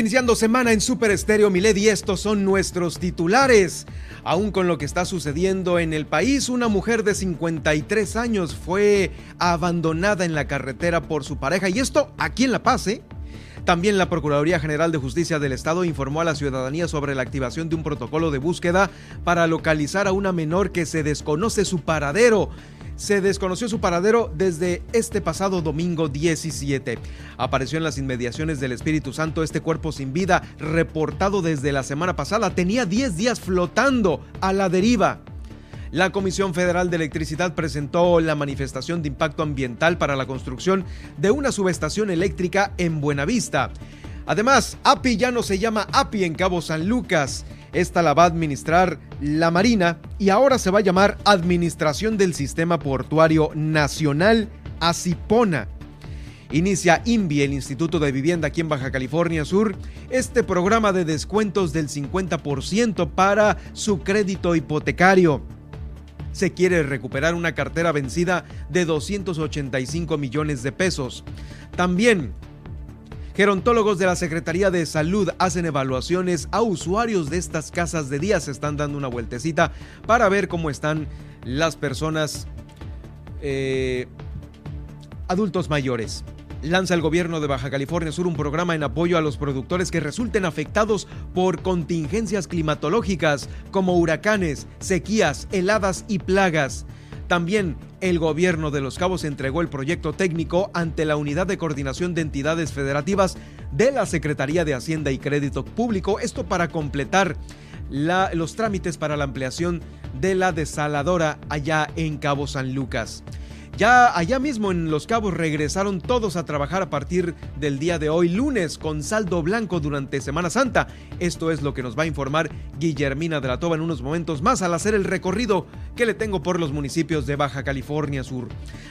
Iniciando semana en Super Estéreo Miled y estos son nuestros titulares. Aún con lo que está sucediendo en el país, una mujer de 53 años fue abandonada en la carretera por su pareja y esto aquí en La Paz, ¿eh? También la Procuraduría General de Justicia del Estado informó a la ciudadanía sobre la activación de un protocolo de búsqueda para localizar a una menor que se desconoce su paradero se desconoció su paradero desde este pasado domingo 17. Apareció en las inmediaciones del Espíritu Santo este cuerpo sin vida, reportado desde la semana pasada. Tenía 10 días flotando a la deriva. La Comisión Federal de Electricidad presentó la manifestación de impacto ambiental para la construcción de una subestación eléctrica en Buenavista. Además, API ya no se llama API en Cabo San Lucas. Esta la va a administrar la Marina y ahora se va a llamar Administración del Sistema Portuario Nacional ACIPONA. Inicia INVI, el Instituto de Vivienda aquí en Baja California Sur, este programa de descuentos del 50% para su crédito hipotecario. Se quiere recuperar una cartera vencida de 285 millones de pesos. También Gerontólogos de la Secretaría de Salud hacen evaluaciones a usuarios de estas casas de día. Se están dando una vueltecita para ver cómo están las personas eh, adultos mayores. Lanza el gobierno de Baja California Sur un programa en apoyo a los productores que resulten afectados por contingencias climatológicas como huracanes, sequías, heladas y plagas. También el gobierno de Los Cabos entregó el proyecto técnico ante la Unidad de Coordinación de Entidades Federativas de la Secretaría de Hacienda y Crédito Público, esto para completar los trámites para la ampliación de la desaladora allá en Cabo San Lucas. Ya allá mismo en Los Cabos regresaron todos a trabajar a partir del día de hoy, lunes, con saldo blanco durante Semana Santa. Esto es lo que nos va a informar Guillermina de la Toba en unos momentos más al hacer el recorrido que le tengo por los municipios de Baja California Sur.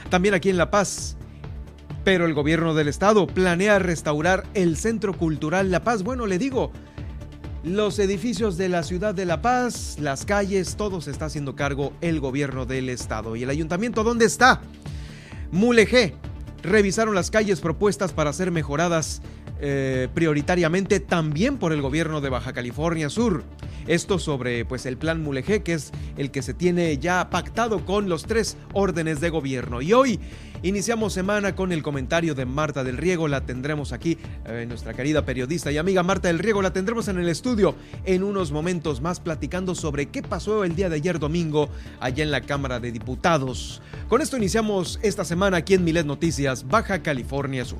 También aquí en La Paz. Pero el gobierno del estado planea restaurar el Centro Cultural La Paz. Bueno, le digo, los edificios de la ciudad de La Paz, las calles, todo se está haciendo cargo el gobierno del estado. ¿Y el ayuntamiento dónde está? Mulegé. Revisaron las calles propuestas para ser mejoradas eh, prioritariamente también por el gobierno de Baja California Sur. Esto sobre pues el plan Mulegé, que es el que se tiene ya pactado con los tres órdenes de gobierno. Y hoy iniciamos semana con el comentario de Marta del Riego. La tendremos aquí, eh, nuestra querida periodista y amiga Marta del Riego. La tendremos en el estudio en unos momentos más platicando sobre qué pasó el día de ayer domingo allá en la Cámara de Diputados. Con esto iniciamos esta semana aquí en Milet Noticias, Baja California Sur.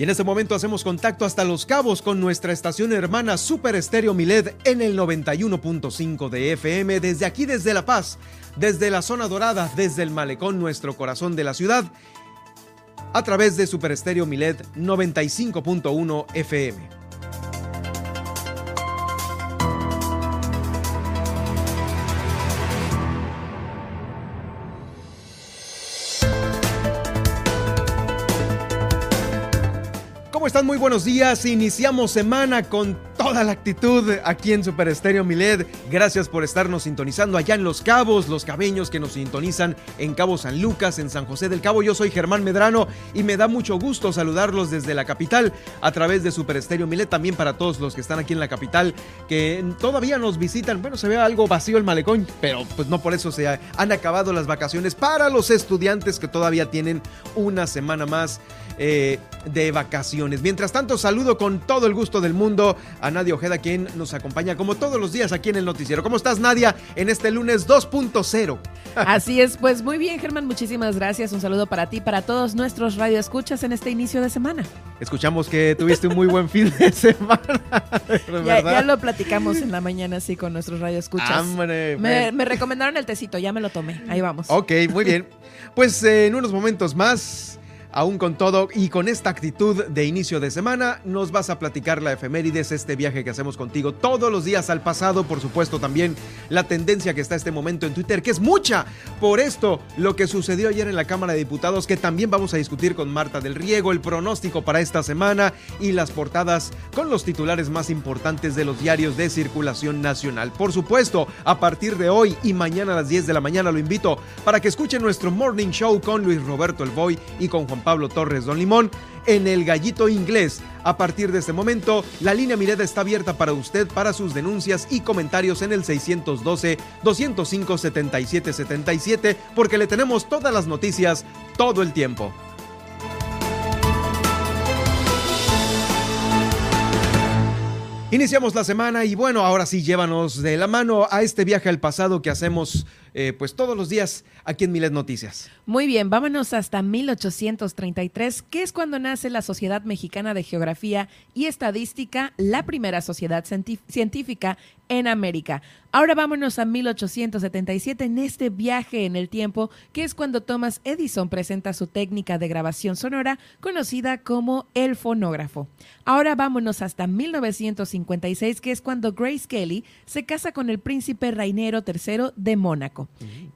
Y en este momento hacemos contacto hasta Los Cabos con nuestra estación hermana Super Estéreo Milet en el 91.5 de FM, desde aquí, desde La Paz, desde la zona dorada, desde el malecón, nuestro corazón de la ciudad, a través de Super Estéreo Milet 95.1 FM. Muy buenos días. Iniciamos semana con toda la actitud aquí en Super Estéreo Miled. Gracias por estarnos sintonizando allá en Los Cabos, los cabeños que nos sintonizan en Cabo San Lucas, en San José del Cabo. Yo soy Germán Medrano y me da mucho gusto saludarlos desde la capital a través de Super Estéreo Miled. También para todos los que están aquí en la capital que todavía nos visitan. Bueno, se ve algo vacío el malecón, pero pues no por eso se han acabado las vacaciones para los estudiantes que todavía tienen una semana más eh, de vacaciones. Mientras tanto, saludo con todo el gusto del mundo a Nadia Ojeda, quien nos acompaña como todos los días aquí en el noticiero. ¿Cómo estás, Nadia, en este lunes 2.0? Así es, pues muy bien, Germán, muchísimas gracias. Un saludo para ti, para todos nuestros radioescuchas en este inicio de semana. Escuchamos que tuviste un muy buen fin de semana. ya, ya, lo platicamos en la mañana, sí, con nuestros radioescuchas. me, me recomendaron el tecito, ya me lo tomé. Ahí vamos. Ok, muy bien. Pues eh, en unos momentos más Aún con todo y con esta actitud de inicio de semana, nos vas a platicar la efemérides, este viaje que hacemos contigo todos los días al pasado, por supuesto también la tendencia que está este momento en Twitter, que es mucha. Por esto, lo que sucedió ayer en la Cámara de Diputados, que también vamos a discutir con Marta del Riego, el pronóstico para esta semana y las portadas con los titulares más importantes de los diarios de circulación nacional. Por supuesto, a partir de hoy y mañana a las 10 de la mañana lo invito para que escuchen nuestro Morning Show con Luis Roberto El Boy y con Juan Pablo Torres Don Limón en el Gallito Inglés. A partir de este momento, la línea Mireda está abierta para usted para sus denuncias y comentarios en el 612-205-7777 porque le tenemos todas las noticias todo el tiempo. Iniciamos la semana y bueno, ahora sí llévanos de la mano a este viaje al pasado que hacemos eh, pues todos los días aquí en Miles Noticias. Muy bien, vámonos hasta 1833, que es cuando nace la Sociedad Mexicana de Geografía y Estadística, la primera sociedad científica en América. Ahora vámonos a 1877 en este viaje en el tiempo, que es cuando Thomas Edison presenta su técnica de grabación sonora conocida como el fonógrafo. Ahora vámonos hasta 1956, que es cuando Grace Kelly se casa con el príncipe Rainero III de Mónaco.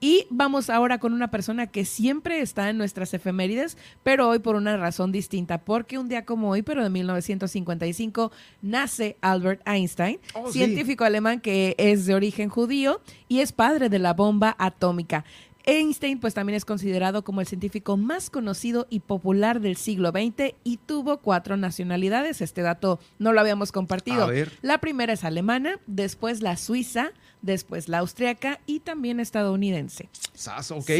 Y vamos ahora con una persona que siempre está en nuestras efemérides, pero hoy por una razón distinta, porque un día como hoy, pero de 1955, nace Albert Einstein, oh, científico alemán que es de origen judío y es padre de la bomba atómica. Einstein pues también es considerado como el científico más conocido y popular del siglo XX y tuvo cuatro nacionalidades. Este dato no lo habíamos compartido. La primera es alemana, después la suiza, después la austriaca y también estadounidense. SAS, ok.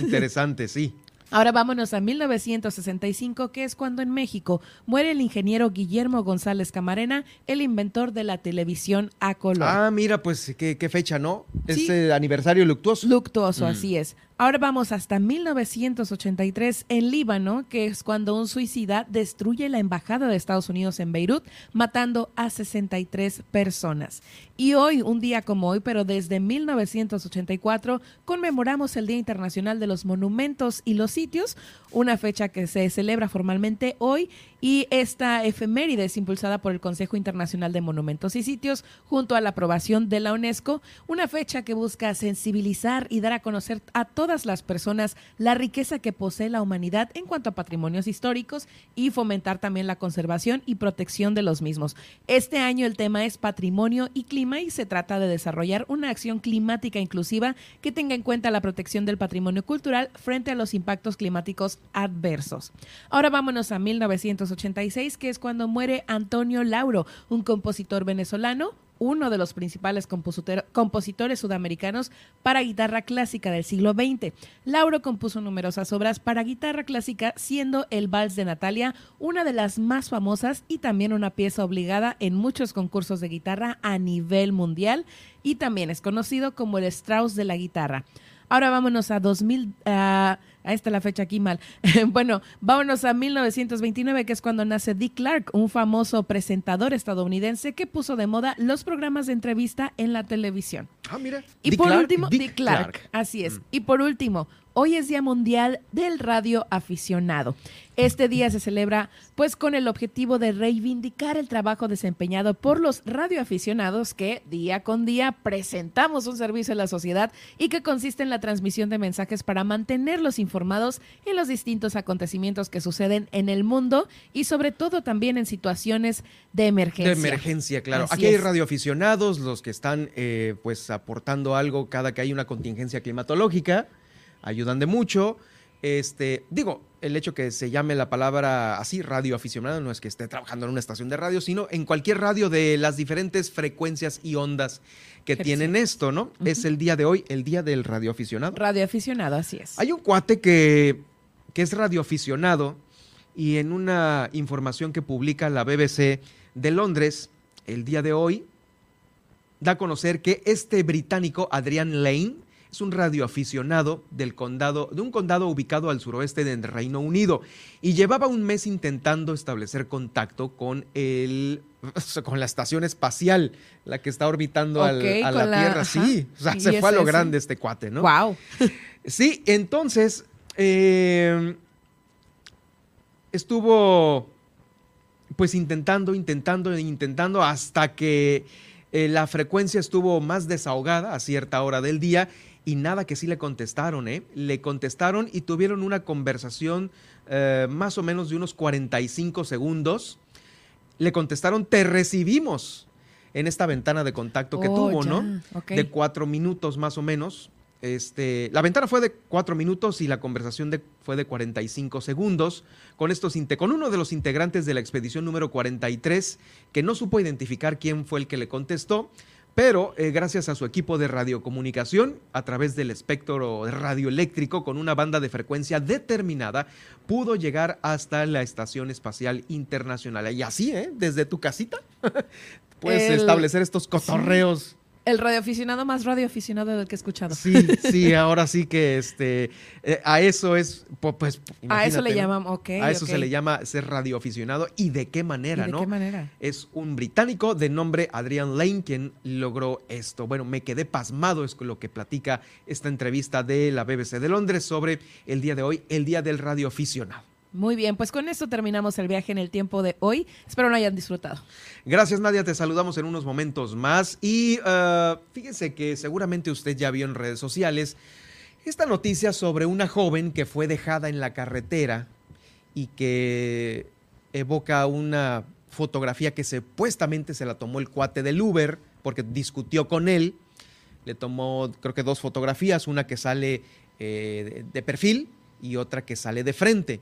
Interesante, sí. Ahora vámonos a 1965, que es cuando en México muere el ingeniero Guillermo González Camarena, el inventor de la televisión a color. Ah, mira, pues qué, fecha, ¿no? Es aniversario luctuoso. Luctuoso, mm. así es. Ahora vamos hasta 1983 en Líbano, que es cuando un suicida destruye la embajada de Estados Unidos en Beirut, matando a 63 personas. Y hoy, un día como hoy, pero desde 1984, conmemoramos el Día Internacional de los Monumentos y los Sitios, una fecha que se celebra formalmente hoy y esta efeméride es impulsada por el Consejo Internacional de Monumentos y Sitios junto a la aprobación de la UNESCO, una fecha que busca sensibilizar y dar a conocer a todas las personas la riqueza que posee la humanidad en cuanto a patrimonios históricos y fomentar también la conservación y protección de los mismos. Este año el tema es patrimonio y clima y se trata de desarrollar una acción climática inclusiva que tenga en cuenta la protección del patrimonio cultural frente a los impactos climáticos adversos. Ahora vámonos a 1900 86, que es cuando muere Antonio Lauro, un compositor venezolano, uno de los principales compositores sudamericanos para guitarra clásica del siglo XX. Lauro compuso numerosas obras para guitarra clásica, siendo el Vals de Natalia una de las más famosas y también una pieza obligada en muchos concursos de guitarra a nivel mundial y también es conocido como el Strauss de la guitarra. Ahora vámonos a 2000. Ahí está la fecha aquí mal. bueno, vámonos a 1929, que es cuando nace Dick Clark, un famoso presentador estadounidense que puso de moda los programas de entrevista en la televisión. Ah, mira. Y por último, Dick, Clark. Así es. Mm. Y por último, Hoy es Día Mundial del Radio Aficionado. Este día se celebra pues con el objetivo de reivindicar el trabajo desempeñado por los radioaficionados que día con día presentamos un servicio a la sociedad y que consiste en la transmisión de mensajes para mantenerlos informados en los distintos acontecimientos que suceden en el mundo y sobre todo también en situaciones de emergencia. De emergencia, claro. Aquí hay radioaficionados, los que están eh, pues aportando algo cada que hay una contingencia climatológica ayudan de mucho. Este, digo, el hecho que se llame la palabra así, radio aficionado, no es que esté trabajando en una estación de radio, sino en cualquier radio de las diferentes frecuencias y ondas que tienen esto, ¿no? Es el día de hoy, el día del radio aficionado. Radio aficionado, así es. Hay un cuate que, que es radio aficionado y en una información que publica la BBC de Londres el día de hoy, da a conocer que este británico, Adrian Lane, es un radioaficionado del condado, de un condado ubicado al suroeste del Reino Unido y llevaba un mes intentando establecer contacto con el con la estación espacial, la que está orbitando a la, Tierra. Sí, o sea, se fue a lo grande este cuate, ¿no? Wow. Sí, entonces eh, estuvo pues intentando, intentando, intentando hasta que eh, la frecuencia estuvo más desahogada a cierta hora del día y nada que sí le contestaron, ¿eh? Le contestaron y tuvieron una conversación eh, más o menos de unos 45 segundos. Le contestaron, te recibimos en esta ventana de contacto que oh, tuvo, ¿no? De cuatro minutos más o menos. Este, la ventana fue de cuatro minutos y la conversación de, fue de 45 segundos con, estos, con uno de los integrantes de la expedición número 43 que no supo identificar quién fue el que le contestó pero eh, gracias a su equipo de radiocomunicación, a través del espectro radioeléctrico con una banda de frecuencia determinada, pudo llegar hasta la Estación Espacial Internacional. Y así, ¿eh? Desde tu casita, puedes establecer estos cotorreos. El radioaficionado más radioaficionado del que he escuchado. Sí, sí, ahora sí que este, eh, a eso es, pues. A eso le llaman, ok. A eso se le llama ser radioaficionado. ¿Y de qué manera, ¿De no? qué manera? Es un británico de nombre Adrian Lane quien logró esto. Bueno, me quedé pasmado, es lo que platica esta entrevista de la BBC de Londres sobre el día de hoy, el día del radioaficionado. Muy bien, pues con esto terminamos el viaje en el tiempo de hoy. Espero lo hayan disfrutado. Gracias, Nadia. Te saludamos en unos momentos más. Y uh, fíjense que seguramente usted ya vio en redes sociales esta noticia sobre una joven que fue dejada en la carretera y que evoca una fotografía que supuestamente se la tomó el cuate del Uber porque discutió con él. Le tomó, creo que dos fotografías, una que sale eh, de perfil y otra que sale de frente.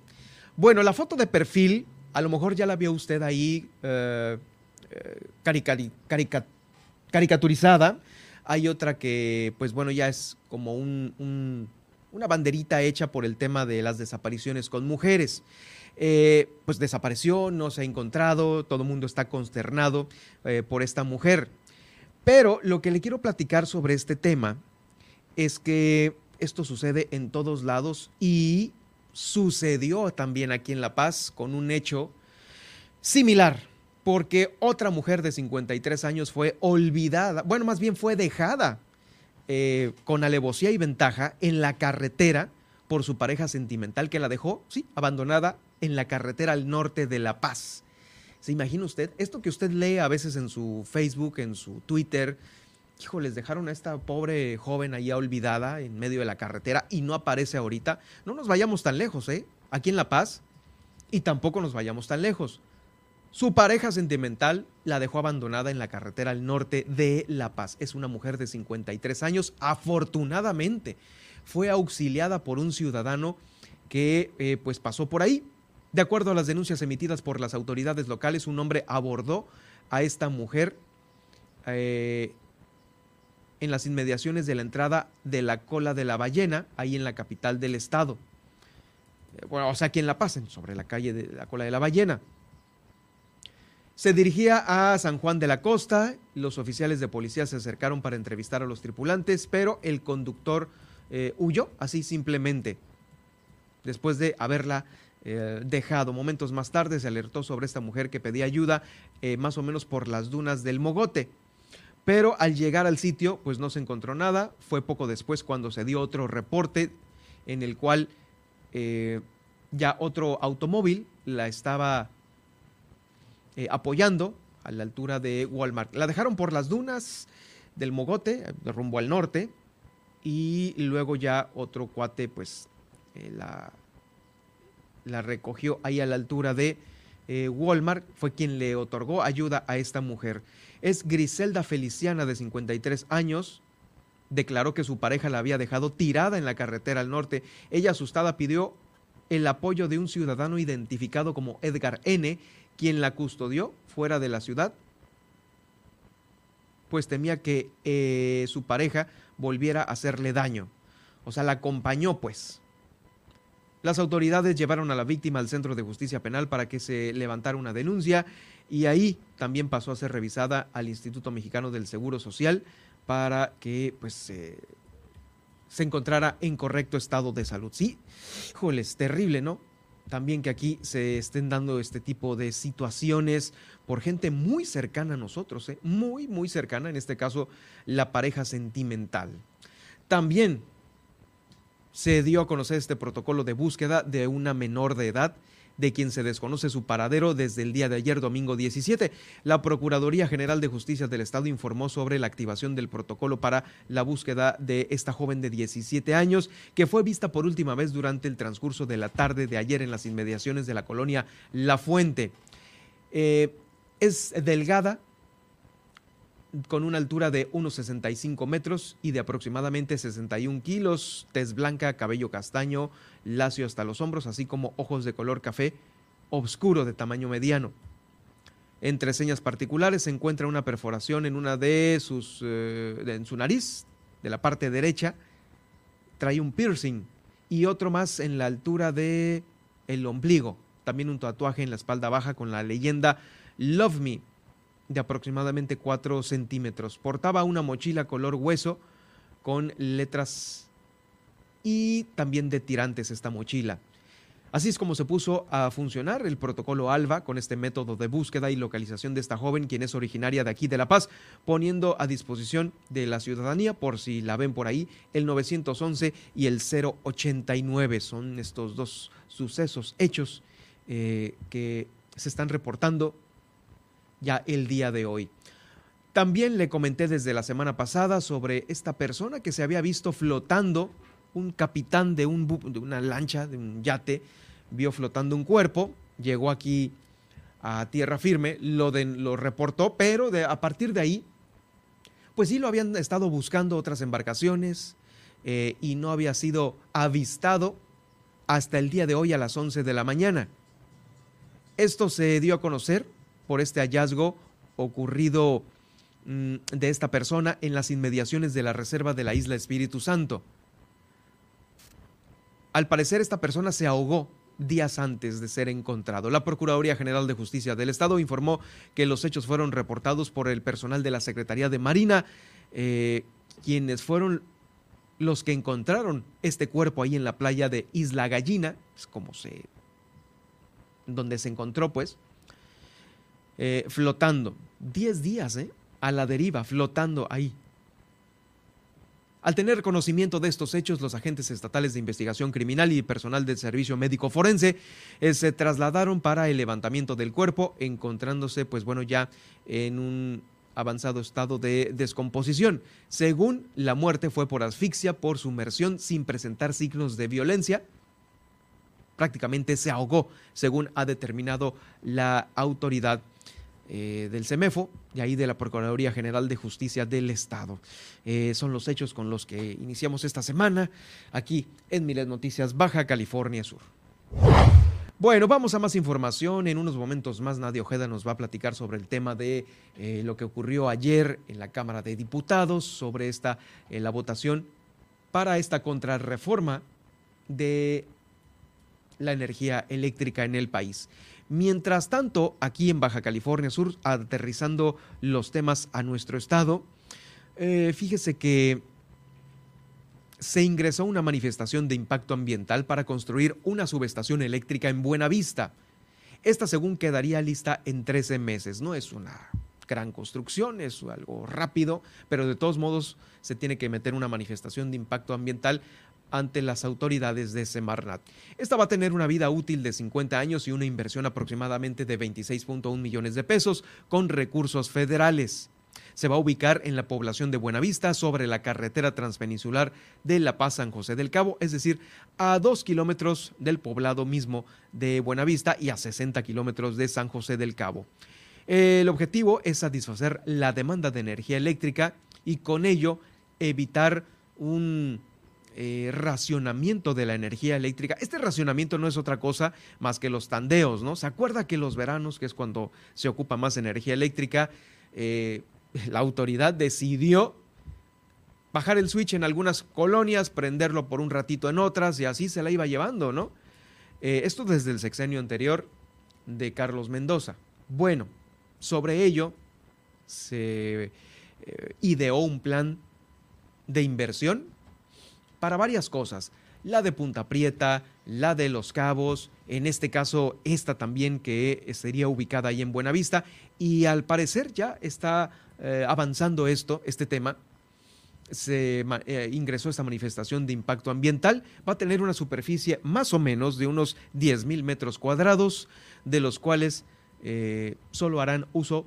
Bueno, la foto de perfil, a lo mejor ya la vio usted ahí eh, eh, caricaturizada. Hay otra que, pues bueno, ya es como una banderita hecha por el tema de las desapariciones con mujeres. Eh, pues desapareció, no se ha encontrado, todo el mundo está consternado por esta mujer. Pero lo que le quiero platicar sobre este tema es que esto sucede en todos lados y sucedió también aquí en La Paz con un hecho similar, porque otra mujer de 53 años fue olvidada, bueno, más bien fue dejada eh, con alevosía y ventaja en la carretera por su pareja sentimental que la dejó, sí, abandonada en la carretera al norte de La Paz. ¿Se imagina usted? Esto que usted lee a veces en su Facebook, en su Twitter, hijo, les dejaron a esta pobre joven allá olvidada en medio de la carretera y no aparece ahorita. No nos vayamos tan lejos, ¿eh? Aquí en La Paz. Y tampoco nos vayamos tan lejos. Su pareja sentimental la dejó abandonada en la carretera al norte de La Paz. Es una mujer de 53 años. Afortunadamente, fue auxiliada por un ciudadano que eh, pues pasó por ahí. De acuerdo a las denuncias emitidas por las autoridades locales, un hombre abordó a esta mujer eh, en las inmediaciones de la entrada de la cola de la ballena, ahí en la capital del estado. Eh, bueno, o sea, aquí La Paz, sobre la calle de la cola de la ballena. Se dirigía a San Juan de la Costa, los oficiales de policía se acercaron para entrevistar a los tripulantes, pero el conductor eh, huyó, así simplemente. después de haberla eh, dejado. Momentos más tarde se alertó sobre esta mujer que pedía ayuda más o menos por las dunas del Mogote. Pero al llegar al sitio, pues no se encontró nada. Fue poco después cuando se dio otro reporte en el cual eh, ya otro automóvil la estaba apoyando a la altura de Walmart. La dejaron por las dunas del Mogote, rumbo al norte, y luego ya otro cuate, pues la la recogió ahí a la altura de eh, Walmart, fue quien le otorgó ayuda a esta mujer. Es Griselda Feliciana, de 53 años. Declaró que su pareja la había dejado tirada en la carretera al norte. Ella, asustada, pidió el apoyo de un ciudadano identificado como Edgar N., quien la custodió fuera de la ciudad, pues temía que eh, su pareja volviera a hacerle daño. O sea, la acompañó, pues. Las autoridades llevaron a la víctima al Centro de Justicia Penal para que se levantara una denuncia y ahí también pasó a ser revisada al Instituto Mexicano del Seguro Social para que pues se encontrara en correcto estado de salud. Sí, híjole, es terrible, ¿no? También que aquí se estén dando este tipo de situaciones por gente muy cercana a nosotros, ¿eh? muy, muy cercana, en este caso la pareja sentimental. También se dio a conocer este protocolo de búsqueda de una menor de edad de quien se desconoce su paradero desde el día de ayer, domingo 17. La Procuraduría General de Justicia del Estado informó sobre la activación del protocolo para la búsqueda de esta joven de 17 años, que fue vista por última vez durante el transcurso de la tarde de ayer en las inmediaciones de la colonia La Fuente. Eh, es delgada, con una altura de 1,65 metros y de aproximadamente 61 kilos, tez blanca, cabello castaño, lacio hasta los hombros, así como ojos de color café oscuro de tamaño mediano. Entre señas particulares se encuentra una perforación en una de sus eh, en su nariz, de la parte derecha, trae un piercing y otro más en la altura de el ombligo, también un tatuaje en la espalda baja con la leyenda Love Me de aproximadamente 4 centímetros. Portaba una mochila color hueso con letras y también de tirantes esta mochila. Así es como se puso a funcionar el protocolo ALBA con este método de búsqueda y localización de esta joven, quien es originaria de aquí de La Paz, poniendo a disposición de la ciudadanía, por si la ven por ahí, el 911 y el 089. Son estos dos sucesos, hechos eh, que se están reportando ya el día de hoy. También le comenté desde la semana pasada sobre esta persona que se había visto flotando, un capitán de, un, de una lancha, de un yate, vio flotando un cuerpo, llegó aquí a tierra firme, lo, lo reportó, pero de, a partir de ahí, pues sí lo habían estado buscando otras embarcaciones eh, y no había sido avistado hasta el día de hoy a las 11 de la mañana. Esto se dio a conocer por este hallazgo ocurrido mm, de esta persona en las inmediaciones de la reserva de la isla Espíritu Santo. Al parecer esta persona se ahogó días antes de ser encontrado. La Procuraduría General de Justicia del Estado informó que los hechos fueron reportados por el personal de la Secretaría de Marina, eh, quienes fueron los que encontraron este cuerpo ahí en la playa de Isla Gallina, es como se donde se encontró pues eh, flotando. Diez días, ¿eh? A la deriva, flotando ahí. Al tener conocimiento de estos hechos, los agentes estatales de investigación criminal y personal del servicio médico forense eh, se trasladaron para el levantamiento del cuerpo, encontrándose, pues bueno, ya en un avanzado estado de descomposición. Según la muerte fue por asfixia, por sumersión, sin presentar signos de violencia. Prácticamente se ahogó, según ha determinado la autoridad eh, del CEMEFO y ahí de la Procuraduría General de Justicia del Estado. Eh, son los hechos con los que iniciamos esta semana aquí en Miles Noticias Baja California Sur. Bueno, vamos a más información. En unos momentos más Nadia Ojeda nos va a platicar sobre el tema de eh, lo que ocurrió ayer en la Cámara de Diputados, sobre esta, la votación para esta contrarreforma de la energía eléctrica en el país. Mientras tanto, aquí en Baja California Sur, aterrizando los temas a nuestro estado, eh, fíjese que se ingresó una manifestación de impacto ambiental para construir una subestación eléctrica en Buenavista. Esta según quedaría lista en 13 meses. No es una gran construcción, es algo rápido, pero de todos modos se tiene que meter una manifestación de impacto ambiental ante las autoridades de Semarnat. Esta va a tener una vida útil de 50 años y una inversión aproximadamente de 26.1 millones de pesos con recursos federales. Se va a ubicar en la población de Buenavista sobre la carretera transpeninsular de La Paz San José del Cabo, es decir, a dos kilómetros del poblado mismo de Buenavista y a 60 kilómetros de San José del Cabo. El objetivo es satisfacer la demanda de energía eléctrica y con ello evitar un eh, racionamiento de la energía eléctrica. Este racionamiento no es otra cosa más que los tandeos, ¿no? ¿Se acuerda que los veranos, que es cuando se ocupa más energía eléctrica, eh, la autoridad decidió bajar el switch en algunas colonias, prenderlo por un ratito en otras y así se la iba llevando, ¿no? Eh, esto desde el sexenio anterior de Carlos Mendoza. Bueno, sobre ello se ideó un plan de inversión para varias cosas. La de Punta Prieta, la de Los Cabos, en este caso esta también que sería ubicada ahí en Buenavista y al parecer ya está eh, avanzando esto, este tema. Se eh, ingresó esta manifestación de impacto ambiental. Va a tener una superficie más o menos de unos 10 mil metros cuadrados, de los cuales eh, solo harán uso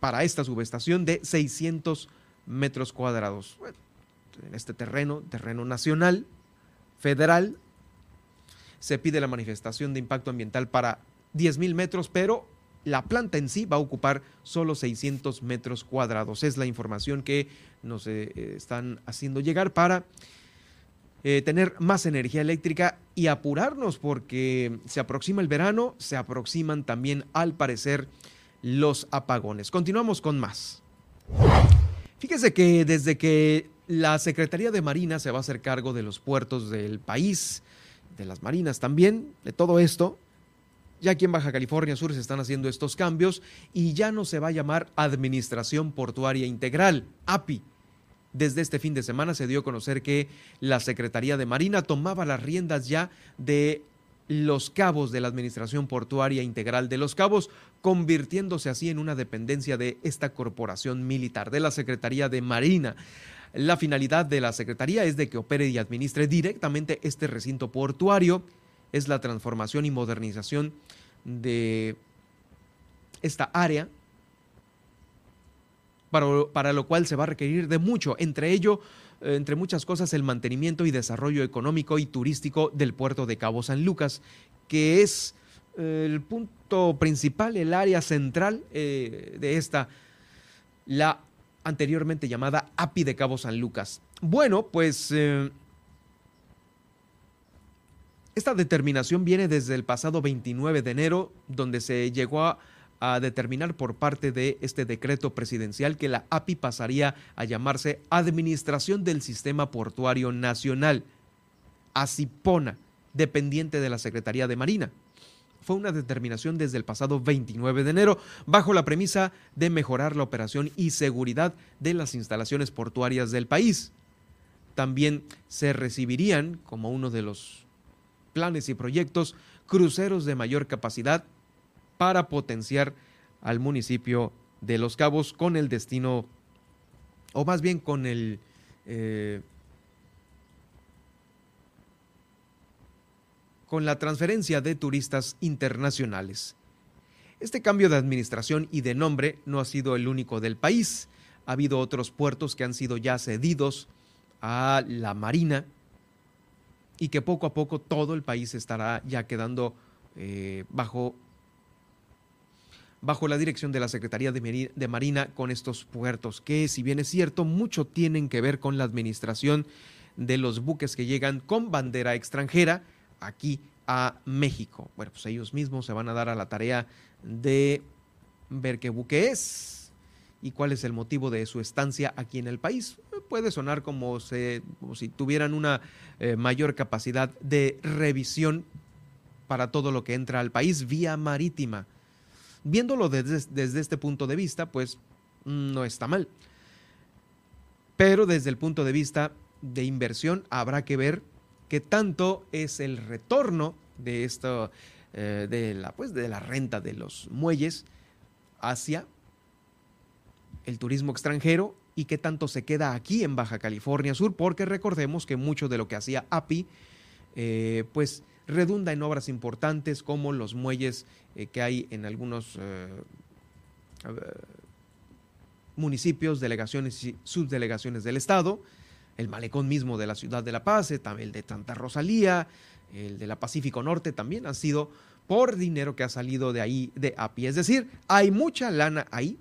para esta subestación de 600 metros cuadrados en este terreno, terreno nacional, federal, se pide la manifestación de impacto ambiental para 10.000 metros, pero la planta en sí va a ocupar solo 600 metros cuadrados. Es la información que nos eh, están haciendo llegar para eh, tener más energía eléctrica y apurarnos porque se aproxima el verano, se aproximan también al parecer los apagones. Continuamos con más. Fíjese que desde que la Secretaría de Marina se va a hacer cargo de los puertos del país, de las marinas también, de todo esto. Ya aquí en Baja California Sur se están haciendo estos cambios y ya no se va a llamar Administración Portuaria Integral, API. Desde este fin de semana se dio a conocer que la Secretaría de Marina tomaba las riendas ya de los cabos de la Administración Portuaria Integral de los Cabos, convirtiéndose así en una dependencia de esta corporación militar, de la Secretaría de Marina. La finalidad de la Secretaría es de que opere y administre directamente este recinto portuario. Es la transformación y modernización de esta área, para, lo cual se va a requerir de mucho, entre ello, eh, entre muchas cosas, el mantenimiento y desarrollo económico y turístico del puerto de Cabo San Lucas, que es eh, el punto principal, el área central eh, de esta, la anteriormente llamada API de Cabo San Lucas. Bueno, pues eh, esta determinación viene desde el pasado 29 de enero, donde se llegó a, a determinar por parte de este decreto presidencial que la API pasaría a llamarse Administración del Sistema Portuario Nacional, ASIPONA, dependiente de la Secretaría de Marina fue una determinación desde el pasado 29 de enero, bajo la premisa de mejorar la operación y seguridad de las instalaciones portuarias del país. También se recibirían, como uno de los planes y proyectos, cruceros de mayor capacidad para potenciar al municipio de Los Cabos con el destino, o más bien con el... Eh, con la transferencia de turistas internacionales. Este cambio de administración y de nombre no ha sido el único del país. Ha habido otros puertos que han sido ya cedidos a la Marina y que poco a poco todo el país estará ya quedando eh, bajo, bajo la dirección de la Secretaría de, de Marina con estos puertos, que si bien es cierto, mucho tienen que ver con la administración de los buques que llegan con bandera extranjera, aquí a México. Bueno, pues ellos mismos se van a dar a la tarea de ver qué buque es y cuál es el motivo de su estancia aquí en el país. Puede sonar como, si tuvieran una eh, mayor capacidad de revisión para todo lo que entra al país vía marítima. Viéndolo desde, desde este punto de vista, pues no está mal. Pero desde el punto de vista de inversión, habrá que ver qué tanto es el retorno de esto, eh, de, la, pues, de la renta de los muelles hacia el turismo extranjero y qué tanto se queda aquí en Baja California Sur, porque recordemos que mucho de lo que hacía API, eh, pues redunda en obras importantes como los muelles eh, que hay en algunos municipios, delegaciones y subdelegaciones del Estado, el malecón mismo de la ciudad de La Paz, también el de Santa Rosalía, el de la Pacífico Norte también han sido por dinero que ha salido de ahí de API. Es decir, hay mucha lana ahí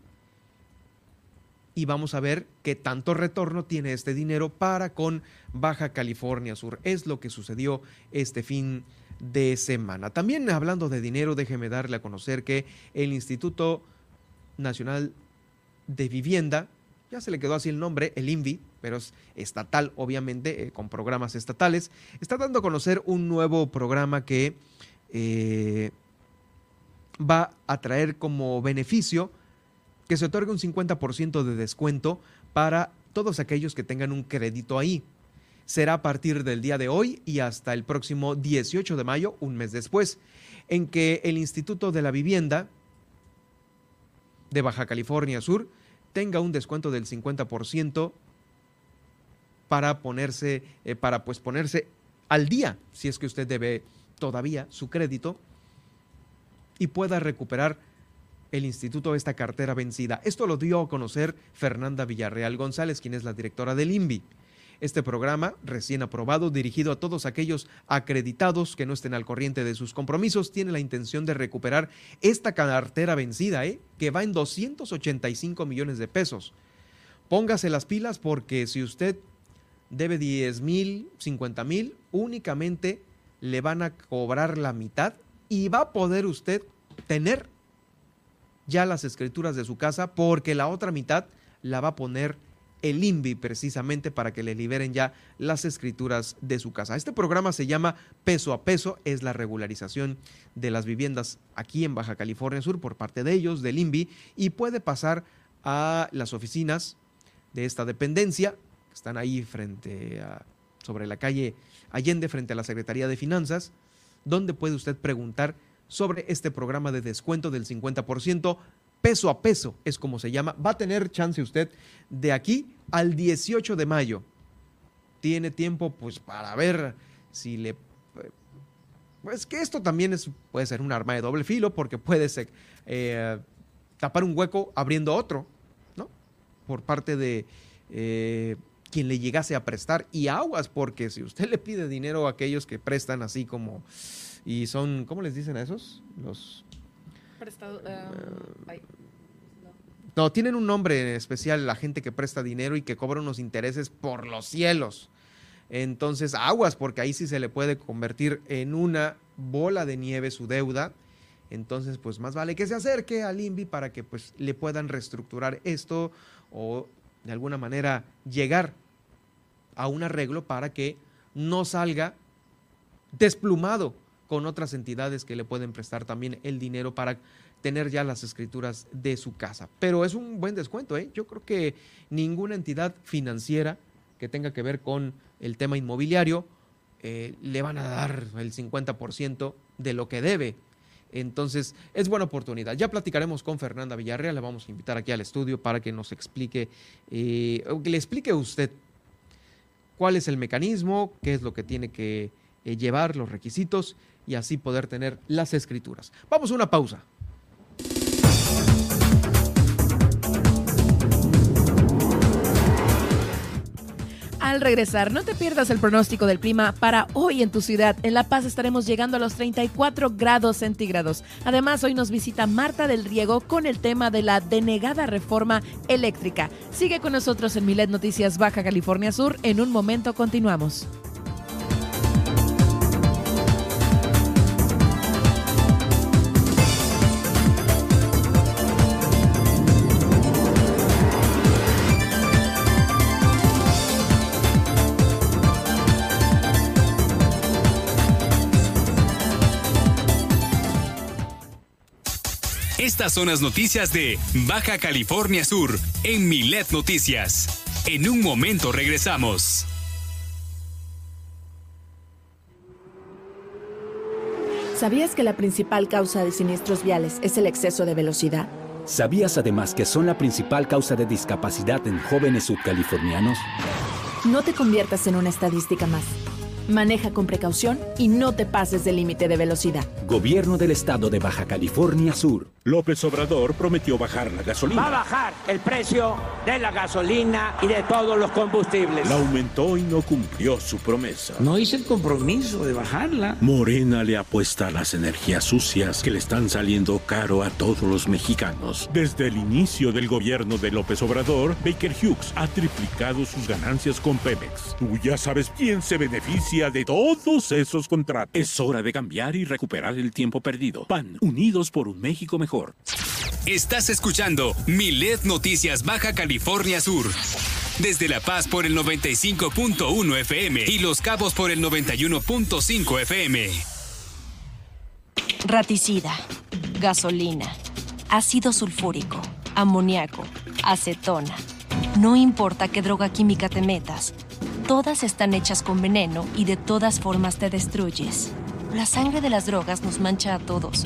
y vamos a ver qué tanto retorno tiene este dinero para con Baja California Sur. Es lo que sucedió este fin de semana. También hablando de dinero, déjeme darle a conocer que el Instituto Nacional de Vivienda, ya se le quedó así el nombre, el INVI, es estatal, obviamente, eh, con programas estatales, está dando a conocer un nuevo programa que eh, va a traer como beneficio que se otorgue un 50% de descuento para todos aquellos que tengan un crédito ahí. Será a partir del día de hoy y hasta el próximo 18 de mayo, un mes después, en que el Instituto de la Vivienda de Baja California Sur tenga un descuento del 50% para ponerse, eh, para pues ponerse al día, si es que usted debe todavía su crédito y pueda recuperar el instituto esta cartera vencida. Esto lo dio a conocer Fernanda Villarreal González, quien es la directora del INVI. Este programa, recién aprobado, dirigido a todos aquellos acreditados que no estén al corriente de sus compromisos, tiene la intención de recuperar esta cartera vencida, ¿eh? que va en 285 millones de pesos. Póngase las pilas porque si usted debe 10 mil, 50 mil, únicamente le van a cobrar la mitad y va a poder usted tener ya las escrituras de su casa porque la otra mitad la va a poner el INVI precisamente para que le liberen ya las escrituras de su casa. Este programa se llama Peso a Peso, es la regularización de las viviendas aquí en Baja California Sur por parte de ellos, del INVI, y puede pasar a las oficinas de esta dependencia, están ahí frente a, sobre la calle Allende, frente a la Secretaría de Finanzas, donde puede usted preguntar sobre este programa de descuento del 50%, peso a peso es como se llama. Va a tener chance usted de aquí al 18 de mayo. Tiene tiempo pues para ver si le... Pues que esto también es, puede ser un arma de doble filo porque puede eh, tapar un hueco abriendo otro, ¿no? Por parte de eh, quien le llegase a prestar. Y aguas, porque si usted le pide dinero a aquellos que prestan así como y son, ¿cómo les dicen a esos? Los... Prestado, um, no. tienen un nombre especial la gente que presta dinero y que cobra unos intereses por los cielos. Entonces, aguas, porque ahí sí se le puede convertir en una bola de nieve su deuda. Entonces, pues más vale que se acerque al INVI para que pues le puedan reestructurar esto o de alguna manera llegar a un arreglo para que no salga desplumado con otras entidades que le pueden prestar también el dinero para tener ya las escrituras de su casa. Pero es un buen descuento, ¿eh? Yo creo que ninguna entidad financiera que tenga que ver con el tema inmobiliario eh, le van a dar el 50% de lo que debe. Entonces, es buena oportunidad. Ya platicaremos con Fernanda Villarreal, la vamos a invitar aquí al estudio para que nos explique, eh, que le explique a usted cuál es el mecanismo, qué es lo que tiene que eh, llevar, los requisitos y así poder tener las escrituras. Vamos a una pausa. Al regresar, no te pierdas el pronóstico del clima para hoy en tu ciudad. En La Paz estaremos llegando a los 34 grados centígrados. Además, hoy nos visita Marta del Riego con el tema de la denegada reforma eléctrica. Sigue con nosotros en Milet Noticias Baja California Sur. En un momento continuamos. Estas son las noticias de Baja California Sur en Milet Noticias. En un momento regresamos. ¿Sabías que la principal causa de siniestros viales es el exceso de velocidad? ¿Sabías además que son la principal causa de discapacidad en jóvenes subcalifornianos? No te conviertas en una estadística más. Maneja con precaución y no te pases del límite de velocidad. Gobierno del Estado de Baja California Sur. López Obrador prometió bajar la gasolina. Va a bajar el precio de la gasolina y de todos los combustibles. La aumentó y no cumplió su promesa. No hice el compromiso de bajarla. Morena le apuesta a las energías sucias que le están saliendo caro a todos los mexicanos. Desde el inicio del gobierno de López Obrador, Baker Hughes ha triplicado sus ganancias con Pemex. Tú ya sabes quién se beneficia de todos esos contratos. Es hora de cambiar y recuperar el tiempo perdido. PAN, unidos por un México mejor. Estás escuchando Milet Noticias Baja California Sur. Desde La Paz por el 95.1 FM y Los Cabos por el 91.5 FM. Raticida, gasolina, ácido sulfúrico, amoníaco, acetona. No importa qué droga química te metas, todas están hechas con veneno y de todas formas te destruyes. La sangre de las drogas nos mancha a todos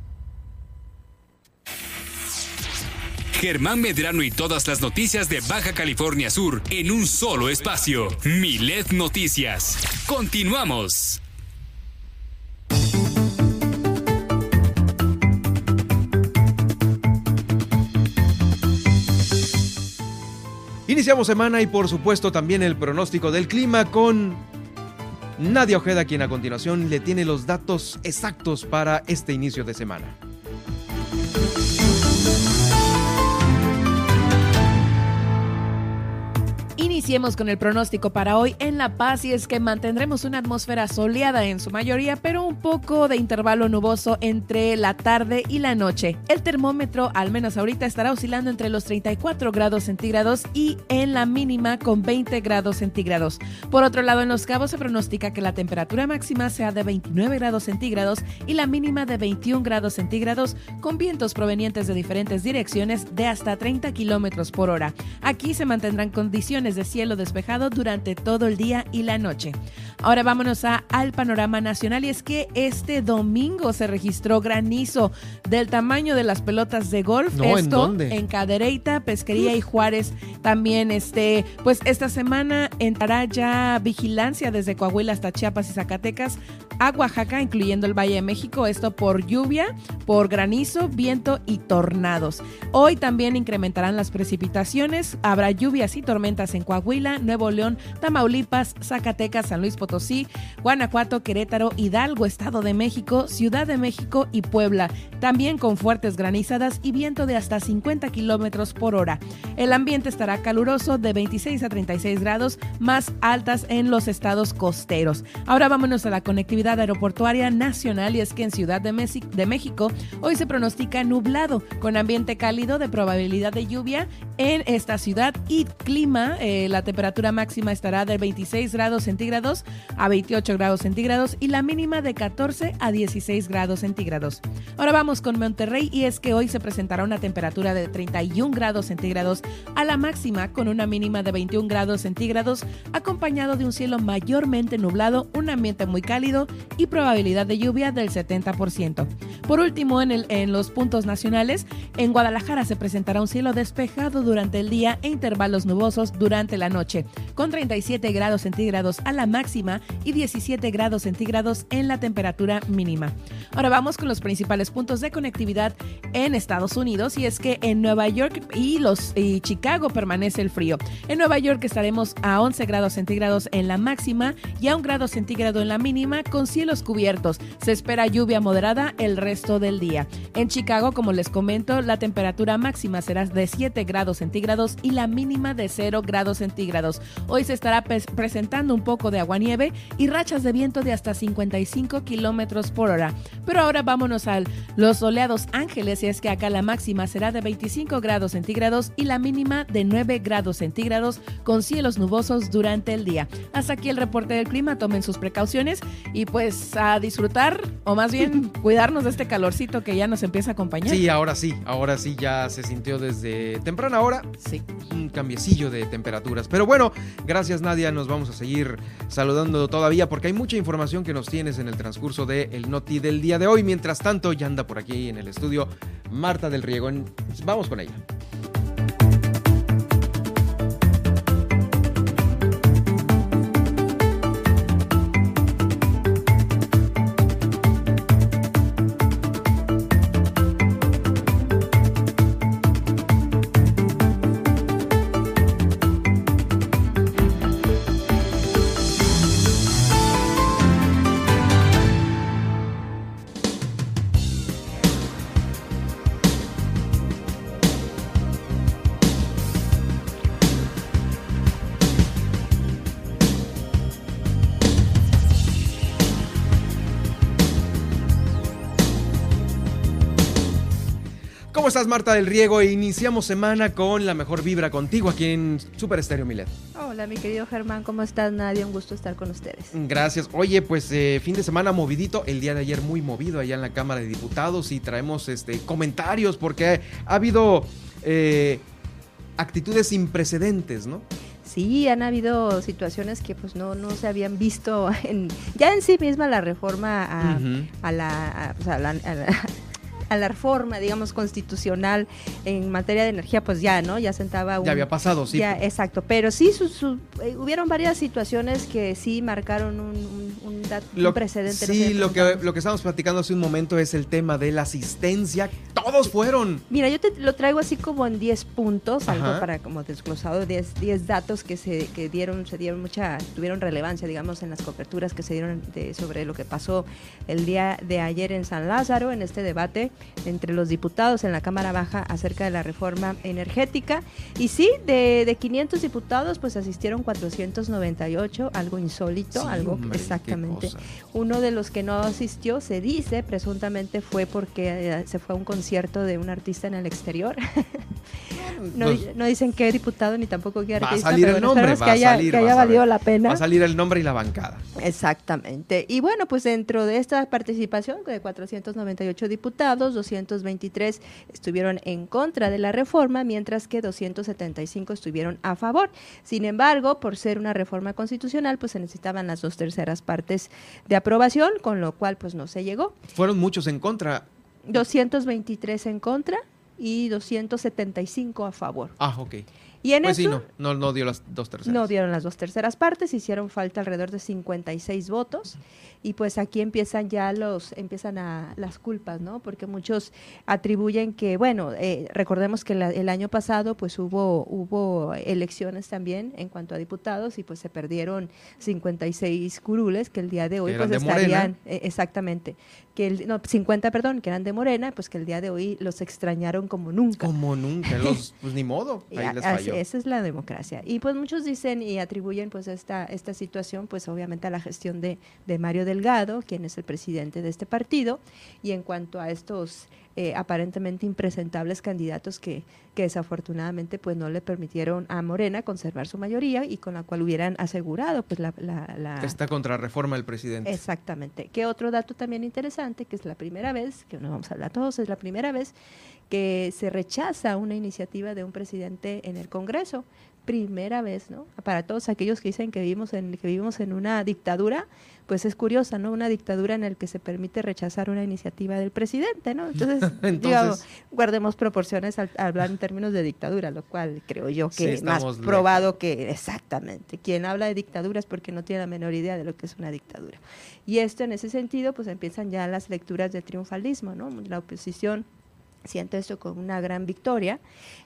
Germán Medrano y todas las noticias de Baja California Sur en un solo espacio. Milet Noticias. Continuamos. Iniciamos semana y por supuesto también el pronóstico del clima con Nadia Ojeda, quien a continuación le tiene los datos exactos para este inicio de semana. Iniciemos con el pronóstico para hoy en La Paz y es que mantendremos una atmósfera soleada en su mayoría, pero un poco de intervalo nuboso entre la tarde y la noche. El termómetro, al menos ahorita, estará oscilando entre los 34 grados centígrados y en la mínima con 20 grados centígrados. Por otro lado, en Los Cabos se pronostica que la temperatura máxima sea de 29 grados centígrados y la mínima de 21 grados centígrados con vientos provenientes de diferentes direcciones de hasta 30 kilómetros por hora. Aquí se mantendrán condiciones de cielo despejado durante todo el día y la noche. Ahora vámonos a, al panorama nacional y es que este domingo se registró granizo del tamaño de las pelotas de golf. No, ¿en Esto dónde? en Cadereyta, Pesquería y Juárez. También este, pues esta semana entrará ya vigilancia desde Coahuila hasta Chiapas y Zacatecas a Oaxaca, incluyendo el Valle de México. Esto por lluvia, por granizo, viento y tornados. Hoy también incrementarán las precipitaciones. Habrá lluvias y tormentas en Coahuila, Nuevo León, Tamaulipas, Zacatecas, San Luis Potosí, Guanajuato, Querétaro, Hidalgo, Estado de México, Ciudad de México y Puebla. También con fuertes granizadas y viento de hasta 50 kilómetros por hora. El ambiente estará caluroso de 26 a 36 grados, más altas en los estados costeros. Ahora vámonos a la conectividad aeroportuaria nacional y es que en Ciudad de, Mesi- de México hoy se pronostica nublado con ambiente cálido de probabilidad de lluvia en esta ciudad y clima. eh, la temperatura máxima estará de 26 grados centígrados a 28 grados centígrados y la mínima de 14 a 16 grados centígrados. Ahora vamos con Monterrey y es que hoy se presentará una temperatura de 31 grados centígrados a la máxima con una mínima de 21 grados centígrados acompañado de un cielo mayormente nublado, un ambiente muy cálido y probabilidad de lluvia del 70%. Por último, en, el- en los puntos nacionales, en Guadalajara se presentará un cielo despejado durante el día e intervalos nubosos durante la noche, con 37 grados centígrados a la máxima y 17 grados centígrados en la temperatura mínima. Ahora vamos con los principales puntos de conectividad en Estados Unidos y es que en Nueva York y, los, y Chicago permanece el frío. En Nueva York estaremos a 11 grados centígrados en la máxima y a un grado centígrado en la mínima con cielos cubiertos. Se espera lluvia moderada el resto del día. En Chicago, como les comento, la temperatura máxima será de 7 grados centígrados y la mínima de 0 grados centígrados. Hoy se estará presentando un poco de aguanieve y rachas de viento de hasta 55 kilómetros por hora. Pero ahora vámonos a los soleados Ángeles y es que acá la máxima será de 25 grados centígrados y la mínima de 9 grados centígrados con cielos nubosos durante el día. Hasta aquí el reporte del clima, tomen sus precauciones y pues a disfrutar o más bien cuidarnos de este calorcito que ya nos empieza a acompañar. Sí, ahora sí, ahora sí ya se sintió desde temprana hora. Sí. Un cambiecillo de temperaturas. Pero bueno, gracias Nadia, nos vamos a seguir saludando todavía porque hay mucha información que nos tienes en el transcurso del el Noti del día de hoy. Mientras tanto, ya anda por aquí en el estudio Marta del Riego. Vamos con ella. Estás, Marta del Riego? E iniciamos semana con la mejor vibra contigo aquí en Super Estéreo Milet. Hola, mi querido Germán, ¿cómo estás? Nadie, un gusto estar con ustedes. Gracias. Oye, pues eh, fin de semana movidito, el día de ayer muy movido allá en la Cámara de Diputados y traemos este comentarios porque ha habido eh, actitudes sin precedentes, ¿no? Sí, han habido situaciones que pues no, no se habían visto en, ya en sí misma la reforma a, la, a la a la reforma, digamos, constitucional en materia de energía, pues ya, ¿no? Ya sentaba un... Ya había pasado, sí. Ya, exacto. Pero sí, eh, hubieron varias situaciones que sí marcaron un, un, precedente. Sí, lo que, lo que estábamos platicando hace un momento es el tema de la asistencia. Todos fueron. Mira, yo te lo traigo así como en 10 puntos, algo para como desglosado, 10, 10 datos que se que dieron, se dieron mucha, tuvieron relevancia, digamos, en las coberturas que se dieron sobre lo que pasó el día de ayer en San Lázaro, en este debate entre los diputados en la Cámara Baja acerca de la reforma energética. Y sí, de, de 500 diputados, pues asistieron 498, algo insólito, algo exactamente. Uno de los que no asistió, se dice, presuntamente fue porque eh, se fue a un concierto de un artista en el exterior. no, pues no, dicen qué diputado ni tampoco qué artista. Va a salir el nombre, que haya, que haya valido la pena. Va a salir el nombre y la bancada. Exactamente. Y bueno, pues dentro de esta participación de 498 diputados, 223 estuvieron en contra de la reforma, mientras que 275 estuvieron a favor. Sin embargo, por ser una reforma constitucional, pues se necesitaban las dos terceras partes de aprobación, con lo cual pues no se llegó. Fueron muchos en contra. 223 en contra y 275 a favor. Ah, ok. Y en pues eso, no, no, dio las dos terceras. No dieron las dos terceras partes, hicieron falta alrededor de 56 votos y pues aquí empiezan ya los empiezan a las culpas, ¿no? Porque muchos atribuyen que, bueno, eh, recordemos que el año pasado pues hubo hubo elecciones también en cuanto a diputados y pues se perdieron 56 curules que el día de hoy pues estarían eh, exactamente que el, no 50 perdón que eran de Morena pues que el día de hoy los extrañaron como nunca como nunca los pues ni modo ahí les falló. Esa es la democracia. Y pues muchos dicen y atribuyen pues esta esta situación pues obviamente a la gestión de, de Mario Delgado, quien es el presidente de este partido, y en cuanto a estos eh, aparentemente impresentables candidatos que, que desafortunadamente pues no le permitieron a Morena conservar su mayoría y con la cual hubieran asegurado pues la... la, Esta contrarreforma del presidente. Exactamente. Que otro dato también interesante, que es la primera vez, que no vamos a hablar todos, es la primera vez que se rechaza una iniciativa de un presidente en el Congreso primera vez, ¿no? Para todos aquellos que dicen que vivimos en que vivimos en una dictadura, pues es curiosa, ¿no? Una dictadura en la que se permite rechazar una iniciativa del presidente, ¿no? Entonces, Digamos, guardemos proporciones al, hablar en términos de dictadura, lo cual creo yo que es más probado que exactamente. Quien habla de dictadura es porque no tiene la menor idea de lo que es una dictadura. Y esto en ese sentido, pues empiezan ya las lecturas de triunfalismo, ¿no? La oposición siente esto como una gran victoria,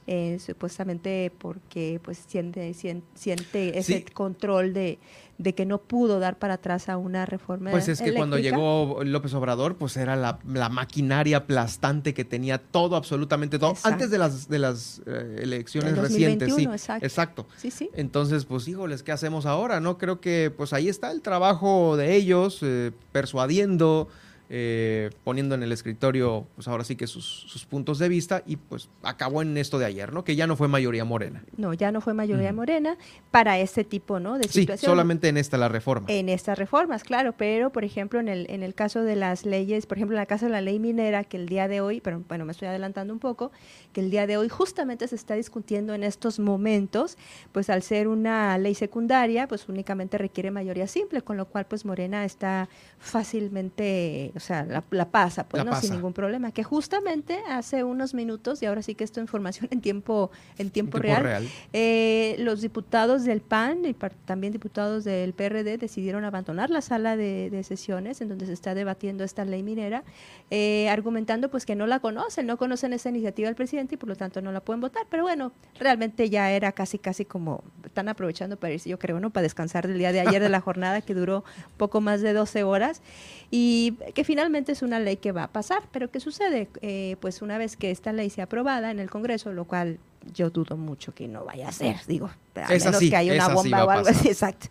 eh, supuestamente porque pues siente, siente, ese control de, de, que no pudo dar para atrás a una reforma. Pues es que cuando llegó López Obrador, pues era la, maquinaria aplastante que tenía todo, absolutamente todo, antes de las, de las eh, elecciones recientes. Sí, exacto. exacto. Sí, sí. Entonces, pues híjoles, ¿qué hacemos ahora? No creo que pues ahí está el trabajo de ellos, eh, persuadiendo eh, poniendo en el escritorio, pues ahora sí que sus, puntos de vista y pues acabó en esto de ayer, ¿no? Que ya no fue mayoría morena. No, ya no fue mayoría morena para este tipo, ¿no? De sí, solamente en esta la reforma. En estas reformas, claro, pero por ejemplo en el, en el caso de las leyes, por ejemplo en la caso de la ley minera, que el día de hoy, pero bueno, me estoy adelantando un poco, que el día de hoy justamente se está discutiendo en estos momentos, pues al ser una ley secundaria, pues únicamente requiere mayoría simple, con lo cual pues Morena está fácilmente o sea, la, pasa, pues, ¿no? Sin ningún problema. Que justamente hace unos minutos, y ahora sí que esto información en tiempo, en tiempo, real, eh, los diputados del PAN y también diputados del PRD decidieron abandonar la sala de, sesiones en donde se está debatiendo esta ley minera, eh, argumentando pues que no la conocen, no conocen esa iniciativa del presidente y por lo tanto no la pueden votar. Pero bueno, realmente ya era casi, casi como, están aprovechando para irse, yo creo, ¿no? Para descansar del día de ayer de la jornada que duró poco más de 12 horas y que finalmente es una ley que va a pasar. Pero ¿qué sucede? Eh, pues una vez que esta ley sea aprobada en el Congreso, lo cual yo dudo mucho que no vaya a ser, digo, a menos que haya una bomba o algo así, exacto.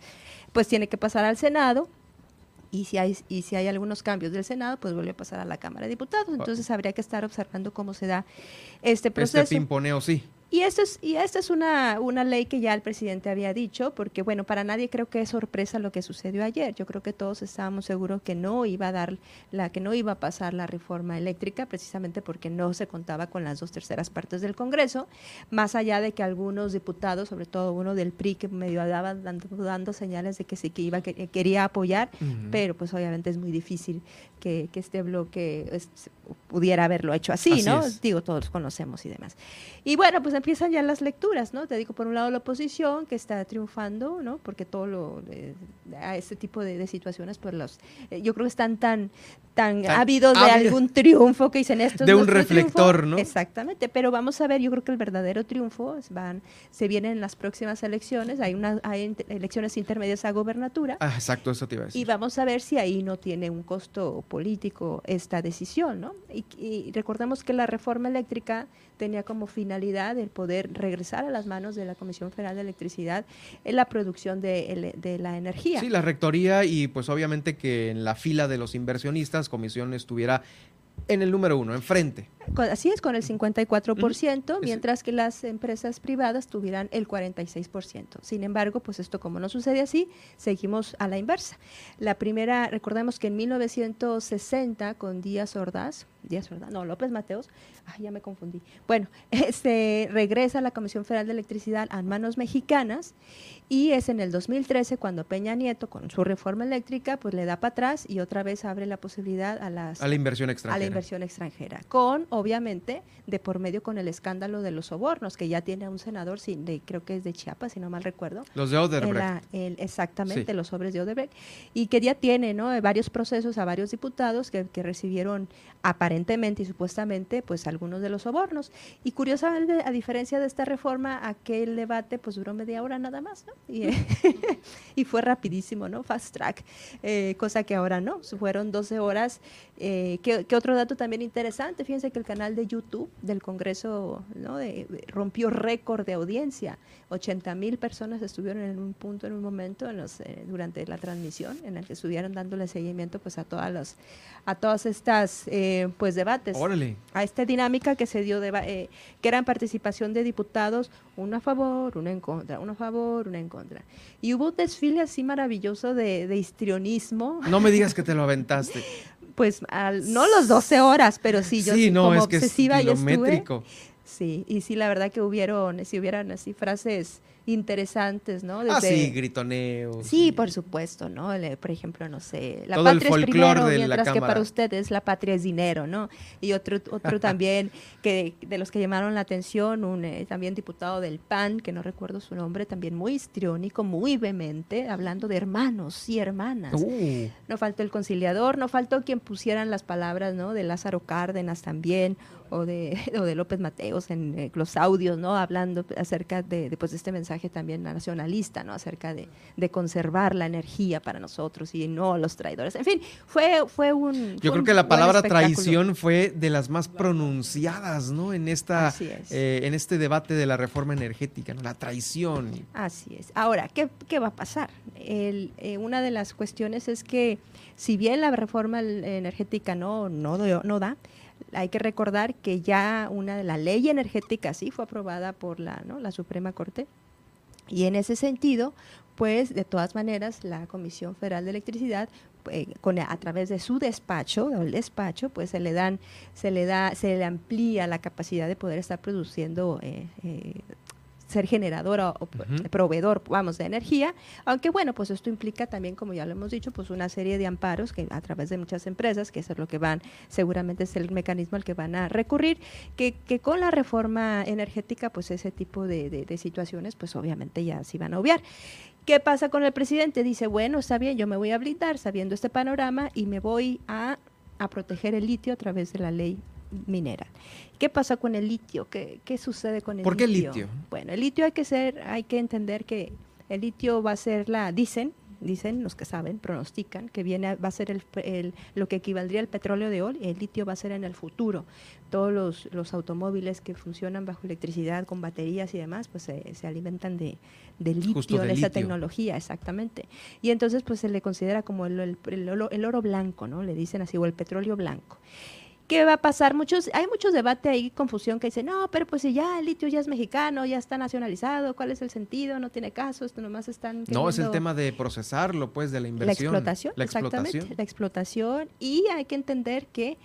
Pues tiene que pasar al Senado, y si hay y si hay algunos cambios del Senado, pues vuelve a pasar a la Cámara de Diputados. Entonces habría que estar observando cómo se da este proceso. Este pimponeo, sí. Y esto es, y esta es una, una ley que ya el presidente había dicho, porque bueno, para nadie creo que es sorpresa lo que sucedió ayer. Yo creo que todos estábamos seguros que no iba a dar la, que no iba a pasar la reforma eléctrica, precisamente porque no se contaba con las dos terceras partes del Congreso, más allá de que algunos diputados, sobre todo uno del PRI, que medio daba dando, dando señales de que sí que iba que quería apoyar, pero pues obviamente es muy difícil que, este bloque pudiera haberlo hecho así, ¿no? Digo, todos conocemos y demás. Y bueno, pues empiezan ya las lecturas, ¿no? Te digo, por un lado la oposición que está triunfando, ¿no? Porque todo lo, a este tipo de, situaciones, pues los, eh, yo creo que están tan, tan, ávidos de algún triunfo que dicen esto. De un reflector, ¿no? Exactamente, pero vamos a ver, yo creo que el verdadero triunfo van, se viene en las próximas elecciones, hay, una, hay elecciones intermedias a gobernatura. Ah, exacto, eso te iba a decir. Y vamos a ver si ahí no tiene un costo político esta decisión, ¿no? Y, y recordemos que la reforma eléctrica tenía como finalidad el poder regresar a las manos de la Comisión Federal de Electricidad en la producción de, de la energía. Sí, la rectoría y pues obviamente que en la fila de los inversionistas, Comisión estuviera en el número uno, enfrente. Así es, con el 54%, mientras que las empresas privadas tuvieran el 46%. Sin embargo, pues esto como no sucede así, seguimos a la inversa. La primera, recordemos que en 1960, con Díaz Ordaz, Díaz Ordaz, no, López Mateos, ay, ya me confundí. Bueno, este, regresa la Comisión Federal de Electricidad a manos mexicanas y es en el 2013 cuando Peña Nieto, con su reforma eléctrica, pues le da para atrás y otra vez abre la posibilidad a, las, a la inversión extranjera. A la inversión extranjera, con, obviamente, de por medio con el escándalo de los sobornos, que ya tiene un senador, de, creo que es de Chiapas, si no mal recuerdo. Los de Odebrecht. exactamente, los sobres de Odebrecht. Y que ya tiene ¿no? varios procesos a varios diputados que, que recibieron aparentemente y supuestamente pues algunos de los sobornos. Y curiosamente, a diferencia de esta reforma, aquel debate pues duró media hora nada más, ¿no? Y, y fue rapidísimo, ¿no? Fast track, eh, cosa que ahora no, fueron 12 horas. Eh, ¿qué, otro dato también interesante? Fíjense que el canal de YouTube del Congreso ¿no? rompió récord de audiencia. 80 mil personas estuvieron en un punto, en un momento, en los, eh, durante la transmisión, en el que estuvieron dándole seguimiento pues a todas las a todas estas pues debates, a esta dinámica que se dio, de, que eran participación de diputados, uno a favor, uno en contra, uno a favor, uno en contra. Y hubo un desfile así maravilloso de, histrionismo. No me digas que te lo aventaste. pues no los 12 horas, pero sí, yo sí, no, como es obsesiva es y Sí, y sí, la verdad que hubieron, si hubieran así frases interesantes, ¿no? ah, sí, gritoneo. Sí, por supuesto, ¿no? por ejemplo, no sé, la patria es primero, mientras que para ustedes la patria es dinero, ¿no? Y otro, otro también que de los que llamaron la atención, un eh, también diputado del PAN, que no recuerdo su nombre, también muy histriónico, muy vehemente, hablando de hermanos y hermanas. Uh. No faltó el conciliador, no faltó quien pusieran las palabras, ¿no? De Lázaro Cárdenas también, o de, o de López Mateos en eh, los audios, ¿no? Hablando acerca de, pues, de este mensaje también nacionalista, ¿no? Acerca de, de, conservar la energía para nosotros y no los traidores. En fin, fue, fue un... Yo creo que la palabra traición fue de las más pronunciadas, ¿no? En, esta, eh, en este debate de la reforma energética, ¿no? La traición. Así es. Ahora, ¿qué, qué va a pasar? El, eh, una de las cuestiones es que si bien la reforma energética no, no, no da, hay que recordar que ya una de la ley energética sí fue aprobada por la, ¿no? la Suprema Corte y en ese sentido, pues de todas maneras la Comisión Federal de Electricidad eh, con, a través de su despacho, el despacho, pues se le dan, se le da, se le amplía la capacidad de poder estar produciendo eh, eh, ser generador o, proveedor, vamos, de energía, aunque bueno, pues esto implica también, como ya lo hemos dicho, pues una serie de amparos que a través de muchas empresas, que eso es lo que van, seguramente es el mecanismo al que van a recurrir, que, que con la reforma energética, pues ese tipo de, de, situaciones, pues obviamente ya se van a obviar. ¿Qué pasa con el presidente? Dice, bueno, está bien, yo me voy a blindar sabiendo este panorama y me voy a, a proteger el litio a través de la ley minera. ¿Qué pasa con el litio? ¿Qué, qué sucede con el litio? ¿Por qué litio? Bueno, el litio hay que ser, hay que entender que el litio va a ser la, dicen, dicen los que saben, pronostican, que viene va a ser el, lo que equivaldría al petróleo de hoy, el litio va a ser en el futuro. Todos los, los automóviles que funcionan bajo electricidad, con baterías y demás, pues se, alimentan de, de litio, de, esa tecnología, exactamente. Y entonces pues se le considera como el, el, el, oro blanco, ¿no? Le dicen así, o el petróleo blanco. ¿Qué va a pasar? Muchos, hay muchos debates ahí, confusión, que dicen, no, pero pues si ya el litio ya es mexicano, ya está nacionalizado, ¿cuál es el sentido? No tiene caso, esto nomás están... No, es el tema de procesarlo, pues, de la inversión. La explotación, la exactamente, la explotación. Y hay que entender que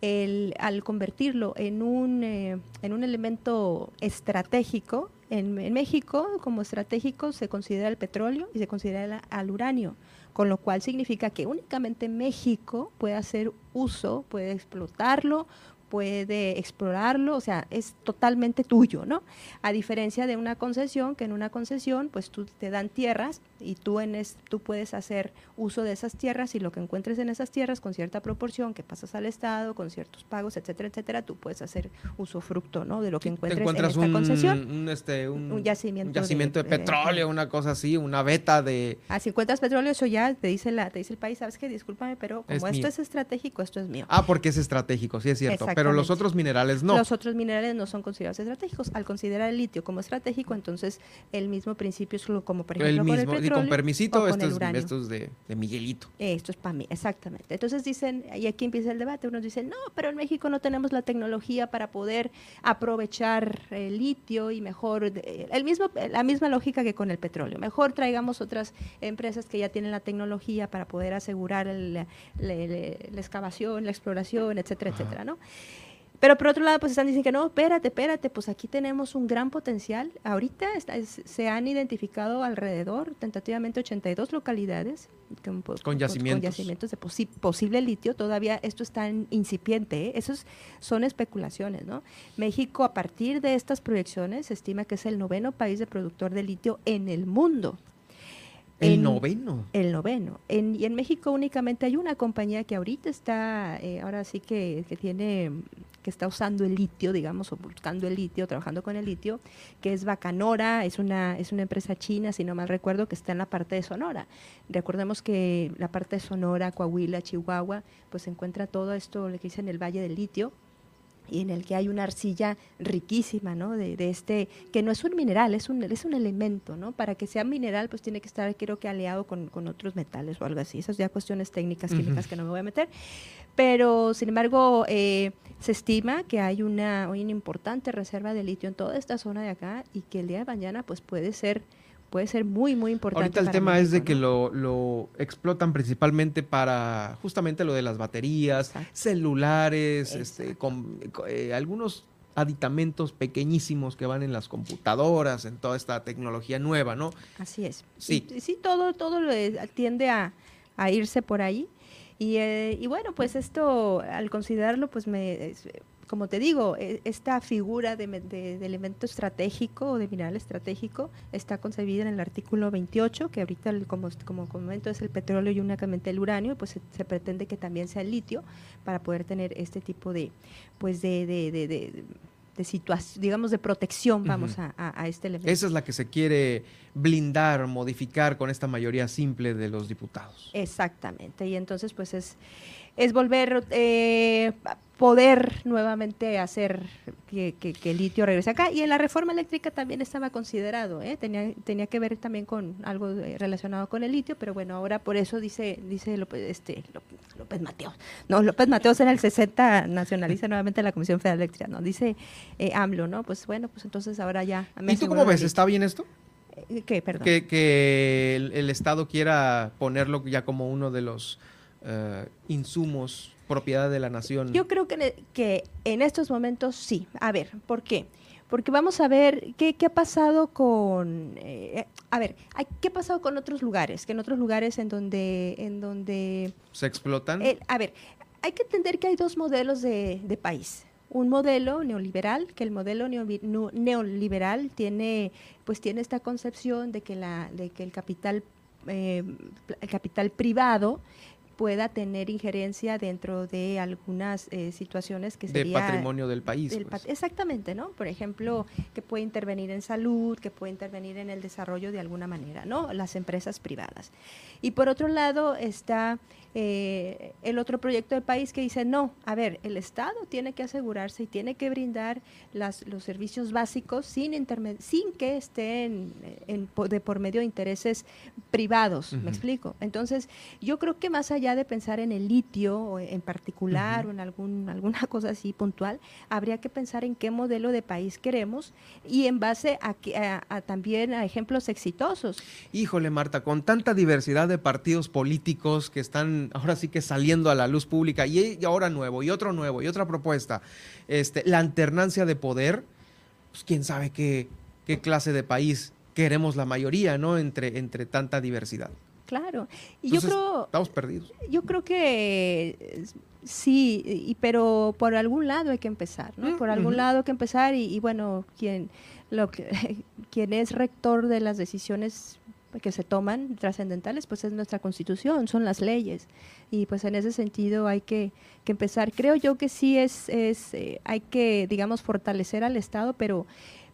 el, al convertirlo en un, eh, en un elemento estratégico, en, en México como estratégico se considera el petróleo y se considera al uranio con lo cual significa que únicamente México puede hacer uso, puede explotarlo, puede explorarlo, o sea, es totalmente tuyo, ¿no? A diferencia de una concesión, que en una concesión, pues tú te dan tierras y tú, en tú puedes hacer uso de esas tierras y lo que encuentres en esas tierras con cierta proporción que pasas al Estado, con ciertos pagos, etcétera, etcétera, tú puedes hacer uso fructo, ¿no? De lo que encuentres en esta concesión. Un, este, un, yacimiento, yacimiento de, petróleo, una cosa así, una veta de... Si encuentras petróleo, eso ya te dice, la, te dice el país, ¿sabes qué? Discúlpame, pero como esto es estratégico, esto es mío. Ah, porque es estratégico, sí es cierto pero los otros minerales no. Los otros minerales no son considerados estratégicos. Al considerar el litio como estratégico, entonces el mismo principio es como por ejemplo el mismo, con el petróleo. Y con permisito, esto, es, esto es de, Miguelito. Esto es para mí, exactamente. Entonces dicen, y aquí empieza el debate, unos dicen, no, pero en México no tenemos la tecnología para poder aprovechar el litio y mejor, el mismo, la misma lógica que con el petróleo. Mejor traigamos otras empresas que ya tienen la tecnología para poder asegurar la, la excavación, la exploración, etcétera, etcétera, ¿no? Pero por otro lado, pues están diciendo que no, espérate, espérate, pues aquí tenemos un gran potencial. Ahorita se han identificado alrededor, tentativamente 82 localidades con, con yacimientos, con yacimientos de posible litio. Todavía esto está en incipiente, ¿eh? esos son especulaciones, ¿no? México, a partir de estas proyecciones, se estima que es el noveno país de productor de litio en el mundo. El noveno. El noveno. En, y en México únicamente hay una compañía que ahorita está, eh, ahora sí que, que, tiene que está usando el litio, digamos, o buscando el litio, trabajando con el litio, que es Bacanora, es una, es una empresa china, si no mal recuerdo, que está en la parte de Sonora. Recordemos que la parte de Sonora, Coahuila, Chihuahua, pues se encuentra todo esto, lo que dicen el Valle del Litio, y en el que hay una arcilla riquísima, ¿no? De, este, que no es un mineral, es un, es un elemento, ¿no? Para que sea mineral, pues tiene que estar, creo que, aliado con, otros metales o algo así. Esas ya cuestiones técnicas, químicas que no me voy a meter. Pero, sin embargo, eh, se estima que hay una, una importante reserva de litio en toda esta zona de acá y que el día de mañana, pues puede ser puede ser muy, muy importante. Ahorita el tema es de que lo, lo, explotan principalmente para justamente lo de las baterías, celulares, este, con, eh, algunos aditamentos pequeñísimos que van en las computadoras, en toda esta tecnología nueva, ¿no? Así es. Sí. sí, todo, todo tiende a, irse por ahí. Y, eh, y, bueno, pues esto, al considerarlo, pues me, como te digo, e, esta figura de, elemento estratégico o de mineral estratégico está concebida en el artículo 28, que ahorita, como, como comento, es el petróleo y únicamente el uranio, pues se, pretende que también sea el litio para poder tener este tipo de, pues de, de situación, digamos, de protección, vamos a, a, este elemento. Esa es la que se quiere blindar, modificar con esta mayoría simple de los diputados. Exactamente, y entonces pues es, es volver, eh, poder nuevamente hacer que, el litio regrese acá. Y en la reforma eléctrica también estaba considerado, ¿eh? tenía, tenía que ver también con algo relacionado con el litio, pero bueno, ahora por eso dice, dice López, este, López Mateos. No, López Mateos en el 60 nacionaliza nuevamente la Comisión Federal Eléctrica, ¿no? Dice eh, AMLO, ¿no? Pues bueno, pues entonces ahora ya... ¿Y tú cómo ves? ¿Está bien esto? ¿Qué, perdón? Que, el, Estado quiera ponerlo ya como uno de los eh, insumos propiedad de la nación. Yo creo que, que en estos momentos sí. A ver, ¿por qué? Porque vamos a ver qué, qué ha pasado con, eh, a ver, qué ha pasado con otros lugares, que en otros lugares en donde, en donde se explotan. a ver, hay que entender que hay dos modelos de, de país un modelo neoliberal, que el modelo neoliberal tiene, pues tiene esta concepción de que, la, de que el capital, eh, el capital privado pueda tener injerencia dentro de algunas eh, situaciones que sería... De patrimonio del país. Pues. exactamente, ¿no? Por ejemplo, que puede intervenir en salud, que puede intervenir en el desarrollo de alguna manera, ¿no? Las empresas privadas. Y por otro lado está eh, el otro proyecto del país que dice, no, a ver, el Estado tiene que asegurarse y tiene que brindar las, los servicios básicos sin, sin que estén en, de por medio de intereses privados, ¿me explico? Entonces, yo creo que más allá de pensar en el litio en particular o en algún, alguna cosa así puntual, habría que pensar en qué modelo de país queremos y en base a, a también a ejemplos exitosos. Híjole, Marta, con tanta diversidad de partidos políticos que están ahora sí que saliendo a la luz pública y, ahora nuevo y otro nuevo y otra propuesta, este, la alternancia de poder, pues quién sabe qué, qué clase de país queremos la mayoría, ¿no? Entre, entre tanta diversidad. Claro. Y yo creo. Estamos perdidos. Yo creo que sí, y, pero por algún lado hay que empezar, ¿no? Por algún lado hay que empezar, y, y bueno, quien, lo que, quien es rector de las decisiones que se toman trascendentales, pues es nuestra constitución, son las leyes. Y pues en ese sentido hay que, que empezar. Creo yo que sí es, es eh, hay que, digamos, fortalecer al Estado, pero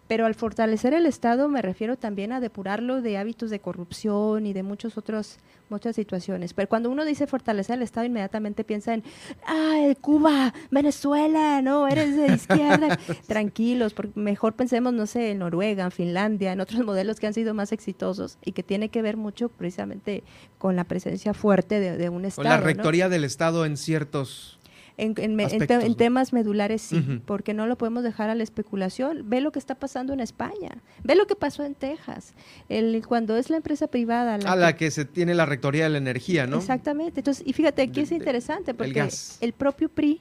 pero al fortalecer el Estado me refiero también a depurarlo de hábitos de corrupción y de muchos otros muchas situaciones. Pero cuando uno dice fortalecer el Estado, inmediatamente piensa en, ¡ay, Cuba, Venezuela, no, eres de izquierda! Tranquilos, porque mejor pensemos, no sé, en Noruega, en Finlandia, en otros modelos que han sido más exitosos y que tiene que ver mucho precisamente con la presencia fuerte de, un Estado. Con la rectoría del Estado en ciertos en, temas medulares sí, porque no lo podemos dejar a la especulación. Ve lo que está pasando en España, ve lo que pasó en Texas, el, cuando es la empresa privada. a la que se tiene la rectoría de la energía, ¿no? Exactamente. Entonces, y fíjate, aquí es interesante porque el propio PRI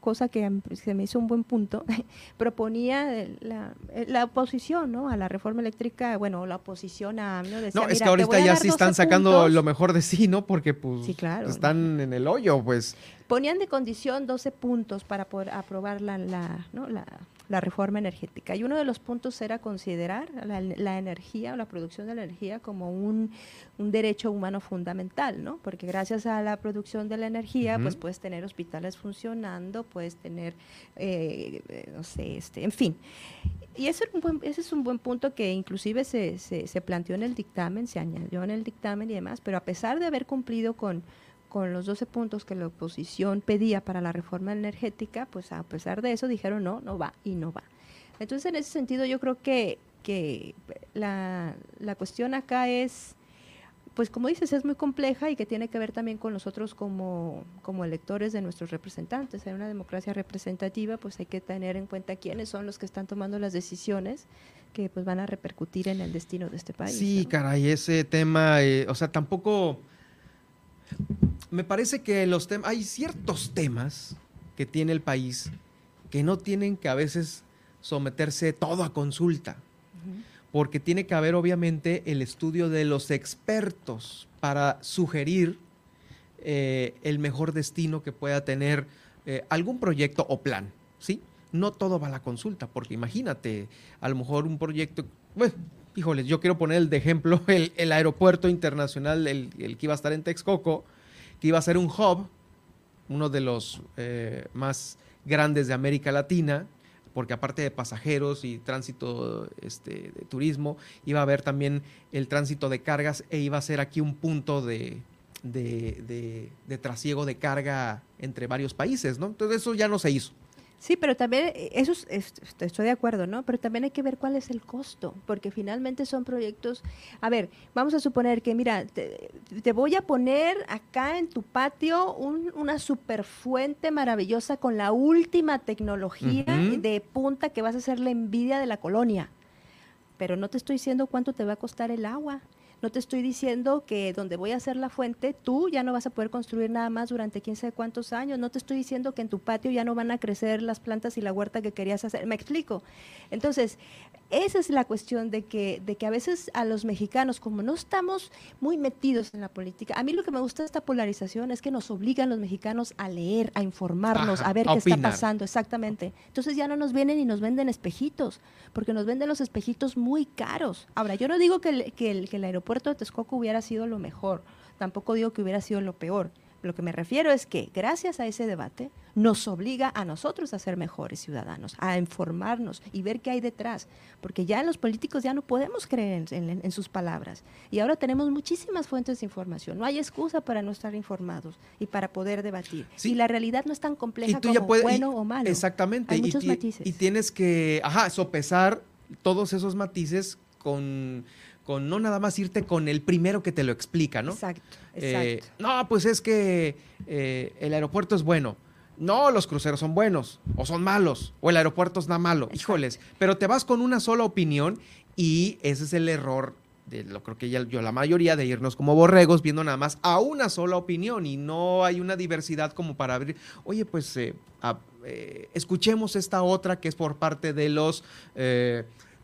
cosa que se me hizo un buen punto, proponía la, la, oposición ¿no? a la reforma eléctrica, bueno, la oposición a ¿no? no, es que ahorita ya sí están sacando lo mejor de sí, ¿no? Porque pues están en el hoyo, pues. Ponían de condición 12 puntos para poder aprobar la, la, ¿no? la, la reforma energética. Y uno de los puntos era considerar la, energía o la producción de la energía como un, derecho humano fundamental, ¿no? Porque gracias a la producción de la energía, pues puedes tener hospitales funcionando, puedes tener, eh, no sé, este, en fin. Y ese, es un buen, ese es un buen punto que inclusive se, se, se planteó en el dictamen, se añadió en el dictamen y demás, pero a pesar de haber cumplido con con los 12 puntos que la oposición pedía para la reforma energética, pues a pesar de eso dijeron no, no va y no va. Entonces, en ese sentido, yo creo que, que la, la cuestión acá es, pues como dices, es muy compleja y que tiene que ver también con nosotros como, como electores de nuestros representantes. En una democracia representativa, pues hay que tener en cuenta quiénes son los que están tomando las decisiones que pues van a repercutir en el destino de este país. Sí, caray, ese tema, eh, o sea, tampoco me parece que los temas, hay ciertos temas que tiene el país que no tienen que a veces someterse todo a consulta, porque tiene que haber obviamente el estudio de los expertos para sugerir eh, el mejor destino que pueda tener eh, algún proyecto o plan, ¿sí? No todo va a la consulta, porque imagínate, a lo mejor un proyecto, bueno, híjoles, yo quiero poner el de ejemplo el, aeropuerto internacional, el, que iba a estar en Texcoco, que iba a ser un hub, uno de los eh, más grandes de América Latina, porque aparte de pasajeros y tránsito este, de turismo, iba a haber también el tránsito de cargas e iba a ser aquí un punto de, de, de trasiego de carga entre varios países, ¿no? Entonces eso ya no se hizo. Sí, pero también, eh, eso estoy de acuerdo, ¿no? Pero también hay que ver cuál es el costo, porque finalmente son proyectos, a ver, vamos a suponer que, mira, te, voy a poner acá en tu patio una super fuente maravillosa con la última tecnología de punta que vas a hacer la envidia de la colonia, pero no te estoy diciendo cuánto te va a costar el agua no te estoy diciendo que donde voy a hacer la fuente, tú ya no vas a poder construir nada más durante quién sabe cuántos años. No te estoy diciendo que en tu patio ya no van a crecer las plantas y la huerta que querías hacer. Me explico. Entonces, esa es la cuestión de que, de que a veces a los mexicanos, como no estamos muy metidos en la política, a mí lo que me gusta de esta polarización es que nos obligan los mexicanos a leer, a informarnos, a ver qué está pasando, exactamente. Entonces ya no nos vienen y nos venden espejitos, porque nos venden los espejitos muy caros. Ahora, yo no digo que el, que el, que el aeropuerto de Texcoco hubiera sido lo mejor, tampoco digo que hubiera sido lo peor. Lo que me refiero es que gracias a ese debate nos obliga a nosotros a ser mejores ciudadanos, a informarnos y ver qué hay detrás, porque ya los políticos ya no podemos creer en, sus palabras y ahora tenemos muchísimas fuentes de información, no hay excusa para no estar informados y para poder debatir. Y la realidad no es tan compleja como bueno o malo. Exactamente. Hay muchos matices. Y tienes que, ajá, sopesar todos esos matices con con no nada más irte con el primero que te lo explica, ¿no? Exacto, eh, exacto. no, pues es que eh, el aeropuerto es bueno. No, los cruceros son buenos o son malos o el aeropuerto es nada malo. Híjoles, pero te vas con una sola opinión y ese es el error de lo creo que ya yo la mayoría de irnos como borregos viendo nada más a una sola opinión y no hay una diversidad como para abrir, oye, pues eh, escuchemos esta otra que es por parte de los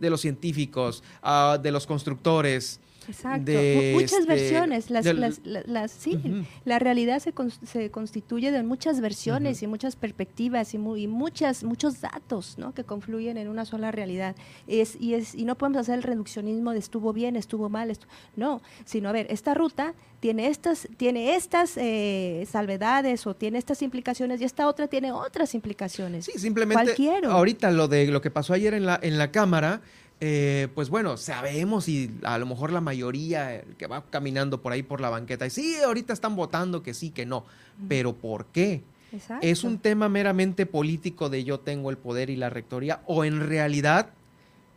de los científicos, ah, de los constructores. Exacto. muchas este, versiones. Las, las, sí, La realidad se, se, constituye de muchas versiones y muchas perspectivas y, muy, muchas, muchos datos ¿no? que confluyen en una sola realidad. Es, y, es, y no podemos hacer el reduccionismo de estuvo bien, estuvo mal. no, sino a ver, esta ruta tiene estas, tiene estas eh, salvedades o tiene estas implicaciones y esta otra tiene otras implicaciones. Sí, simplemente ahorita lo de lo que pasó ayer en la, en la Cámara, eh, pues bueno, sabemos y a lo mejor la mayoría que va caminando por ahí por la banqueta, y sí, ahorita están votando que sí, que no, pero ¿por qué? ¿Es un tema meramente político de yo tengo el poder y la rectoría o en realidad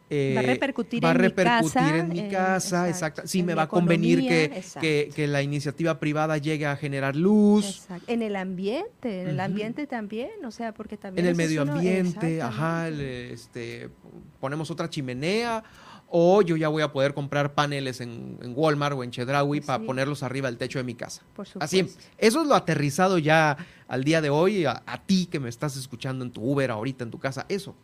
eh, va a repercutir, en, mi casa, en mi casa, exacto. Sí, me va a convenir que, que, la iniciativa privada llegue a generar luz. En el ambiente, en el ambiente también, o sea, porque también... En el medio ambiente, ajá, este, ponemos otra chimenea o yo ya voy a poder comprar paneles en, Walmart o en Chedraui para ponerlos arriba del techo de mi casa. Por Así, eso es lo aterrizado ya al día de hoy, a, a, ti que me estás escuchando en tu Uber ahorita en tu casa, eso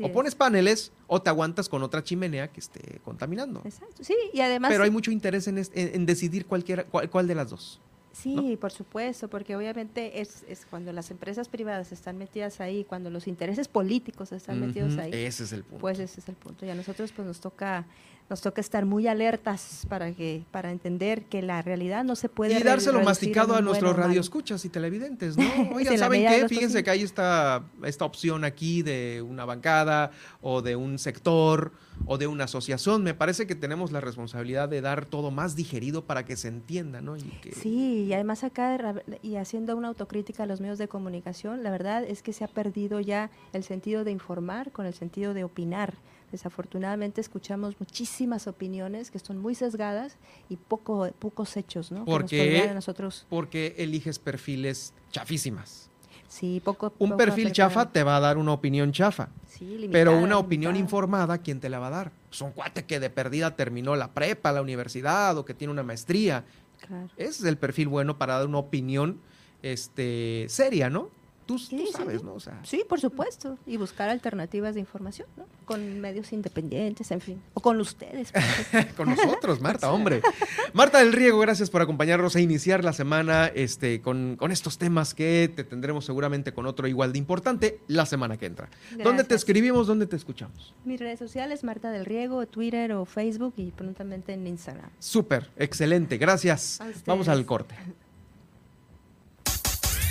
o pones paneles o te aguantas con otra chimenea que esté contaminando. Exacto. Sí, y además. Pero hay mucho interés en, en, decidir cualquiera, cuál, de las dos. Sí, por supuesto, porque obviamente es, es, cuando las empresas privadas están metidas ahí, cuando los intereses políticos están metidos ahí. Ese es el punto. Pues ese es el punto. Y a nosotros pues nos toca nos toca estar muy alertas para que para entender que la realidad no se puede y dárselo masticado a nuestros radioescuchas y televidentes no oigan saben qué fíjense que hay esta esta opción aquí de una bancada o de un sector o de una asociación. Me parece que tenemos la responsabilidad de dar todo más digerido para que se entienda no sí y además acá y haciendo una autocrítica a los medios de comunicación la verdad es que se ha perdido ya el sentido de informar con el sentido de opinar Desafortunadamente escuchamos muchísimas opiniones que son muy sesgadas y poco, pocos hechos, ¿no? Porque, nosotros. porque eliges perfiles chafísimas. Sí, poco. Un perfil chafa te va a dar una opinión chafa. Sí, pero una opinión informada, ¿quién te la va a dar? Pues un cuate que de perdida terminó la prepa, la universidad o que tiene una maestría. Ese es el perfil bueno para dar una opinión este, seria, ¿no? Tú, sabes, ¿no? O sea, sí, por supuesto. Y buscar alternativas de información, ¿no? Con medios independientes, en fin. O con ustedes. con nosotros, Marta, hombre. Marta del Riego, gracias por acompañarnos a iniciar la semana este, con, con estos temas que te tendremos seguramente con otro igual de importante la semana que entra. ¿Dónde te escribimos? ¿Dónde te escuchamos? Mis redes sociales, Marta del Riego, Twitter o Facebook y prontamente en Instagram. Súper, excelente, gracias. Vamos al corte.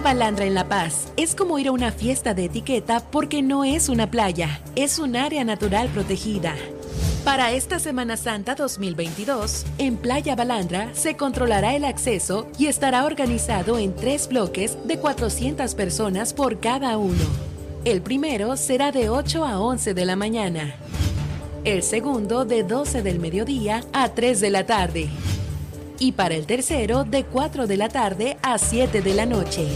Balandra en La Paz es como ir a una fiesta de etiqueta porque no es una playa, es un área natural protegida. Para esta Semana Santa 2022, en Playa Balandra se controlará el acceso y estará organizado en tres bloques de 400 personas por cada uno. El primero será de 8 a 11 de la mañana. El segundo de 12 del mediodía a 3 de la tarde y para el tercero de 4 de la tarde a 7 de la noche.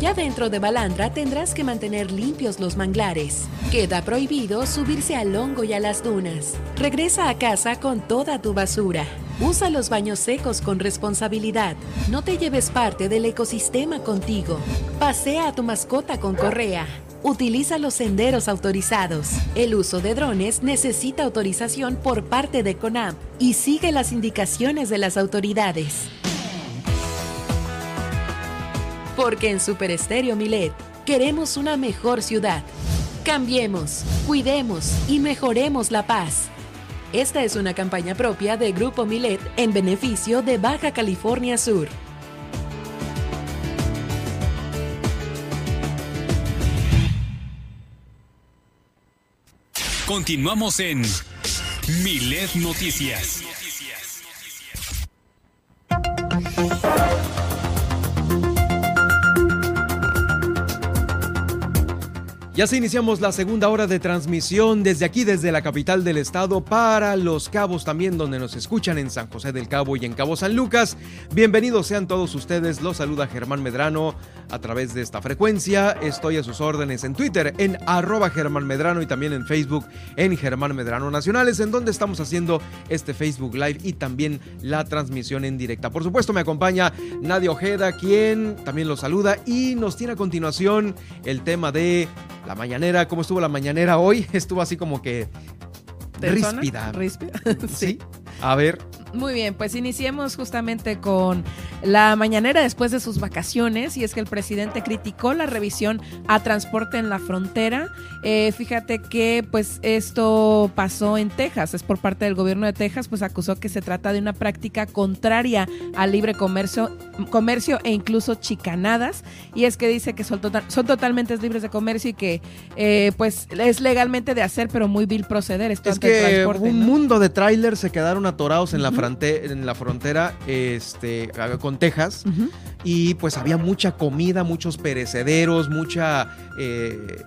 Ya dentro de Balandra tendrás que mantener limpios los manglares. Queda prohibido subirse al hongo y a las dunas. Regresa a casa con toda tu basura. Usa los baños secos con responsabilidad. No te lleves parte del ecosistema contigo. Pasea a tu mascota con correa. Utiliza los senderos autorizados. El uso de drones necesita autorización por parte de CONAM y sigue las indicaciones de las autoridades. Porque en Super Estéreo Milet queremos una mejor ciudad. Cambiemos, cuidemos y mejoremos la paz. Esta es una campaña propia de Grupo Milet en beneficio de Baja California Sur. Continuamos en Milet Noticias. Ya se iniciamos la segunda hora de transmisión desde aquí, desde la capital del estado, para Los Cabos también, donde nos escuchan en San José del Cabo y en Cabo San Lucas. Bienvenidos sean todos ustedes. Los saluda Germán Medrano a través de esta frecuencia. Estoy a sus órdenes en Twitter, en arroba Germán Medrano y también en Facebook, en Germán Medrano Nacionales, en donde estamos haciendo este Facebook Live y también la transmisión en directa. Por supuesto, me acompaña Nadia Ojeda, quien también los saluda y nos tiene a continuación el tema de la mañanera, ¿cómo estuvo la mañanera hoy? Estuvo así como que ríspida. Ríspida. sí. A ver, muy bien, pues iniciemos justamente con la mañanera después de sus vacaciones y es que el presidente criticó la revisión a transporte en la frontera. Eh, fíjate que pues esto pasó en Texas, es por parte del gobierno de Texas, pues acusó que se trata de una práctica contraria al libre comercio, comercio e incluso chicanadas y es que dice que son, tota-, son totalmente libres de comercio y que eh, pues es legalmente de hacer pero muy vil proceder. Esto es que un mundo de trailers se quedaron atorados en la en la frontera este, con Texas. Y pues había mucha comida, muchos perecederos, mucha, eh,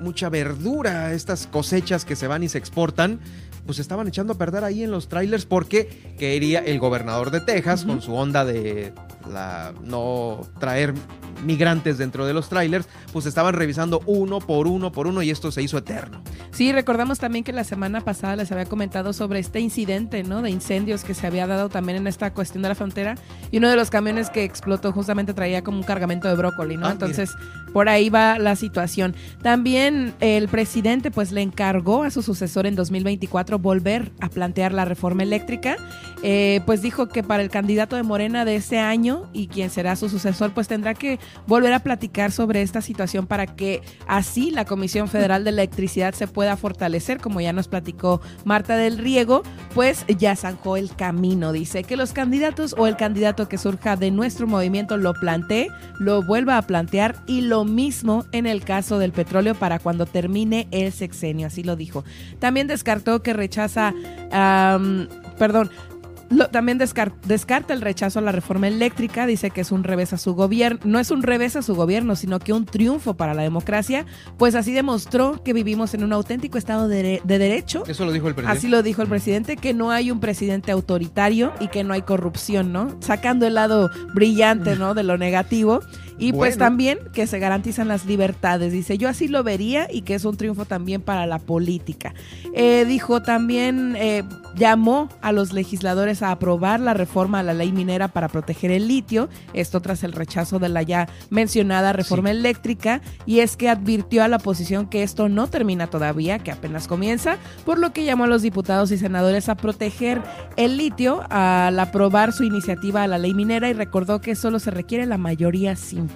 mucha verdura, estas cosechas que se van y se exportan pues estaban echando a perder ahí en los trailers porque quería el gobernador de Texas con su onda de la no traer migrantes dentro de los trailers, pues estaban revisando uno por uno por uno y esto se hizo eterno. Sí, recordamos también que la semana pasada les había comentado sobre este incidente, ¿no? De incendios que se había dado también en esta cuestión de la frontera y uno de los camiones que explotó justamente traía como un cargamento de brócoli, ¿no? Ah, Entonces, por ahí va la situación. También el presidente pues le encargó a su sucesor en 2024 volver a plantear la reforma eléctrica. Eh, pues dijo que para el candidato de Morena de este año y quien será su sucesor pues tendrá que volver a platicar sobre esta situación para que así la Comisión Federal de Electricidad se pueda fortalecer, como ya nos platicó Marta del Riego, pues ya zanjó el camino. Dice que los candidatos o el candidato que surja de nuestro movimiento lo plantee, lo vuelva a plantear y lo mismo en el caso del petróleo para cuando termine el sexenio, así lo dijo. También descartó que rechaza, perdón, también descarta el rechazo a la reforma eléctrica, dice que es un revés a su gobierno, no es un revés a su gobierno, sino que un triunfo para la democracia, pues así demostró que vivimos en un auténtico estado de, derecho. Eso lo dijo el presidente. Así lo dijo el presidente, que no hay un presidente autoritario y que no hay corrupción, ¿no? Sacando el lado brillante, ¿no? De lo negativo. Y pues también que se garantizan las libertades. Dice, yo así lo vería y que es un triunfo también para la política. Eh, dijo también, eh, llamó a los legisladores a aprobar la reforma a la ley minera para proteger el litio, esto tras el rechazo de la ya mencionada reforma eléctrica, y es que advirtió a la oposición que esto no termina todavía, que apenas comienza, por lo que llamó a los diputados y senadores a proteger el litio al aprobar su iniciativa a la ley minera y recordó que solo se requiere la mayoría simple.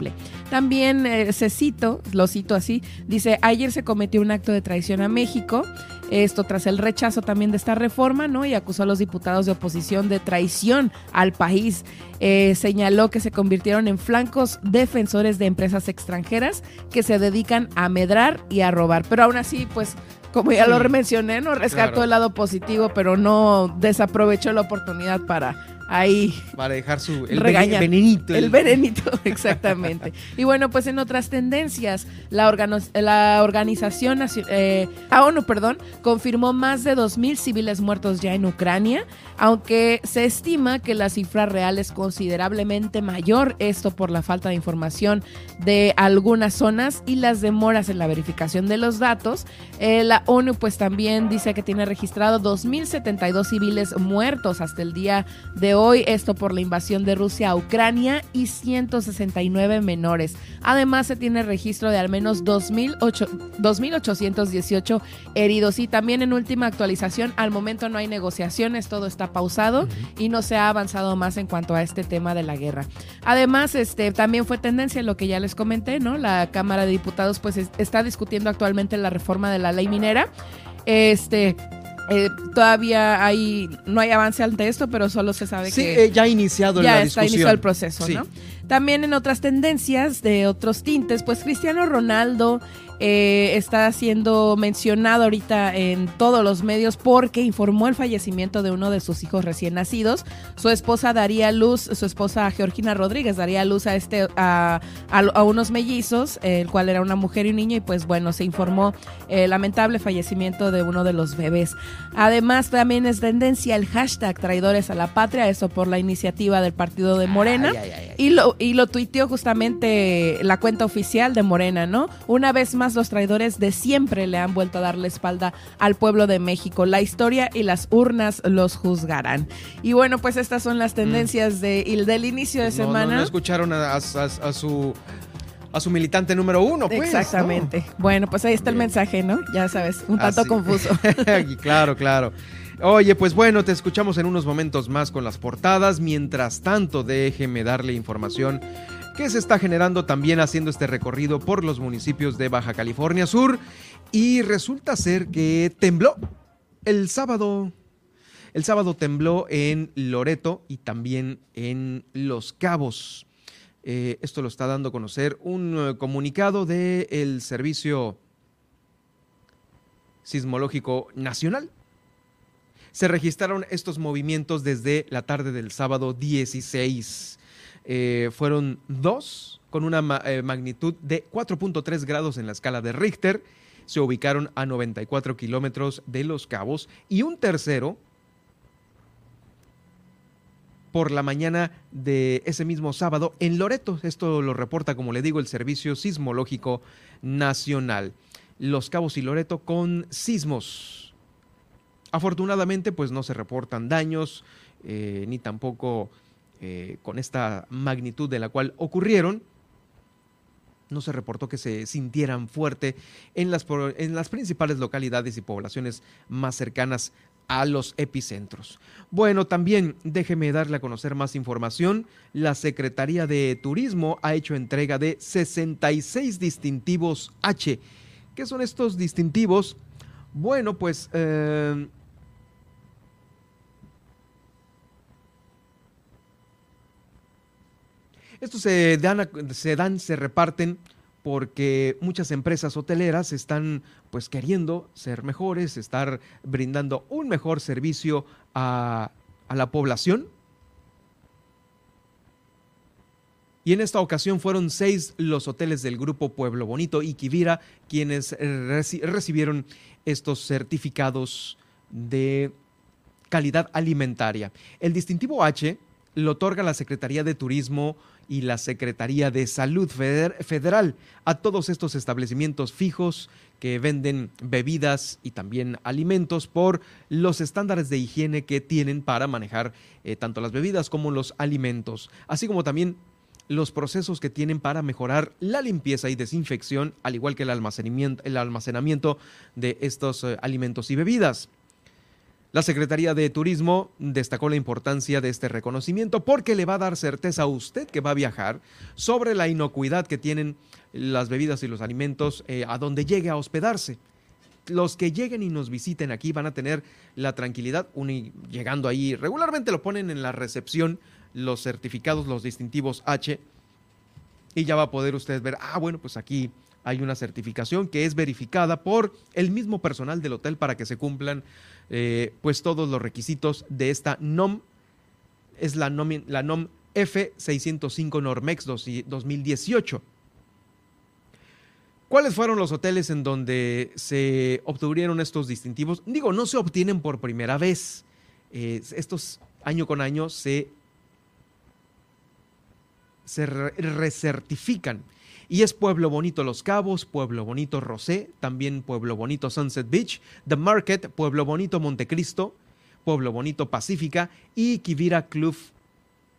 También eh, se cito, lo cito así, dice, ayer se cometió un acto de traición a México, esto tras el rechazo también de esta reforma, ¿no? Y acusó a los diputados de oposición de traición al país. Eh, señaló que se convirtieron en flancos defensores de empresas extranjeras que se dedican a medrar y a robar. Pero aún así, pues como ya lo mencioné, no rescató el lado positivo, pero no desaprovechó la oportunidad para ahí. Para dejar su el venenito. El, venenito, exactamente. y bueno, pues en otras tendencias, la, la organización eh, ah, ONU, perdón, confirmó más de 2.000 civiles muertos ya en Ucrania, aunque se estima que la cifra real es considerablemente mayor, esto por la falta de información de algunas zonas y las demoras en la verificación de los datos. Eh, la ONU pues también dice que tiene registrado 2.072 civiles muertos hasta el día de hoy, esto por la invasión de Rusia a Ucrania y 169 menores. Además se tiene registro de al menos 2.818 heridos y también en última actualización, al momento no hay negociaciones, todo está pausado y no se ha avanzado más en cuanto a este tema de la guerra. Además, este también fue tendencia lo que ya les comenté, ¿no? La Cámara de Diputados pues está discutiendo actualmente la reforma de la ley minera. Este eh, todavía hay no hay avance ante esto, pero solo se sabe que eh, ya ha iniciado ya la está iniciado el proceso, ¿no? También en otras tendencias de otros tintes, pues Cristiano Ronaldo eh, está siendo mencionado ahorita en todos los medios porque informó el fallecimiento de uno de sus hijos recién nacidos. Su esposa daría luz, su esposa Georgina Rodríguez daría luz a este a, unos mellizos, el cual era una mujer y un niño y pues bueno se informó el lamentable fallecimiento de uno de los bebés. Además también es tendencia el hashtag traidores a la patria, eso por la iniciativa del partido de Morena y lo y lo tuiteó justamente la cuenta oficial de Morena, ¿no? Una vez más los traidores de siempre le han vuelto a dar la espalda al pueblo de México. La historia y las urnas los juzgarán. Y bueno, pues estas son las tendencias de, del inicio de semana. No, escucharon a, su a su militante número uno, pues. Exactamente. Bueno, pues ahí está el mensaje, ¿no? Ya sabes, un tanto confuso. claro, claro. Oye, pues bueno, te escuchamos en unos momentos más con las portadas. Mientras tanto, déjeme darle información que se está generando también haciendo este recorrido por los municipios de Baja California Sur. Y resulta ser que tembló el sábado. El sábado tembló en Loreto y también en Los Cabos. Eh, esto lo está dando a conocer un eh, comunicado del Servicio Sismológico Nacional. Se registraron estos movimientos desde la tarde del sábado 16 eh, fueron dos con una eh, magnitud de 4.3 grados en la escala de Richter. Se ubicaron a 94 kilómetros de Los Cabos y un tercero por la mañana de ese mismo sábado en Loreto. Esto lo reporta, como le digo, el Servicio Sismológico Nacional. Los Cabos y Loreto con sismos. Afortunadamente, pues no se reportan daños, eh, ni tampoco eh, con esta magnitud de la cual ocurrieron, no se reportó que se sintieran fuerte en las, principales localidades y poblaciones más cercanas a los epicentros. Bueno, también déjeme darle a conocer más información. La Secretaría de Turismo ha hecho entrega de 66 distintivos H. ¿Qué son estos distintivos? Bueno, pues... Eh, estos se dan, se reparten porque muchas empresas hoteleras están pues queriendo ser mejores, estar brindando un mejor servicio a, la población. Y en esta ocasión fueron seis los hoteles del grupo Pueblo Bonito y Quivira quienes recibieron estos certificados de calidad alimentaria. El distintivo H lo otorga la Secretaría de Turismo y la Secretaría de Salud Federal a todos estos establecimientos fijos que venden bebidas y también alimentos por los estándares de higiene que tienen para manejar eh, tanto las bebidas como los alimentos, así como también los procesos que tienen para mejorar la limpieza y desinfección, al igual que el almacenamiento, el almacenamiento de estos eh, alimentos y bebidas. La Secretaría de Turismo destacó la importancia de este reconocimiento porque le va a dar certeza a usted que va a viajar sobre la inocuidad que tienen las bebidas y los alimentos eh, a donde llegue a hospedarse. Los que lleguen y nos visiten aquí van a tener la tranquilidad, llegando ahí, regularmente lo ponen en la recepción los certificados, los distintivos H, y ya va a poder usted ver, ah, bueno, pues aquí hay una certificación que es verificada por el mismo personal del hotel para que se cumplan eh, pues todos los requisitos de esta NOM. Es la NOM, la NOM F605 Normex 2018. ¿Cuáles fueron los hoteles en donde se obtuvieron estos distintivos? Digo, no se obtienen por primera vez. Estos año con año se, se recertifican. Y es Pueblo Bonito Los Cabos, Pueblo Bonito Rosé, también Pueblo Bonito Sunset Beach, The Market, Pueblo Bonito Montecristo, Pueblo Bonito Pacífica y Kivira Club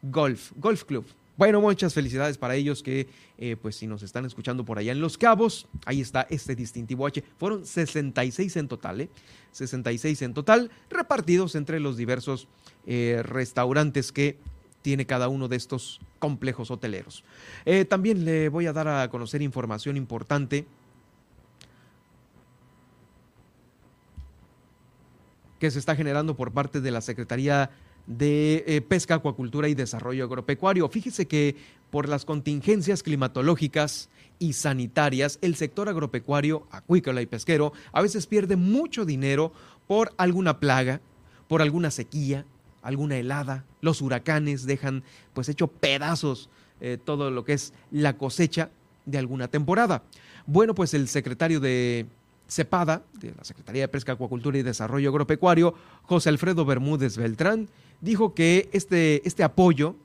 Golf, Golf Club. Bueno, muchas felicidades para ellos que, eh, pues si nos están escuchando por allá en Los Cabos, ahí está este distintivo H. Fueron 66 en total, ¿eh? 66 en total, repartidos entre los diversos eh, restaurantes que tiene cada uno de estos complejos hoteleros. Eh, también le voy a dar a conocer información importante que se está generando por parte de la Secretaría de eh, Pesca, Acuacultura y Desarrollo Agropecuario. Fíjese que por las contingencias climatológicas y sanitarias, el sector agropecuario, acuícola y pesquero a veces pierde mucho dinero por alguna plaga, por alguna sequía, alguna helada, los huracanes dejan pues hecho pedazos eh, todo lo que es la cosecha de alguna temporada. Bueno, pues el secretario de CEPADA, de la Secretaría de Pesca, Acuacultura y Desarrollo Agropecuario, José Alfredo Bermúdez Beltrán, dijo que este, este apoyo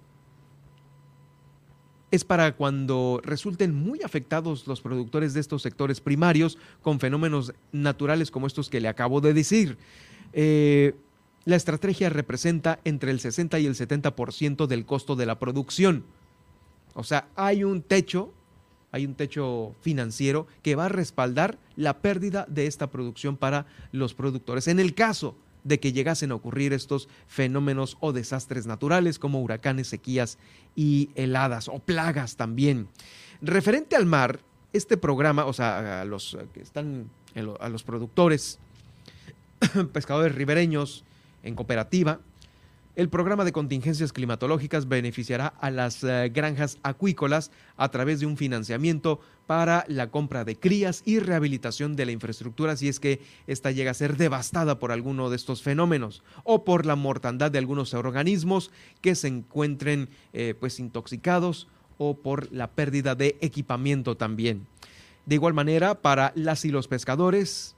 es para cuando resulten muy afectados los productores de estos sectores primarios con fenómenos naturales como estos que le acabo de decir. Eh, la estrategia representa entre el 60 y el 70% del costo de la producción. O sea, hay un techo, hay un techo financiero que va a respaldar la pérdida de esta producción para los productores. En el caso de que llegasen a ocurrir estos fenómenos o desastres naturales como huracanes, sequías y heladas o plagas también. Referente al mar, este programa, o sea, a los que están, a los productores, pescadores ribereños, en cooperativa. El programa de contingencias climatológicas beneficiará a las eh, granjas acuícolas a través de un financiamiento para la compra de crías y rehabilitación de la infraestructura si es que ésta llega a ser devastada por alguno de estos fenómenos o por la mortandad de algunos organismos que se encuentren eh, pues intoxicados o por la pérdida de equipamiento también. De igual manera, para las y los pescadores,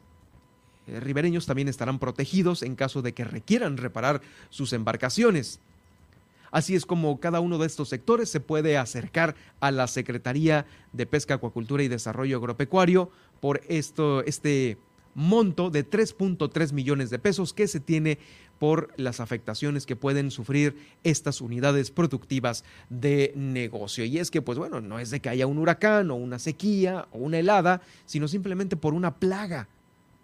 eh, ribereños también estarán protegidos en caso de que requieran reparar sus embarcaciones. Así es como cada uno de estos sectores se puede acercar a la Secretaría de Pesca, Acuacultura y Desarrollo Agropecuario por esto, este monto de 3.3 millones de pesos que se tiene por las afectaciones que pueden sufrir estas unidades productivas de negocio. Y es que, pues bueno, no es de que haya un huracán o una sequía o una helada, sino simplemente por una plaga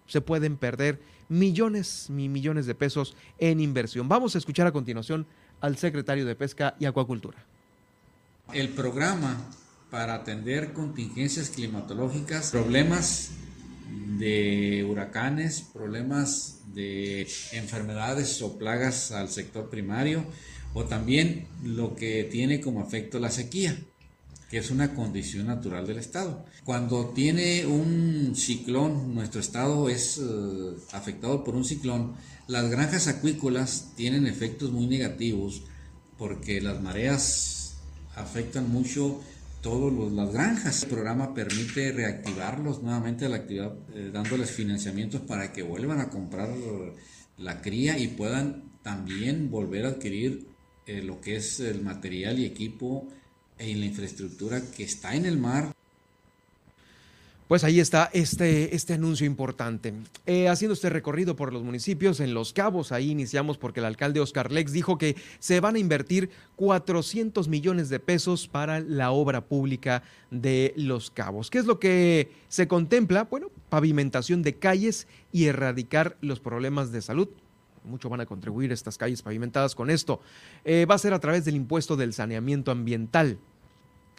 se pueden perder millones y millones de pesos en inversión. Vamos a escuchar a continuación al secretario de Pesca y Acuacultura. El programa para atender contingencias climatológicas, problemas de huracanes, problemas de enfermedades o plagas al sector primario, o también lo que tiene como efecto la sequía, que es una condición natural del estado. Cuando tiene un ciclón, nuestro estado es eh, afectado por un ciclón, las granjas acuícolas tienen efectos muy negativos porque las mareas afectan mucho todas las granjas. El programa permite reactivarlos nuevamente a la actividad, eh, dándoles financiamientos para que vuelvan a comprar la cría y puedan también volver a adquirir eh, lo que es el material y equipo y la infraestructura que está en el mar pues ahí está este, este anuncio importante. Eh, haciendo este recorrido por los municipios en Los Cabos, ahí iniciamos porque el alcalde Oscar Lex dijo que se van a invertir 400 millones de pesos para la obra pública de Los Cabos. ¿Qué es lo que se contempla? Bueno, pavimentación de calles y erradicar los problemas de salud mucho van a contribuir estas calles pavimentadas con esto. Eh, va a ser a través del impuesto del saneamiento ambiental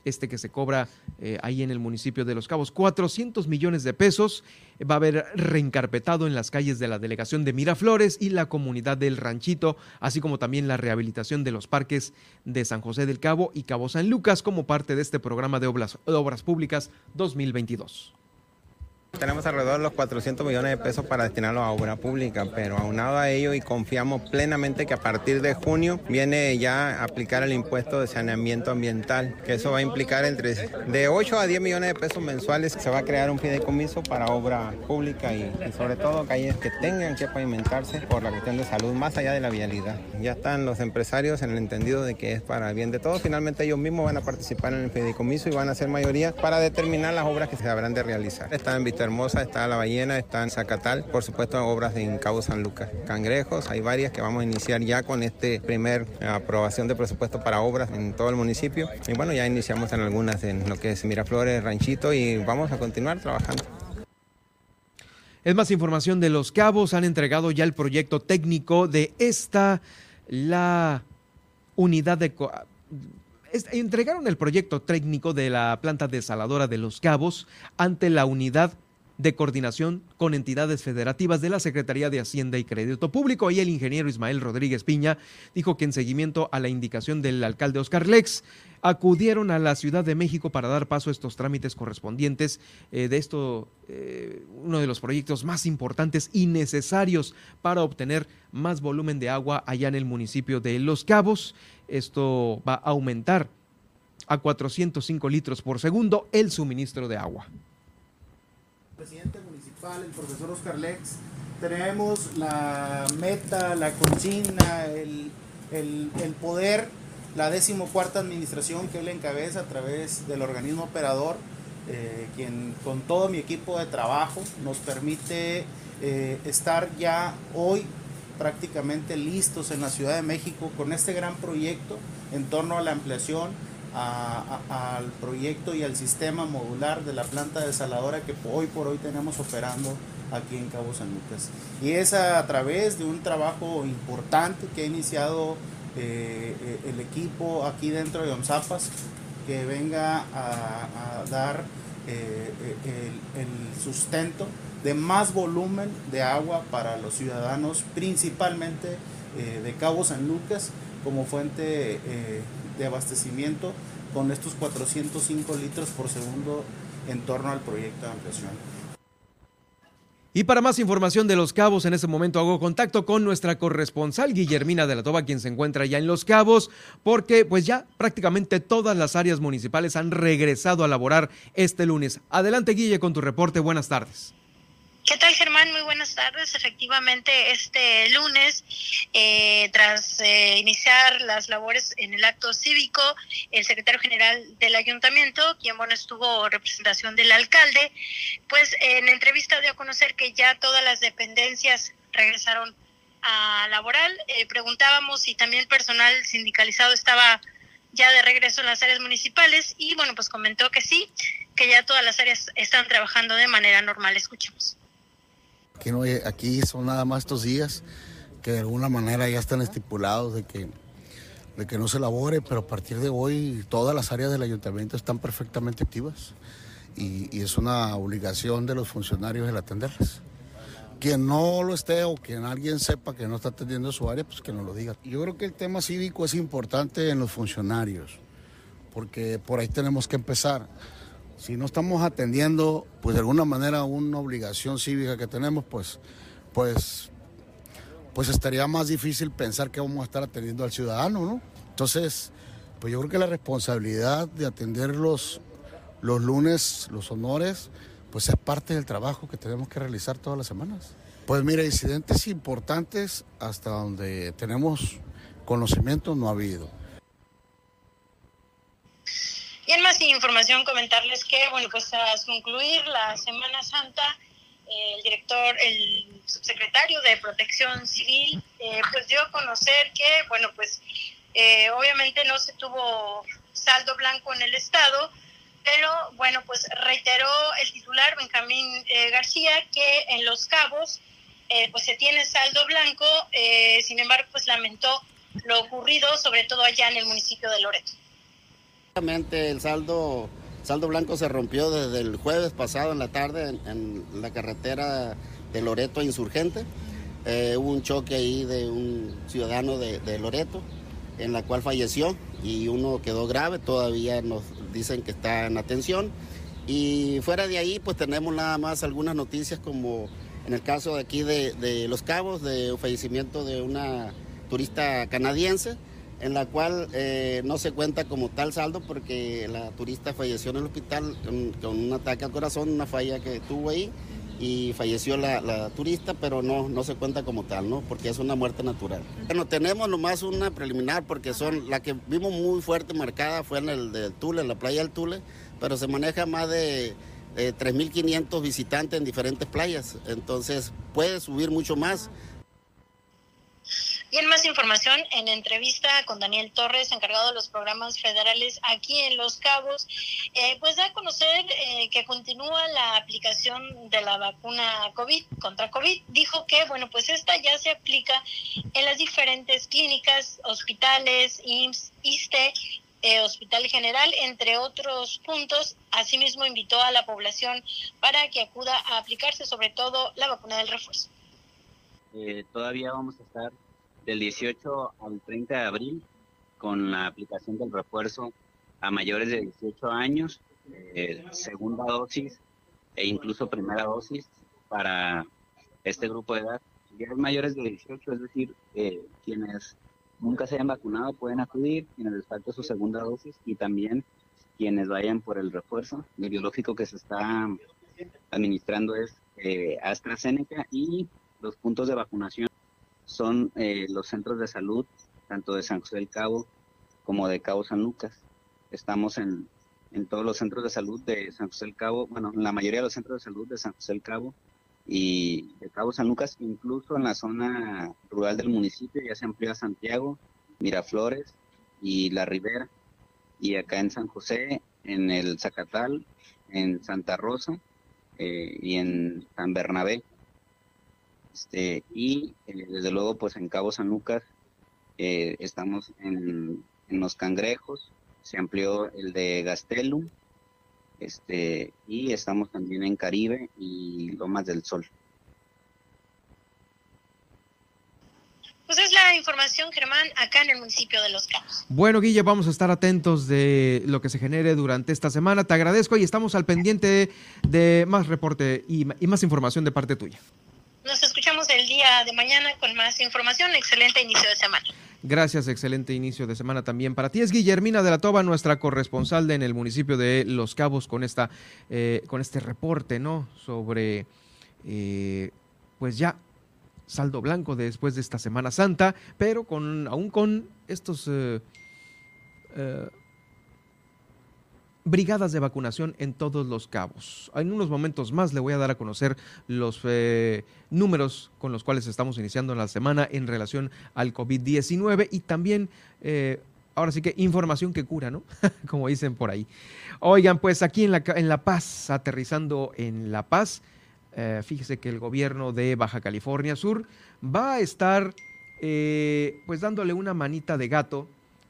este que se cobra eh, ahí en el municipio de Los Cabos. 400 millones de pesos va a haber reencarpetado en las calles de la delegación de Miraflores y la comunidad del Ranchito, así como también la rehabilitación de los parques de San José del Cabo y Cabo San Lucas como parte de este programa de obras, de obras públicas 2022. Tenemos alrededor de los 400 millones de pesos para destinarlo a obra pública, pero aunado a ello y confiamos plenamente que a partir de junio viene ya a aplicar el impuesto de saneamiento ambiental, que eso va a implicar entre de 8 a 10 millones de pesos mensuales. Se va a crear un fideicomiso para obra pública y, sobre todo calles que tengan que pavimentarse por la cuestión de salud más allá de la vialidad. Ya están los empresarios en el entendido de que es para el bien de todos. Finalmente ellos mismos van a participar en el fideicomiso y van a ser mayoría para determinar las obras que se habrán de realizar. Están en Hermosa, está La Ballena, está en Zacatal, por supuesto obras en Cabo San Lucas. Cangrejos, hay varias que vamos a iniciar ya con este primer eh, aprobación de presupuesto para obras en todo el municipio. Y bueno, ya iniciamos en algunas en lo que es Miraflores, Ranchito y vamos a continuar trabajando. Es más información de Los Cabos. Han entregado ya el proyecto técnico de esta, la unidad de entregaron el proyecto técnico de la planta desaladora de Los Cabos ante la unidad de coordinación con entidades federativas de la Secretaría de Hacienda y Crédito Público. Y el ingeniero Ismael Rodríguez Piña dijo que en seguimiento a la indicación del alcalde Oscar Lex, acudieron a la Ciudad de México para dar paso a estos trámites correspondientes eh, de esto, eh, uno de los proyectos más importantes y necesarios para obtener más volumen de agua allá en el municipio de Los Cabos. Esto va a aumentar a 405 litros por segundo el suministro de agua. Presidente municipal, el profesor Oscar Lex, tenemos la meta, la consigna, el, poder, la decimocuarta administración que él encabeza a través del organismo operador, eh, quien con todo mi equipo de trabajo nos permite eh, estar ya hoy prácticamente listos en la Ciudad de México con este gran proyecto en torno a la ampliación al proyecto y al sistema modular de la planta desaladora que hoy por hoy tenemos operando aquí en Cabo San Lucas. Y es a, través de un trabajo importante que ha iniciado eh, eh, el equipo aquí dentro de ONZAPAS que venga a, dar eh, el sustento de más volumen de agua para los ciudadanos, principalmente de Cabo San Lucas, como fuente eh, de abastecimiento con estos 405 litros por segundo en torno al proyecto de ampliación. Y para más información de Los Cabos, en este momento hago contacto con nuestra corresponsal Guillermina de la Toba, quien se encuentra ya en Los Cabos, porque pues ya prácticamente todas las áreas municipales han regresado a laborar este lunes. Adelante Guille con tu reporte, buenas tardes. ¿Qué tal, Germán? Muy buenas tardes. Efectivamente, este lunes, eh, tras eh, iniciar las labores en el acto cívico, el secretario general del ayuntamiento, quien bueno estuvo representación del alcalde, pues en entrevista dio a conocer que ya todas las dependencias regresaron a laboral. Eh, preguntábamos si también el personal sindicalizado estaba ya de regreso en las áreas municipales y bueno, pues comentó que sí, que ya todas las áreas están trabajando de manera normal. Escuchemos que no, aquí son nada más estos días que de alguna manera ya están estipulados de que, de que no se labore, pero a partir de hoy todas las áreas del ayuntamiento están perfectamente activas y, y es una obligación de los funcionarios el atenderlas. Quien no lo esté o quien alguien sepa que no está atendiendo su área, pues que nos lo diga. Yo creo que el tema cívico es importante en los funcionarios, porque por ahí tenemos que empezar. Si no estamos atendiendo, pues de alguna manera una obligación cívica que tenemos, pues, pues, pues estaría más difícil pensar que vamos a estar atendiendo al ciudadano, ¿no? Entonces, pues yo creo que la responsabilidad de atender los, los lunes, los honores, pues es parte del trabajo que tenemos que realizar todas las semanas. Pues mira, incidentes importantes hasta donde tenemos conocimiento no ha habido. Y en más información comentarles que, bueno, pues tras concluir la Semana Santa, el director, el subsecretario de Protección Civil, eh, pues dio a conocer que, bueno, pues eh, obviamente no se tuvo saldo blanco en el Estado, pero bueno, pues reiteró el titular Benjamín eh, García que en Los Cabos pues se tiene saldo blanco, sin embargo, pues lamentó lo ocurrido, sobre todo allá en el municipio de Loreto. El saldo, saldo blanco se rompió desde el jueves pasado en la tarde en, la carretera de Loreto Insurgente. Eh, hubo un choque ahí de un ciudadano de, de, Loreto, en la cual falleció y uno quedó grave, todavía nos dicen que está en atención. Y fuera de ahí, pues tenemos nada más algunas noticias como en el caso de aquí de, de Los Cabos, de fallecimiento de una turista canadiense en la cual eh, no se cuenta como tal saldo porque la turista falleció en el hospital con, un ataque al corazón, una falla que tuvo ahí y falleció la, turista, pero no, no se cuenta como tal, ¿no? Porque es una muerte natural. Bueno, tenemos nomás una preliminar porque son, la que vimos muy fuerte marcada fue en el del Tule, en la playa del Tule, pero se maneja más de 3.500 visitantes en diferentes playas, entonces puede subir mucho más. Y en más información, en entrevista con Daniel Torres, encargado de los programas federales aquí en Los Cabos, eh, pues da a conocer eh, que continúa la aplicación de la vacuna COVID contra COVID. Dijo que, bueno, pues esta ya se aplica en las diferentes clínicas, hospitales, IMSS, ISTE, eh, Hospital General, entre otros puntos. Asimismo, invitó a la población para que acuda a aplicarse sobre todo la vacuna del refuerzo. todavía vamos a estar del 18 al 30 de abril con la aplicación del refuerzo a mayores de 18 años, eh, segunda dosis e incluso primera dosis para este grupo de edad. Ya mayores de 18, es decir, eh, quienes nunca se hayan vacunado pueden acudir, quienes les falta su segunda dosis y también quienes vayan por el refuerzo. El biológico que se está administrando es eh, AstraZeneca y los puntos de vacunación son eh, los centros de salud, tanto de San José del Cabo como de Cabo San Lucas. Estamos en, en todos los centros de salud de San José del Cabo, bueno, en la mayoría de los centros de salud de San José del Cabo y de Cabo San Lucas, incluso en la zona rural del municipio, ya se amplía Santiago, Miraflores y La Ribera, y acá en San José, en el Zacatal, en Santa Rosa eh, y en San Bernabé. Este, y eh, desde luego, pues en Cabo San Lucas eh, estamos en, Los Cangrejos, se amplió el de Gastelum, este, y estamos también en Caribe y Lomas del Sol. Pues es la información, Germán, acá en el municipio de Los Cabos. Bueno, Guille, vamos a estar atentos de lo que se genere durante esta semana. Te agradezco y estamos al pendiente de más reporte y más información de parte tuya. Nos escuchamos el día de mañana con más información. Excelente inicio de semana. Gracias, excelente inicio de semana también para ti. Es Guillermina de la Toba, nuestra corresponsal en el municipio de Los Cabos con esta, eh, con este reporte, ¿no? Sobre, eh, pues ya saldo blanco después de esta Semana Santa, pero con aún con estos eh, brigadas de vacunación en todos los cabos. En unos momentos más le voy a dar a conocer los eh, números con los cuales estamos iniciando la semana en relación al COVID-19 y también, eh, ahora sí que información que cura, ¿no? Como dicen por ahí. Oigan, pues aquí en La, en la Paz, aterrizando en La Paz, eh, fíjese que el gobierno de Baja California Sur va a estar pues dándole una manita de gato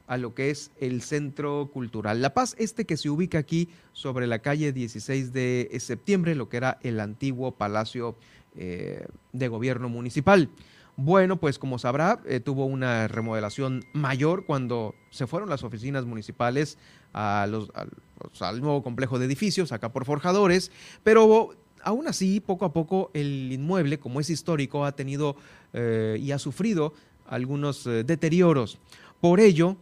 a lo que es el Centro Cultural La Paz, este que se ubica aquí sobre la calle 16 de septiembre, lo que era el antiguo Palacio eh, de Gobierno Municipal. Bueno, pues como sabrá, eh, tuvo una remodelación mayor cuando se fueron las oficinas municipales al nuevo complejo de edificios, acá por Forjadores, pero aún así, poco a poco, el inmueble, como es histórico, ha tenido eh, y ha sufrido algunos deterioros. Por ello,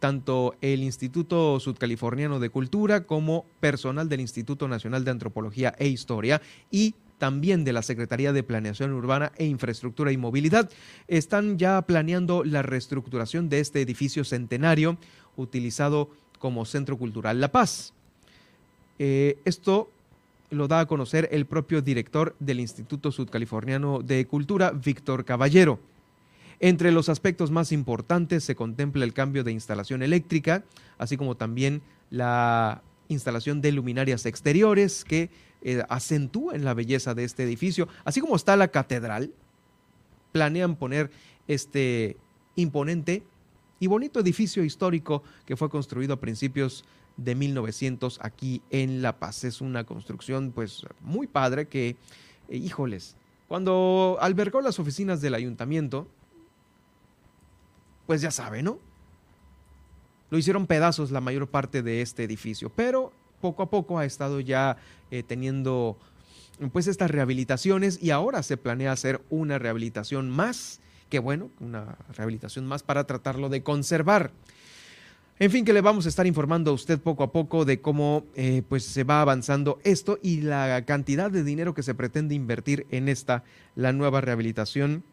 tanto el Instituto Sudcaliforniano de Cultura como personal del Instituto Nacional de Antropología e Historia y también de la Secretaría de Planeación Urbana e Infraestructura y Movilidad, están ya planeando la reestructuración de este edificio centenario utilizado como Centro Cultural La Paz. Eh, esto lo da a conocer el propio director del Instituto Sudcaliforniano de Cultura, Víctor Caballero. Entre los aspectos más importantes se contempla el cambio de instalación eléctrica, así como también la instalación de luminarias exteriores que eh, acentúen la belleza de este edificio, así como está la catedral. Planean poner este imponente y bonito edificio histórico que fue construido a principios de 1900 aquí en La Paz. Es una construcción pues muy padre que, eh, híjoles, cuando albergó las oficinas del ayuntamiento, pues ya sabe, ¿no? Lo hicieron pedazos la mayor parte de este edificio, pero poco a poco ha estado ya eh, teniendo pues estas rehabilitaciones y ahora se planea hacer una rehabilitación más, que bueno, una rehabilitación más para tratarlo de conservar. En fin, que le vamos a estar informando a usted poco a poco de cómo eh, pues se va avanzando esto y la cantidad de dinero que se pretende invertir en esta, la nueva rehabilitación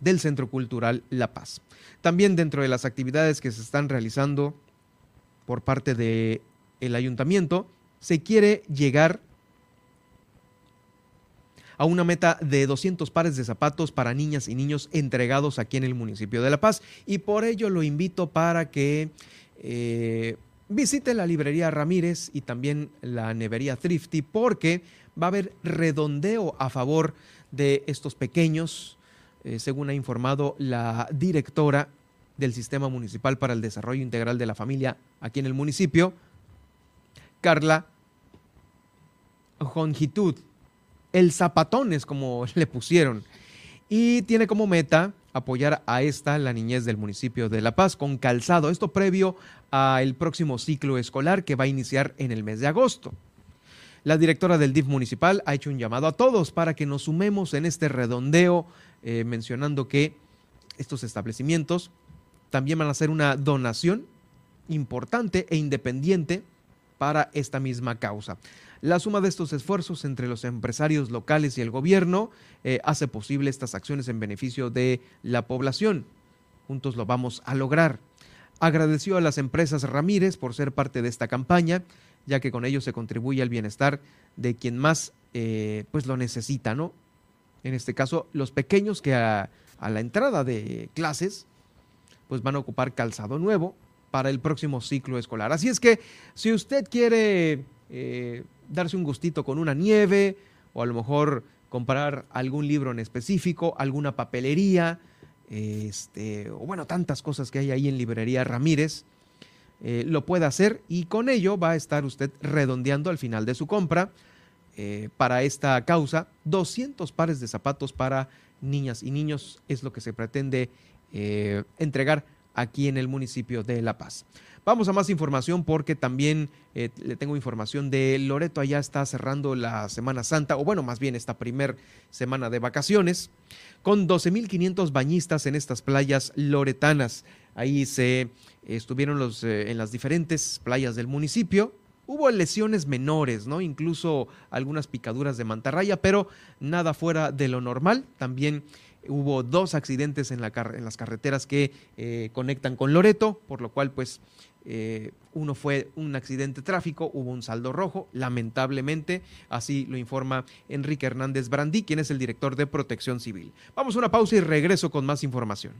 del Centro Cultural La Paz. También dentro de las actividades que se están realizando por parte del el ayuntamiento, se quiere llegar a una meta de 200 pares de zapatos para niñas y niños entregados aquí en el municipio de La Paz. Y por ello lo invito para que eh, visite la librería Ramírez y también la nevería Thrifty porque va a haber redondeo a favor de estos pequeños eh, según ha informado la directora del Sistema Municipal para el Desarrollo Integral de la Familia aquí en el municipio, Carla Jongitud. El zapatón es como le pusieron. Y tiene como meta apoyar a esta, la niñez del municipio de La Paz, con calzado. Esto previo al próximo ciclo escolar que va a iniciar en el mes de agosto. La directora del DIF municipal ha hecho un llamado a todos para que nos sumemos en este redondeo eh, mencionando que estos establecimientos también van a hacer una donación importante e independiente para esta misma causa. La suma de estos esfuerzos entre los empresarios locales y el gobierno eh, hace posible estas acciones en beneficio de la población. Juntos lo vamos a lograr. Agradeció a las empresas Ramírez por ser parte de esta campaña, ya que con ello se contribuye al bienestar de quien más eh, pues lo necesita, ¿no? En este caso los pequeños que a, la entrada de clases pues van a ocupar calzado nuevo para el próximo ciclo escolar. Así es que si usted quiere eh, darse un gustito con una nieve o a lo mejor comprar algún libro en específico, alguna papelería, este, o bueno, tantas cosas que hay ahí en Librería Ramírez, eh, lo puede hacer y con ello va a estar usted redondeando al final de su compra eh, para esta causa. 200 pares de zapatos para niñas y niños es lo que se pretende eh, entregar aquí en el municipio de La Paz. Vamos a más información porque también eh, le tengo información de Loreto. Allá está cerrando la Semana Santa, o bueno, más bien esta primer semana de vacaciones, con 12.500 bañistas en estas playas loretanas. Ahí se estuvieron los, en las diferentes playas del municipio Hubo lesiones menores, ¿no? Incluso algunas picaduras de mantarraya, pero nada fuera de lo normal. También hubo dos accidentes en, la en las carreteras que eh, conectan con Loreto, por lo cual, pues, eh, uno fue un accidente tráfico, hubo un saldo rojo, lamentablemente, así lo informa Enrique Hernández Brandí, quien es el director de Protección Civil. Vamos a una pausa y regreso con más información.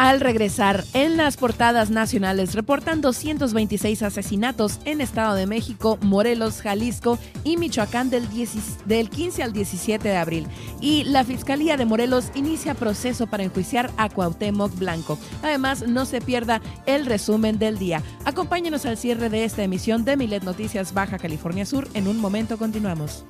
Al regresar, en las portadas nacionales reportan 226 asesinatos en Estado de México, Morelos, Jalisco y Michoacán del, del 15 al 17 de abril. Y la Fiscalía de Morelos inicia proceso para enjuiciar a Cuauhtémoc Blanco. Además, no se pierda el resumen del día. Acompáñenos al cierre de esta emisión de Milet Noticias Baja California Sur. En un momento continuamos.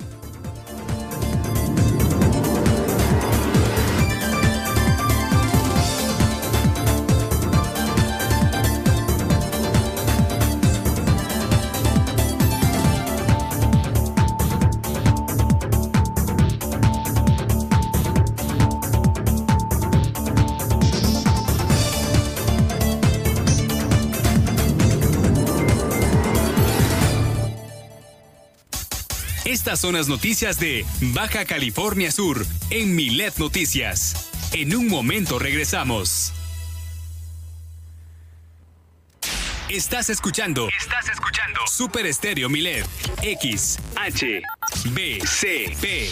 Estas son las noticias de Baja California Sur en Milet Noticias. En un momento regresamos. Estás escuchando. Estás escuchando. Super Estéreo Milet. X, H, B, C, P,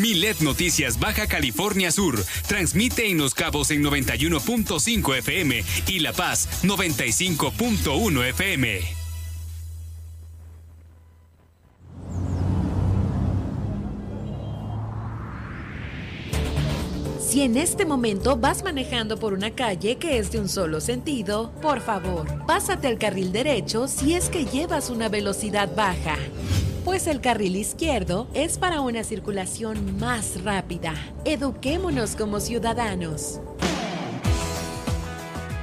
Milet Noticias Baja California Sur transmite en Los Cabos en 91.5 FM y La Paz 95.1 FM. Si en este momento vas manejando por una calle que es de un solo sentido, por favor, pásate al carril derecho si es que llevas una velocidad baja pues el carril izquierdo es para una circulación más rápida. Eduquémonos como ciudadanos.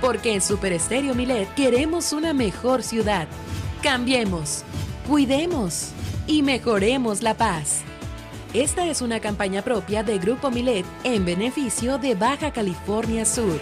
Porque en Super Estéreo Milet queremos una mejor ciudad. Cambiemos, cuidemos y mejoremos la paz. Esta es una campaña propia de Grupo Milet en beneficio de Baja California Sur.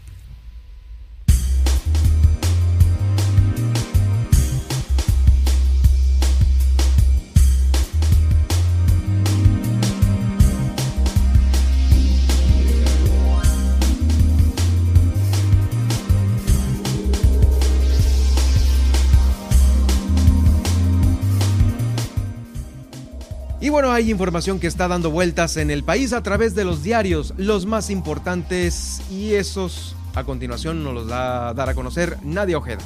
Bueno, hay información que está dando vueltas en el país a través de los diarios, los más importantes, y esos a continuación nos los va a dar a conocer Nadia Ojeda.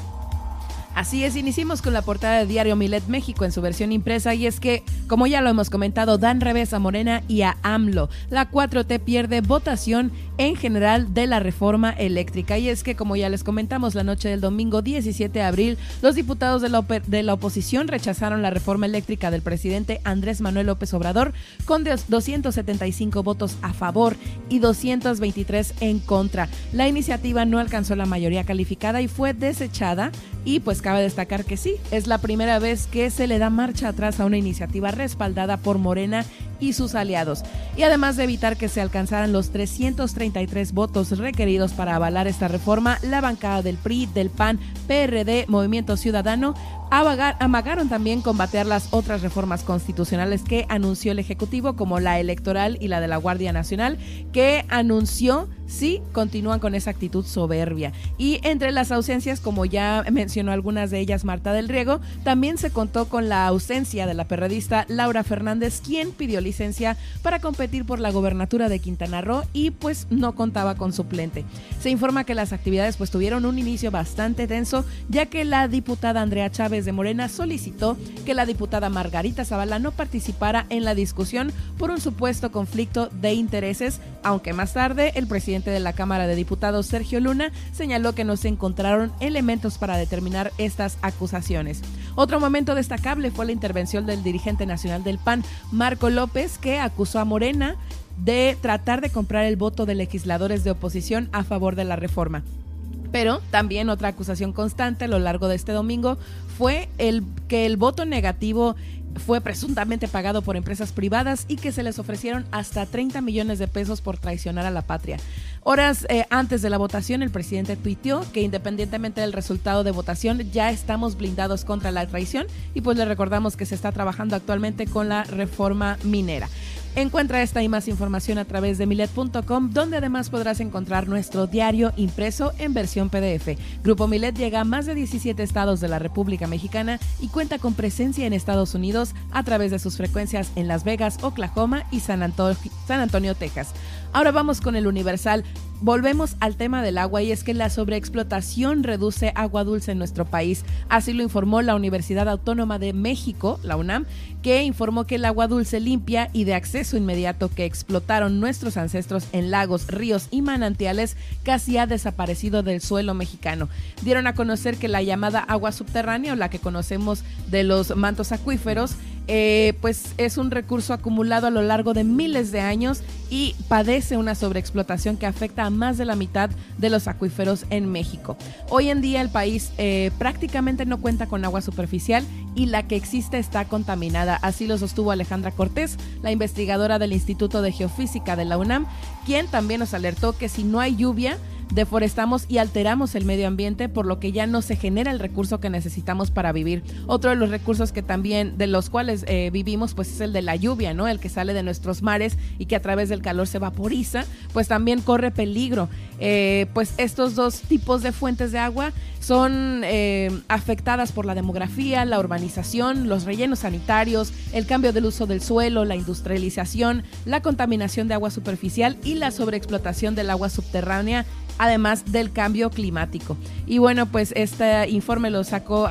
Así es, iniciamos con la portada de Diario Milet México en su versión impresa y es que, como ya lo hemos comentado, dan revés a Morena y a AMLO. La 4T pierde votación en general de la reforma eléctrica y es que, como ya les comentamos, la noche del domingo 17 de abril, los diputados de la, de la oposición rechazaron la reforma eléctrica del presidente Andrés Manuel López Obrador con 275 votos a favor y 223 en contra. La iniciativa no alcanzó la mayoría calificada y fue desechada y pues cabe destacar que sí, es la primera vez que se le da marcha atrás a una iniciativa respaldada por Morena y sus aliados. Y además de evitar que se alcanzaran los 333 votos requeridos para avalar esta reforma, la bancada del PRI, del PAN, PRD, Movimiento Ciudadano amagaron también combatear las otras reformas constitucionales que anunció el Ejecutivo, como la electoral y la de la Guardia Nacional, que anunció sí continúan con esa actitud soberbia. Y entre las ausencias, como ya mencionó algunas de ellas Marta del Riego, también se contó con la ausencia de la perredista Laura Fernández, quien pidió licencia para competir por la gobernatura de Quintana Roo y pues no contaba con suplente. Se informa que las actividades pues tuvieron un inicio bastante tenso, ya que la diputada Andrea Chávez de Morena solicitó que la diputada Margarita Zavala no participara en la discusión por un supuesto conflicto de intereses, aunque más tarde el presidente de la Cámara de Diputados, Sergio Luna, señaló que no se encontraron elementos para determinar estas acusaciones. Otro momento destacable fue la intervención del dirigente nacional del PAN, Marco López, que acusó a Morena de tratar de comprar el voto de legisladores de oposición a favor de la reforma. Pero también otra acusación constante a lo largo de este domingo fue el que el voto negativo fue presuntamente pagado por empresas privadas y que se les ofrecieron hasta 30 millones de pesos por traicionar a la patria. Horas eh, antes de la votación, el presidente tuiteó que independientemente del resultado de votación, ya estamos blindados contra la traición y pues le recordamos que se está trabajando actualmente con la reforma minera. Encuentra esta y más información a través de milet.com, donde además podrás encontrar nuestro diario impreso en versión PDF. Grupo Milet llega a más de 17 estados de la República Mexicana y cuenta con presencia en Estados Unidos a través de sus frecuencias en Las Vegas, Oklahoma y San San Antonio Texas. Ahora vamos con el Universal. Volvemos al tema del agua y es que la sobreexplotación reduce agua dulce en nuestro país. Así lo informó la Universidad Autónoma de México, la UNAM, que informó que el agua dulce limpia y de acceso inmediato que explotaron nuestros ancestros en lagos, ríos y manantiales casi ha desaparecido del suelo mexicano. Dieron a conocer que la llamada agua subterránea o la que conocemos de los mantos acuíferos eh, pues es un recurso acumulado a lo largo de miles de años y padece una sobreexplotación que afecta a más de la mitad de los acuíferos en México. Hoy en día el país eh, prácticamente no cuenta con agua superficial y la que existe está contaminada. Así lo sostuvo Alejandra Cortés, la investigadora del Instituto de Geofísica de la UNAM, quien también nos alertó que si no hay lluvia, deforestamos y alteramos el medio ambiente, por lo que ya no se genera el recurso que necesitamos para vivir. Otro de los recursos que también, de los cuales eh, vivimos, pues es el de la lluvia, ¿no? El que sale de nuestros mares y que a través del calor se vaporiza, pues también corre peligro. Eh, pues estos dos tipos de fuentes de agua son eh, afectadas por la demografía, la urbanización, los rellenos sanitarios, el cambio del uso del suelo, la industrialización, la contaminación de agua superficial y la sobreexplotación del agua subterránea además del cambio climático. Y bueno, pues este informe lo sacó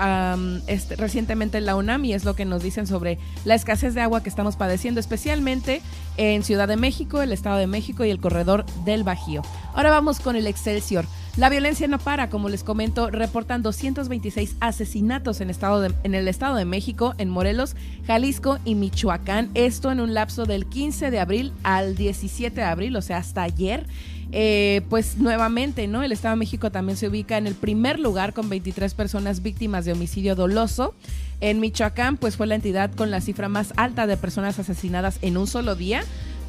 este, recientemente la UNAM y es lo que nos dicen sobre la escasez de agua que estamos padeciendo, especialmente en Ciudad de México, el Estado de México y el corredor del Bajío. Ahora vamos con el Excelsior. La violencia no para, como les comento, reportan 226 asesinatos en, estado en el Estado de México, en Morelos, Jalisco y Michoacán. Esto en un lapso del 15 de abril al 17 de abril, o sea, hasta ayer. Eh, pues nuevamente, ¿no? El Estado de México también se ubica en el primer lugar con 23 personas víctimas de homicidio doloso. En Michoacán, pues fue la entidad con la cifra más alta de personas asesinadas en un solo día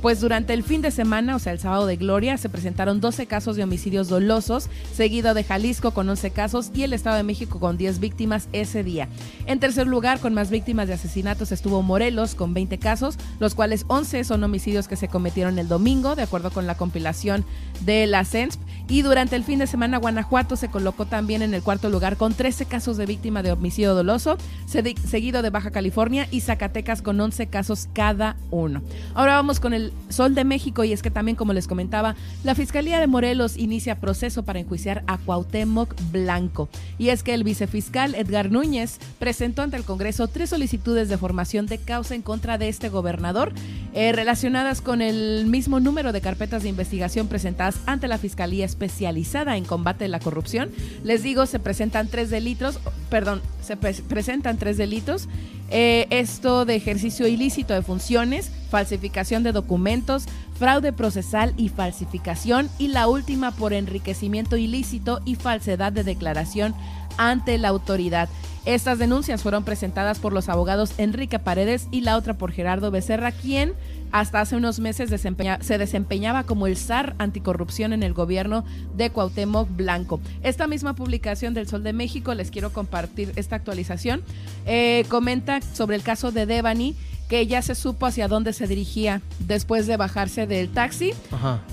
pues durante el fin de semana, o sea, el sábado de Gloria, se presentaron 12 casos de homicidios dolosos, seguido de Jalisco con 11 casos y el Estado de México con 10 víctimas ese día. En tercer lugar, con más víctimas de asesinatos estuvo Morelos con 20 casos, los cuales 11 son homicidios que se cometieron el domingo, de acuerdo con la compilación de la CENSP. Y durante el fin de semana, Guanajuato se colocó también en el cuarto lugar con 13 casos de víctima de homicidio doloso, seguido de Baja California y Zacatecas con 11 casos cada uno. Ahora vamos con el Sol de México y es que también, como les comentaba, la Fiscalía de Morelos inicia proceso para enjuiciar a Cuauhtémoc Blanco. Y es que el vicefiscal Edgar Núñez presentó ante el Congreso tres solicitudes de formación de causa en contra de este gobernador eh, relacionadas con el mismo número de carpetas de investigación presentadas ante la Fiscalía especializada en combate a la corrupción. Les digo, se presentan tres delitos, perdón, se presentan tres delitos. Eh, esto de ejercicio ilícito de funciones, falsificación de documentos, fraude procesal y falsificación, y la última por enriquecimiento ilícito y falsedad de declaración ante la autoridad. Estas denuncias fueron presentadas por los abogados Enrique Paredes y la otra por Gerardo Becerra, quien hasta hace unos meses se desempeñaba como el zar anticorrupción en el gobierno de Cuauhtémoc Blanco. Esta misma publicación del Sol de México, les quiero compartir esta actualización, eh, comenta sobre el caso de Devani que ya se supo hacia dónde se dirigía después de bajarse del taxi.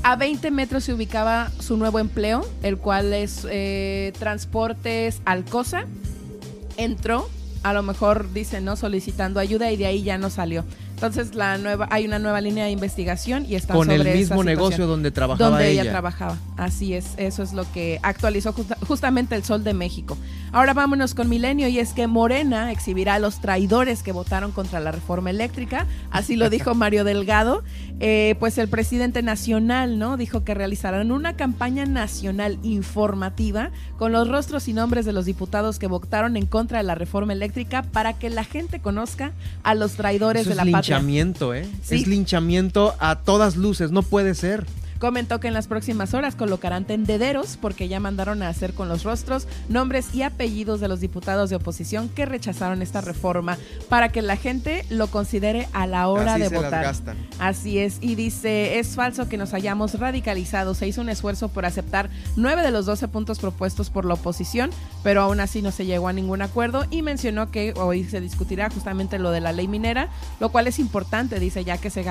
A 20 metros se ubicaba su nuevo empleo, el cual es eh, Transportes Alcosa. Entró, a lo mejor dice, ¿no? Solicitando ayuda y de ahí ya no salió. Entonces la nueva, hay una nueva línea de investigación y está con sobre el mismo negocio donde trabajaba donde ella. trabajaba. Así es, eso es lo que actualizó justamente el Sol de México. Ahora vámonos con Milenio y es que Morena exhibirá a los traidores que votaron contra la reforma eléctrica, así lo dijo Mario Delgado. Eh, pues el presidente nacional, ¿no? Dijo que realizarán una campaña nacional informativa con los rostros y nombres de los diputados que votaron en contra de la reforma eléctrica para que la gente conozca a los traidores de la patria linchamiento, ¿eh? Es linchamiento a todas luces, no puede ser. Comentó que en las próximas horas colocarán tendederos porque ya mandaron a hacer con los rostros, nombres y apellidos de los diputados de oposición que rechazaron esta reforma para que la gente lo considere a la hora de votar. Así es. Y dice, es falso que nos hayamos radicalizado. Se hizo un esfuerzo por aceptar nueve de los doce puntos propuestos por la oposición, pero aún así no se llegó a ningún acuerdo y mencionó que hoy se discutirá justamente lo de la ley minera, lo cual es importante, dice, ya que se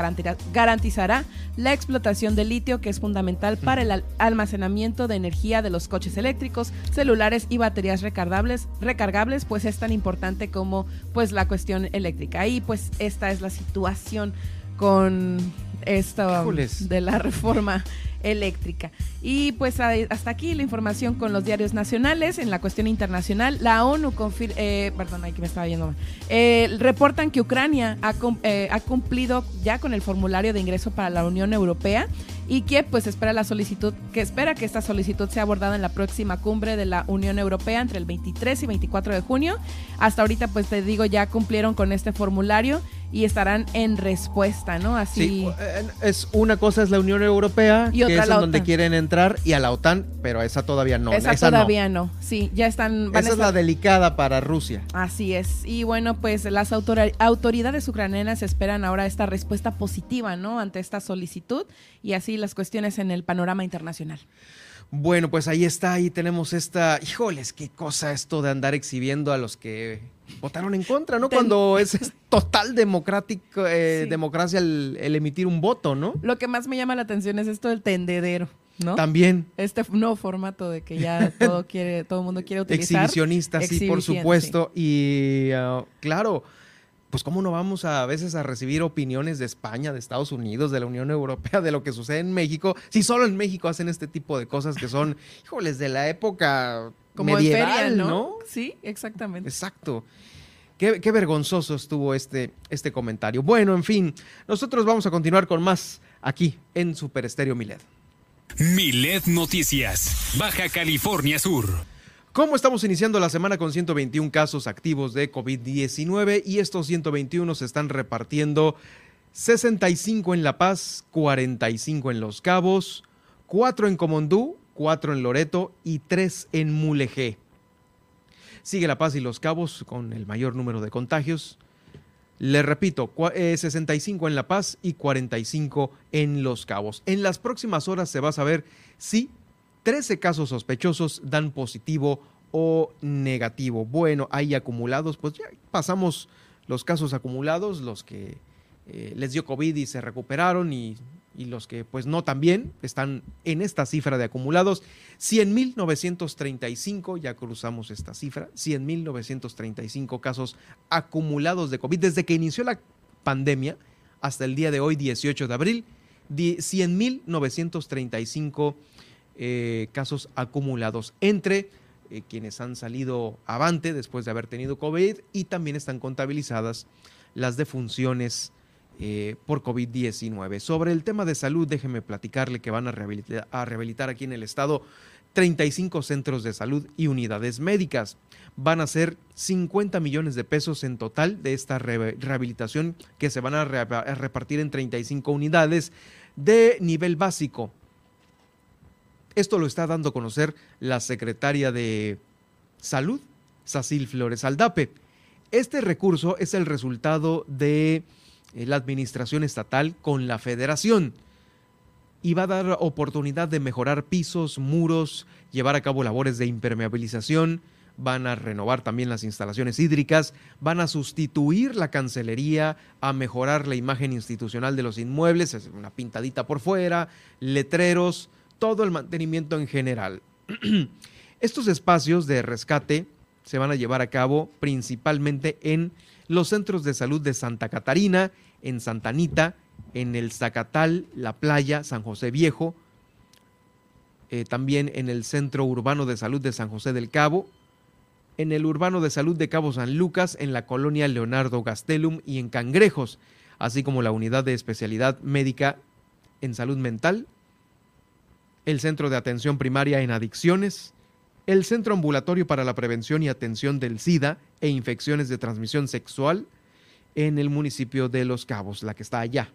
garantizará la explotación de litio que es fundamental para el almacenamiento de energía de los coches eléctricos, celulares y baterías recargables, recargables, pues es tan importante como pues la cuestión eléctrica. Y pues esta es la situación con esto de la reforma eléctrica. Y pues hasta aquí la información con los diarios nacionales. En la cuestión internacional, la ONU confirma, eh, perdón, aquí me estaba viendo eh, reportan que Ucrania ha, eh, ha, cumplido ya con el formulario de ingreso para la Unión Europea y que pues espera la solicitud, que espera que esta solicitud sea abordada en la próxima cumbre de la Unión Europea entre el 23 y 24 de junio. Hasta ahorita pues te digo ya cumplieron con este formulario y estarán en respuesta, ¿no? Así. Eh, es una cosa es la Unión Europea, y que es donde quieren entrar, y a la OTAN, pero esa todavía no. Esa, todavía no. Sí, ya están. esa es la delicada para Rusia. Así es. Y bueno, pues las autoridades ucranianas esperan ahora esta respuesta positiva, ¿no? Ante esta solicitud y así las cuestiones en el panorama internacional. Bueno, pues ahí está, ahí tenemos esta, híjoles, qué cosa esto de andar exhibiendo a los que votaron en contra, ¿no? Cuando es, total democrático, eh, democracia el, emitir un voto, ¿no? Lo que más me llama la atención es esto del tendedero. ¿no? También. Este nuevo formato de que ya todo quiere, todo el mundo quiere utilizar. Exhibicionista, sí, por supuesto. Y uh, claro, pues cómo no vamos a, veces a recibir opiniones de España, de Estados Unidos, de la Unión Europea, de lo que sucede en México, si solo en México hacen este tipo de cosas que son, híjoles, de la época Como medieval, ¿no? Sí, exactamente. Exacto. Qué, qué, vergonzoso estuvo este, este comentario. Bueno, en fin, nosotros vamos a continuar con más aquí en Super Estéreo Milet. Milet Noticias, Baja California Sur. ¿Cómo estamos iniciando la semana con 121 casos activos de COVID-19 y estos 121 se están repartiendo 65 en La Paz, 45 en Los Cabos, 4 en Comondú, 4 en Loreto y 3 en Mulegé. Sigue La Paz y Los Cabos con el mayor número de contagios. Le repito, 65 eh, en La Paz y 45 en Los Cabos. En las próximas horas se va a saber si 13 casos sospechosos dan positivo o negativo. Bueno, hay acumulados, pues ya pasamos los casos acumulados, los que eh, les dio COVID y se recuperaron y, y, los que pues no también están en esta cifra de acumulados. 100.935, ya cruzamos esta cifra, 100.935 casos acumulados de COVID desde que inició la pandemia hasta el día de hoy, 18 de abril, 100.935 eh, casos acumulados entre eh, quienes han salido avante después de haber tenido COVID y también están contabilizadas las defunciones eh, por COVID-19. Sobre el tema de salud, déjeme platicarle que van a rehabilitar, a rehabilitar aquí en el estado 35 centros de salud y unidades médicas. Van a ser 50 millones de pesos en total de esta rehabilitación que se van a repartir en 35 unidades de nivel básico esto lo está dando a conocer la secretaria de Salud, Sacil Flores Aldape. Este recurso es el resultado de eh, la administración estatal con la federación y va a dar oportunidad de mejorar pisos, muros, llevar a cabo labores de impermeabilización, van a renovar también las instalaciones hídricas, van a sustituir la cancelería, a mejorar la imagen institucional de los inmuebles, una pintadita por fuera, letreros, todo el mantenimiento en general. Estos espacios de rescate se van a llevar a cabo principalmente en los centros de salud de Santa Catarina, en Santa Anita, en el Zacatal, La Playa, San José Viejo, eh, también en el Centro Urbano de Salud de San José del Cabo, en el Urbano de Salud de Cabo San Lucas, en la colonia Leonardo Gastelum y en Cangrejos, así como la unidad de especialidad médica en salud mental, el Centro de Atención Primaria en Adicciones, el Centro Ambulatorio para la Prevención y Atención del SIDA e Infecciones de Transmisión Sexual en el municipio de Los Cabos, la que está allá.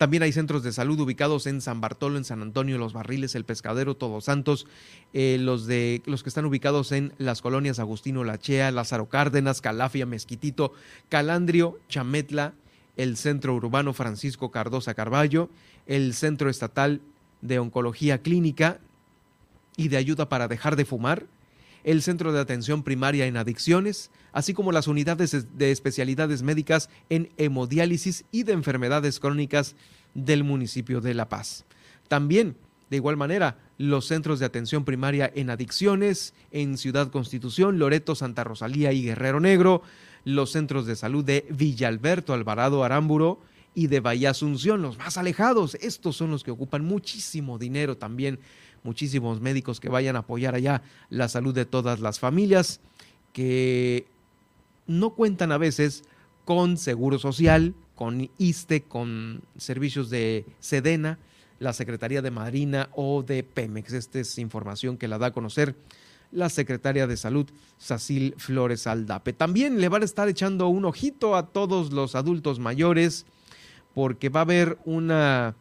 También hay centros de salud ubicados en San Bartolo, en San Antonio, Los Barriles, El Pescadero, Todos Santos, eh, los, de, los que están ubicados en las colonias Agustino Lachea, Lázaro Cárdenas, Calafia, Mezquitito, Calandrio, Chametla, el Centro Urbano Francisco Cardosa Carballo, el Centro Estatal de Oncología Clínica y de Ayuda para Dejar de Fumar, el Centro de Atención Primaria en Adicciones, así como las unidades de especialidades médicas en hemodiálisis y de enfermedades crónicas del municipio de La Paz. También, de igual manera, los centros de atención primaria en adicciones en Ciudad Constitución, Loreto, Santa Rosalía y Guerrero Negro, los centros de salud de Villalberto, Alvarado, Arámburo y de Bahía Asunción, los más alejados. Estos son los que ocupan muchísimo dinero también muchísimos médicos que vayan a apoyar allá la salud de todas las familias que no cuentan a veces con seguro social, con ISTE, con servicios de Sedena, la Secretaría de Marina o de Pemex. Esta es información que la da a conocer la secretaria de Salud, Sacil Flores Aldape. También le van a estar echando un ojito a todos los adultos mayores porque va a haber una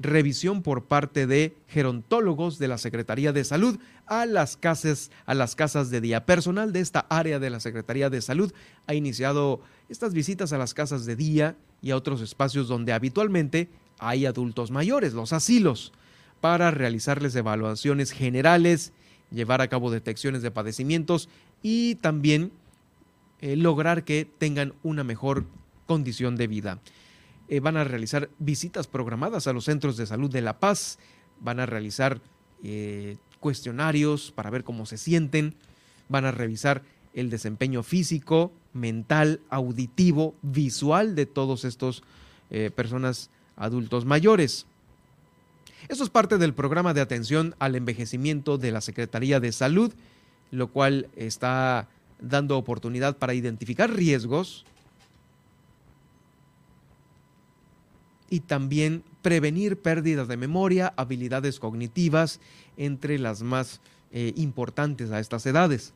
revisión por parte de gerontólogos de la Secretaría de Salud a las casas, a las casas de día. Personal de esta área de la Secretaría de Salud ha iniciado estas visitas a las casas de día y a otros espacios donde habitualmente hay adultos mayores, los asilos, para realizarles evaluaciones generales, llevar a cabo detecciones de padecimientos y también eh, lograr que tengan una mejor condición de vida. Eh, van a realizar visitas programadas a los centros de salud de La Paz, van a realizar eh, cuestionarios para ver cómo se sienten, van a revisar el desempeño físico, mental, auditivo, visual de todos estos eh, personas adultos mayores. Esto es parte del programa de atención al envejecimiento de la Secretaría de Salud, lo cual está dando oportunidad para identificar riesgos, y también prevenir pérdidas de memoria, habilidades cognitivas, entre las más eh, importantes a estas edades.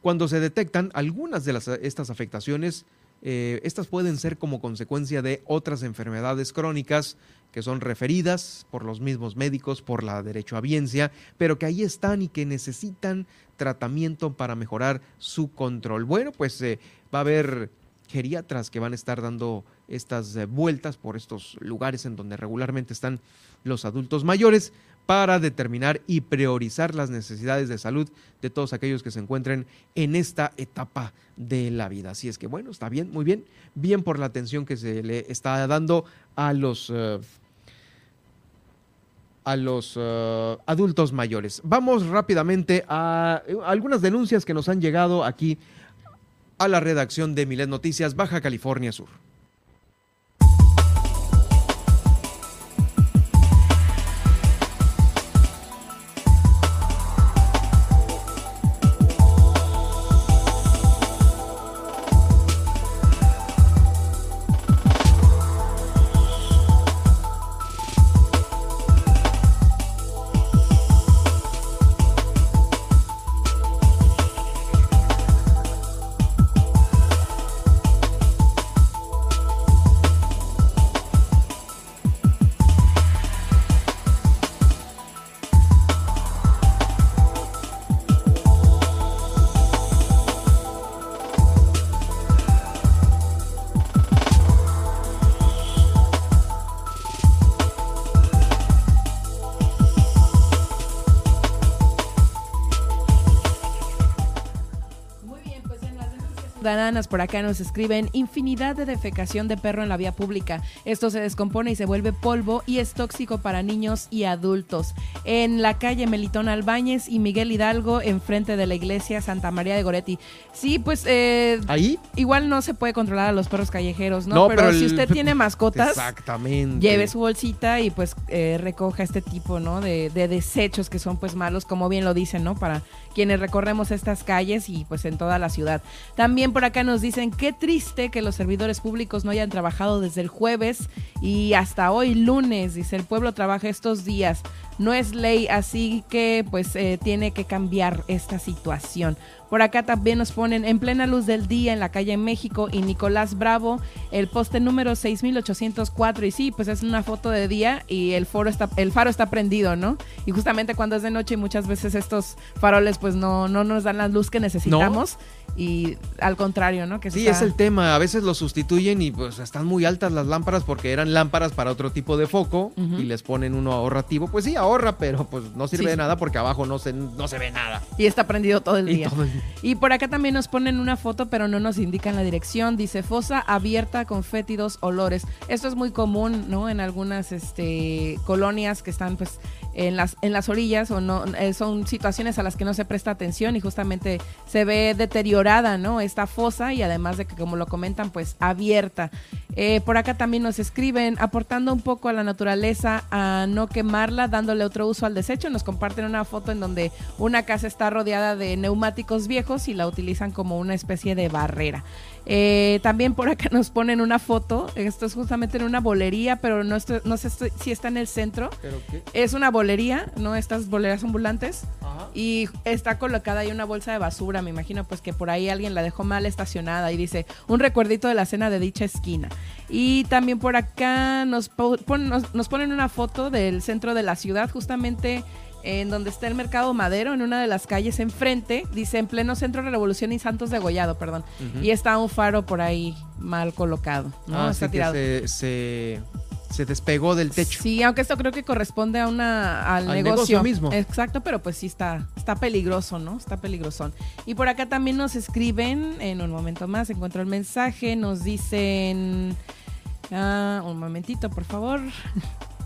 Cuando se detectan algunas de estas afectaciones, eh, estas pueden ser como consecuencia de otras enfermedades crónicas que son referidas por los mismos médicos, por la derechohabiencia, pero que ahí están y que necesitan tratamiento para mejorar su control. Bueno, pues eh, va a haber geriatras que van a estar dando estas eh, vueltas por estos lugares en donde regularmente están los adultos mayores para determinar y priorizar las necesidades de salud de todos aquellos que se encuentren en esta etapa de la vida. Así es que bueno, está bien, muy bien, bien por la atención que se le está dando a los... Eh, a los eh, adultos mayores. Vamos rápidamente a algunas denuncias que nos han llegado aquí a la redacción de Milet Noticias Baja California Sur. Ciudadanas por acá nos escriben infinidad de defecación de perro en la vía pública. Esto se descompone y se vuelve polvo y es tóxico para niños y adultos. En la calle Melitón Albáñez y Miguel Hidalgo, enfrente de la iglesia Santa María de Goretti. Sí, pues eh, ahí igual no se puede controlar a los perros callejeros, ¿no? pero, si usted tiene mascotas, exactamente. lleve su bolsita y pues eh, recoja este tipo, ¿no? De, de desechos que son pues malos, como bien lo dicen, ¿no? Para quienes recorremos estas calles y pues en toda la ciudad. También por acá nos dicen qué triste que los servidores públicos no hayan trabajado desde el jueves y hasta hoy lunes. Dice el pueblo trabaja estos días. No es ley, así que pues eh, tiene que cambiar esta situación. Por acá también nos ponen en plena luz del día en la calle México y Nicolás Bravo, el poste número 6804. Y sí, pues es una foto de día y el, foro está, el faro está prendido, ¿no? Y justamente cuando es de noche muchas veces estos faroles pues no, no nos dan la luz que necesitamos. Y al contrario, ¿no? Que sí, es el tema. A veces lo sustituyen y pues están muy altas las lámparas porque eran lámparas para otro tipo de foco y les ponen uno ahorrativo. Pues sí, ahorra, pero pues no sirve de nada porque abajo no se, no se ve nada. Y está prendido todo el día. todo el día. Y por acá también nos ponen una foto, pero no nos indican la dirección. Dice fosa abierta con fétidos olores. Esto es muy común, ¿no? En algunas este, colonias que están pues en las, en las orillas o no, eh, son situaciones a las que no se presta atención y justamente se ve deteriorada, ¿no? Esta fosa y además de que como lo comentan, pues abierta. Eh, por acá también nos escriben aportando un poco a la naturaleza a no quemarla, dándole otro uso al desecho. Nos comparten una foto en donde una casa está rodeada de neumáticos viejos y la utilizan como una especie de barrera. Eh, también por acá nos ponen una foto. Esto es justamente en una bolería, pero no, estoy- no sé estoy- si está en el centro. ¿Pero qué? Es una bolería, ¿no? Estas boleras ambulantes. Y está colocada ahí una bolsa de basura. Me imagino pues que por ahí alguien la dejó mal estacionada y dice un recuerdito de la cena de dicha esquina. Y también por acá nos, po- pon- nos, nos ponen una foto del centro de la ciudad, justamente en donde está el Mercado Madero, en una de las calles enfrente. Dice en pleno centro de Revolución y Santos de Gollado, perdón. Y está un faro por ahí mal colocado. ¿no? Ah, está sí que tirado. se, se, se despegó del techo. Sí, aunque esto creo que corresponde a una al, Al negocio. negocio mismo. Exacto, pero pues sí está está peligroso, ¿no? Está peligrosón. Y por acá también nos escriben, en un momento más encuentro el mensaje, nos dicen ah, un momentito, por favor.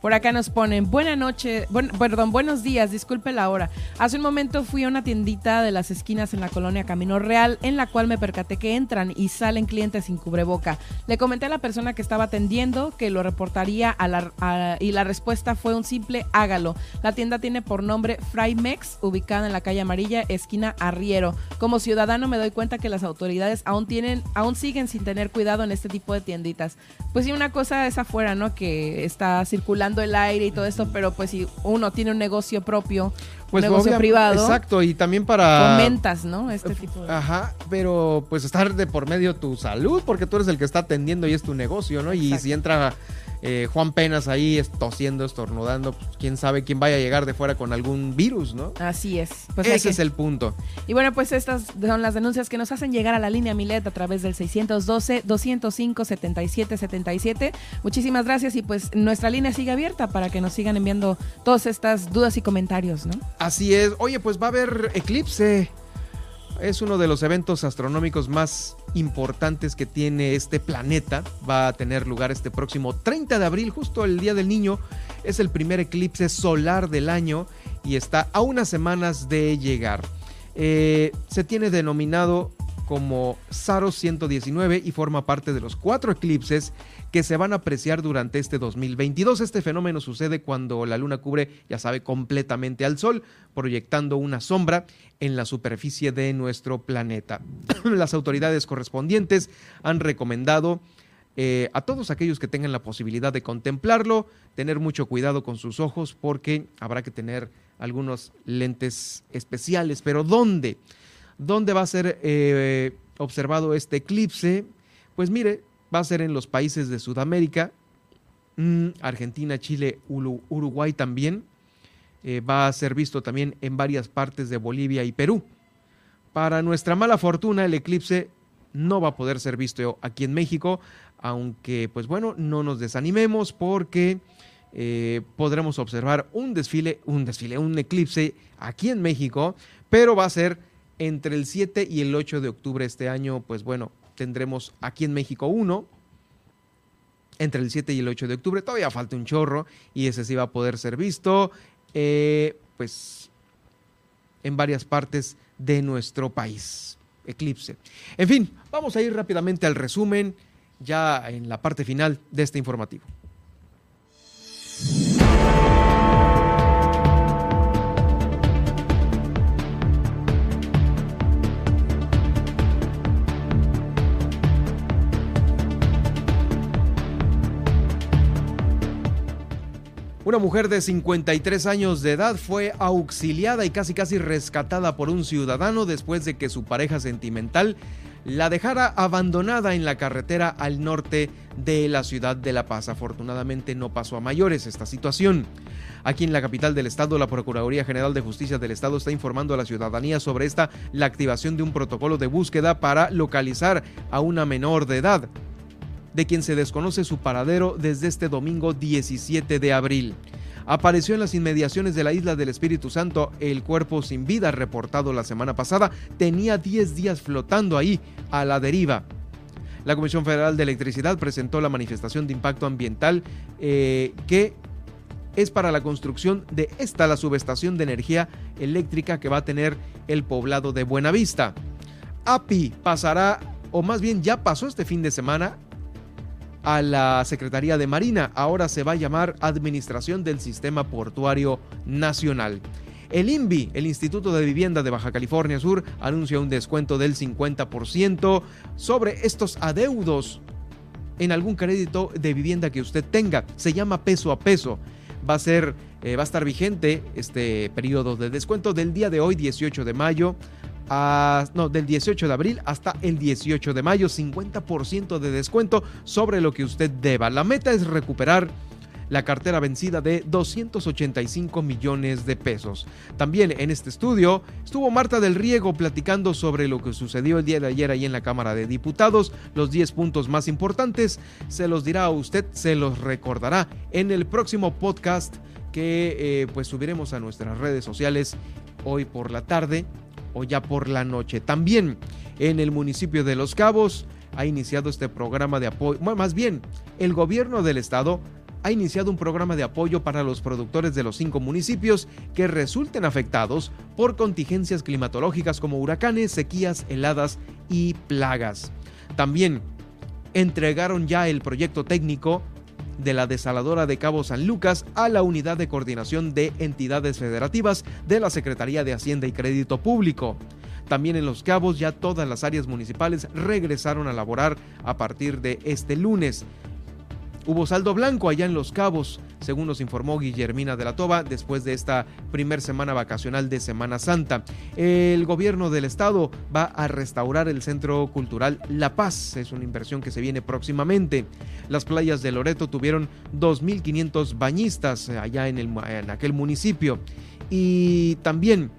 Por acá nos ponen, buena noche, buen- perdón, buenos días, disculpe la hora. Hace un momento fui a una tiendita de las esquinas en la colonia Camino Real, en la cual me percaté que entran y salen clientes sin cubreboca. Le comenté a la persona que estaba atendiendo que lo reportaría a la, a- y la respuesta fue un simple hágalo. La tienda tiene por nombre Frymex, ubicada en la calle Amarilla, esquina Arriero. Como ciudadano me doy cuenta que las autoridades aún tienen, aún siguen sin tener cuidado en este tipo de tienditas. Pues sí, una cosa es afuera, ¿no? Que está circulando el aire y todo esto, pero pues si uno tiene un negocio propio, un negocio Pues obvia- privado, Exacto, y también para... fomentas, ¿no? Este tipo de... Ajá, pero pues estar de por medio tu salud, porque tú eres el que está atendiendo y es tu negocio, ¿no? Y si entra eh, Juan Penas ahí tosiendo, estornudando, pues, quién sabe quién vaya a llegar de fuera con algún virus, ¿no? Así es. Pues Ese que- es el punto. Y bueno, pues estas son las denuncias que nos hacen llegar a la línea Milet a través del 612-205-7777. Muchísimas gracias y pues nuestra línea sigue abierta para que nos sigan enviando todas estas dudas y comentarios, ¿no? Así es. Oye, pues va a haber eclipse. Es uno de los eventos astronómicos más importantes que tiene este planeta. Va a tener lugar este próximo 30 de abril, justo el Día del Niño. Es el primer eclipse solar del año y está a unas semanas de llegar. Eh, se tiene denominado como Saros 119 y forma parte de los cuatro eclipses que se van a apreciar durante este 2022. Este fenómeno sucede cuando la luna cubre, ya sabe, completamente al sol, proyectando una sombra en la superficie de nuestro planeta. Las autoridades correspondientes han recomendado eh, a todos aquellos que tengan la posibilidad de contemplarlo, tener mucho cuidado con sus ojos porque habrá que tener algunos lentes especiales. Pero ¿dónde? ¿Dónde va a ser eh, observado este eclipse? Pues mire, va a ser en los países de Sudamérica, mm, Argentina, Chile, Uruguay también. Eh, va a ser visto también en varias partes de Bolivia y Perú. Para nuestra mala fortuna, el eclipse no va a poder ser visto aquí en México, aunque pues bueno, no nos desanimemos porque eh, podremos observar un desfile, un desfile, un eclipse aquí en México, pero va a ser entre el 7 y el 8 de octubre este año, pues bueno, tendremos aquí en México uno, entre el 7 y el 8 de octubre. Todavía falta un chorro y ese sí va a poder ser visto, eh, pues, en varias partes de nuestro país. Eclipse. En fin, vamos a ir rápidamente al resumen ya en la parte final de este informativo. Una mujer de 53 años de edad fue auxiliada y casi casi rescatada por un ciudadano después de que su pareja sentimental la dejara abandonada en la carretera al norte de la ciudad de La Paz. Afortunadamente no pasó a mayores esta situación. Aquí en la capital del estado, la Procuraduría General de Justicia del Estado está informando a la ciudadanía sobre esta, la activación de un protocolo de búsqueda para localizar a una menor de edad de quien se desconoce su paradero desde este domingo 17 de abril. Apareció en las inmediaciones de la isla del Espíritu Santo el cuerpo sin vida reportado la semana pasada. Tenía 10 días flotando ahí, a la deriva. La Comisión Federal de Electricidad presentó la manifestación de impacto ambiental eh, que es para la construcción de esta, la subestación de energía eléctrica que va a tener el poblado de Buenavista. API pasará, o más bien ya pasó este fin de semana, a la Secretaría de Marina. Ahora se va a llamar Administración del Sistema Portuario Nacional. El INVI, el Instituto de Vivienda de Baja California Sur, anuncia un descuento del 50% sobre estos adeudos en algún crédito de vivienda que usted tenga. Se llama peso a peso. Va a ser, eh, va a estar vigente este periodo de descuento del día de hoy, 18 de mayo, no, del 18 de abril hasta el 18 de mayo, 50% de descuento sobre lo que usted deba. La meta es recuperar la cartera vencida de 285 millones de pesos. También en este estudio estuvo Marta del Riego platicando sobre lo que sucedió el día de ayer ahí en la Cámara de Diputados. Los 10 puntos más importantes se los dirá a usted, se los recordará en el próximo podcast que eh, pues subiremos a nuestras redes sociales hoy por la tarde o ya por la noche. También en el municipio de Los Cabos ha iniciado este programa de apoyo, más bien, el gobierno del estado ha iniciado un programa de apoyo para los productores de los cinco municipios que resulten afectados por contingencias climatológicas como huracanes, sequías, heladas y plagas. También entregaron ya el proyecto técnico de la desaladora de Cabo San Lucas a la Unidad de Coordinación de Entidades Federativas de la Secretaría de Hacienda y Crédito Público. También en Los Cabos ya todas las áreas municipales regresaron a laborar a partir de este lunes. Hubo saldo blanco allá en Los Cabos, según nos informó Guillermina de la Toba, después de esta primer semana vacacional de Semana Santa. El gobierno del estado va a restaurar el Centro Cultural La Paz, es una inversión que se viene próximamente. Las playas de Loreto tuvieron 2.500 bañistas allá en, el, en aquel municipio. Y también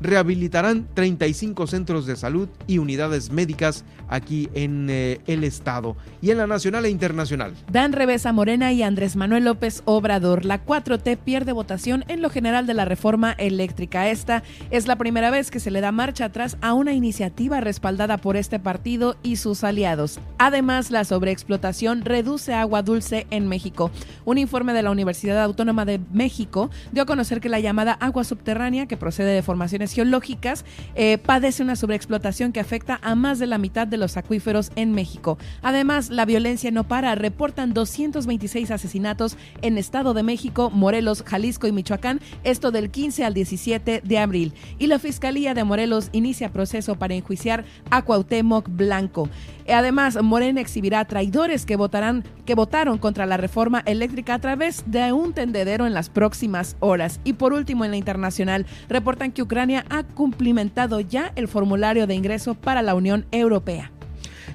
rehabilitarán 35 centros de salud y unidades médicas aquí en eh, el estado y en la nacional e internacional. Dan Revesa Morena y Andrés Manuel López Obrador. La 4T pierde votación en lo general de la reforma eléctrica. Esta es la primera vez que se le da marcha atrás a una iniciativa respaldada por este partido y sus aliados. Además, la sobreexplotación reduce agua dulce en México. Un informe de la Universidad Autónoma de México dio a conocer que la llamada agua subterránea, que procede de formaciones geológicas, eh, padece una sobreexplotación que afecta a más de la mitad de los acuíferos en México. Además, la violencia no para. Reportan 226 asesinatos en Estado de México, Morelos, Jalisco y Michoacán, esto del 15 al 17 de abril. Y la Fiscalía de Morelos inicia proceso para enjuiciar a Cuauhtémoc Blanco. Además, Morena exhibirá traidores que votarán que votaron contra la reforma eléctrica a través de un tendedero en las próximas horas. Y por último, en la internacional, reportan que Ucrania ha cumplimentado ya el formulario de ingreso para la Unión Europea.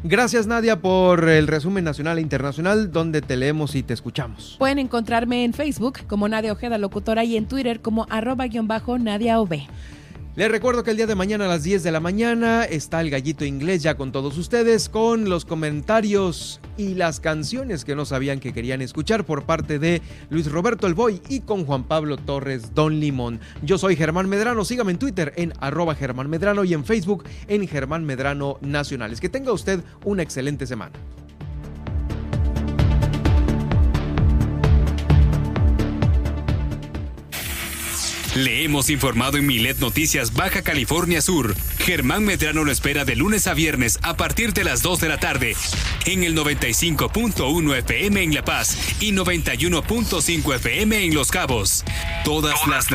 Gracias Nadia por el resumen nacional e internacional donde te leemos y te escuchamos. Pueden encontrarme en Facebook como Nadia Ojeda Locutora y en Twitter como arroba guion bajo Nadia OB. Les recuerdo que el día de mañana a las 10 de la mañana está el gallito inglés ya con todos ustedes con los comentarios y las canciones que no sabían que querían escuchar por parte de Luis Roberto El Boy y con Juan Pablo Torres Don Limón. Yo soy Germán Medrano, sígame en Twitter en arroba Germán Medrano y en Facebook en Germán Medrano Nacionales. Que tenga usted una excelente semana. Le hemos informado en Milet Noticias Baja California Sur. Germán Medrano lo espera de lunes a viernes a partir de las 2 de la tarde en el 95.1 FM en La Paz y 91.5 FM en Los Cabos. Todas, las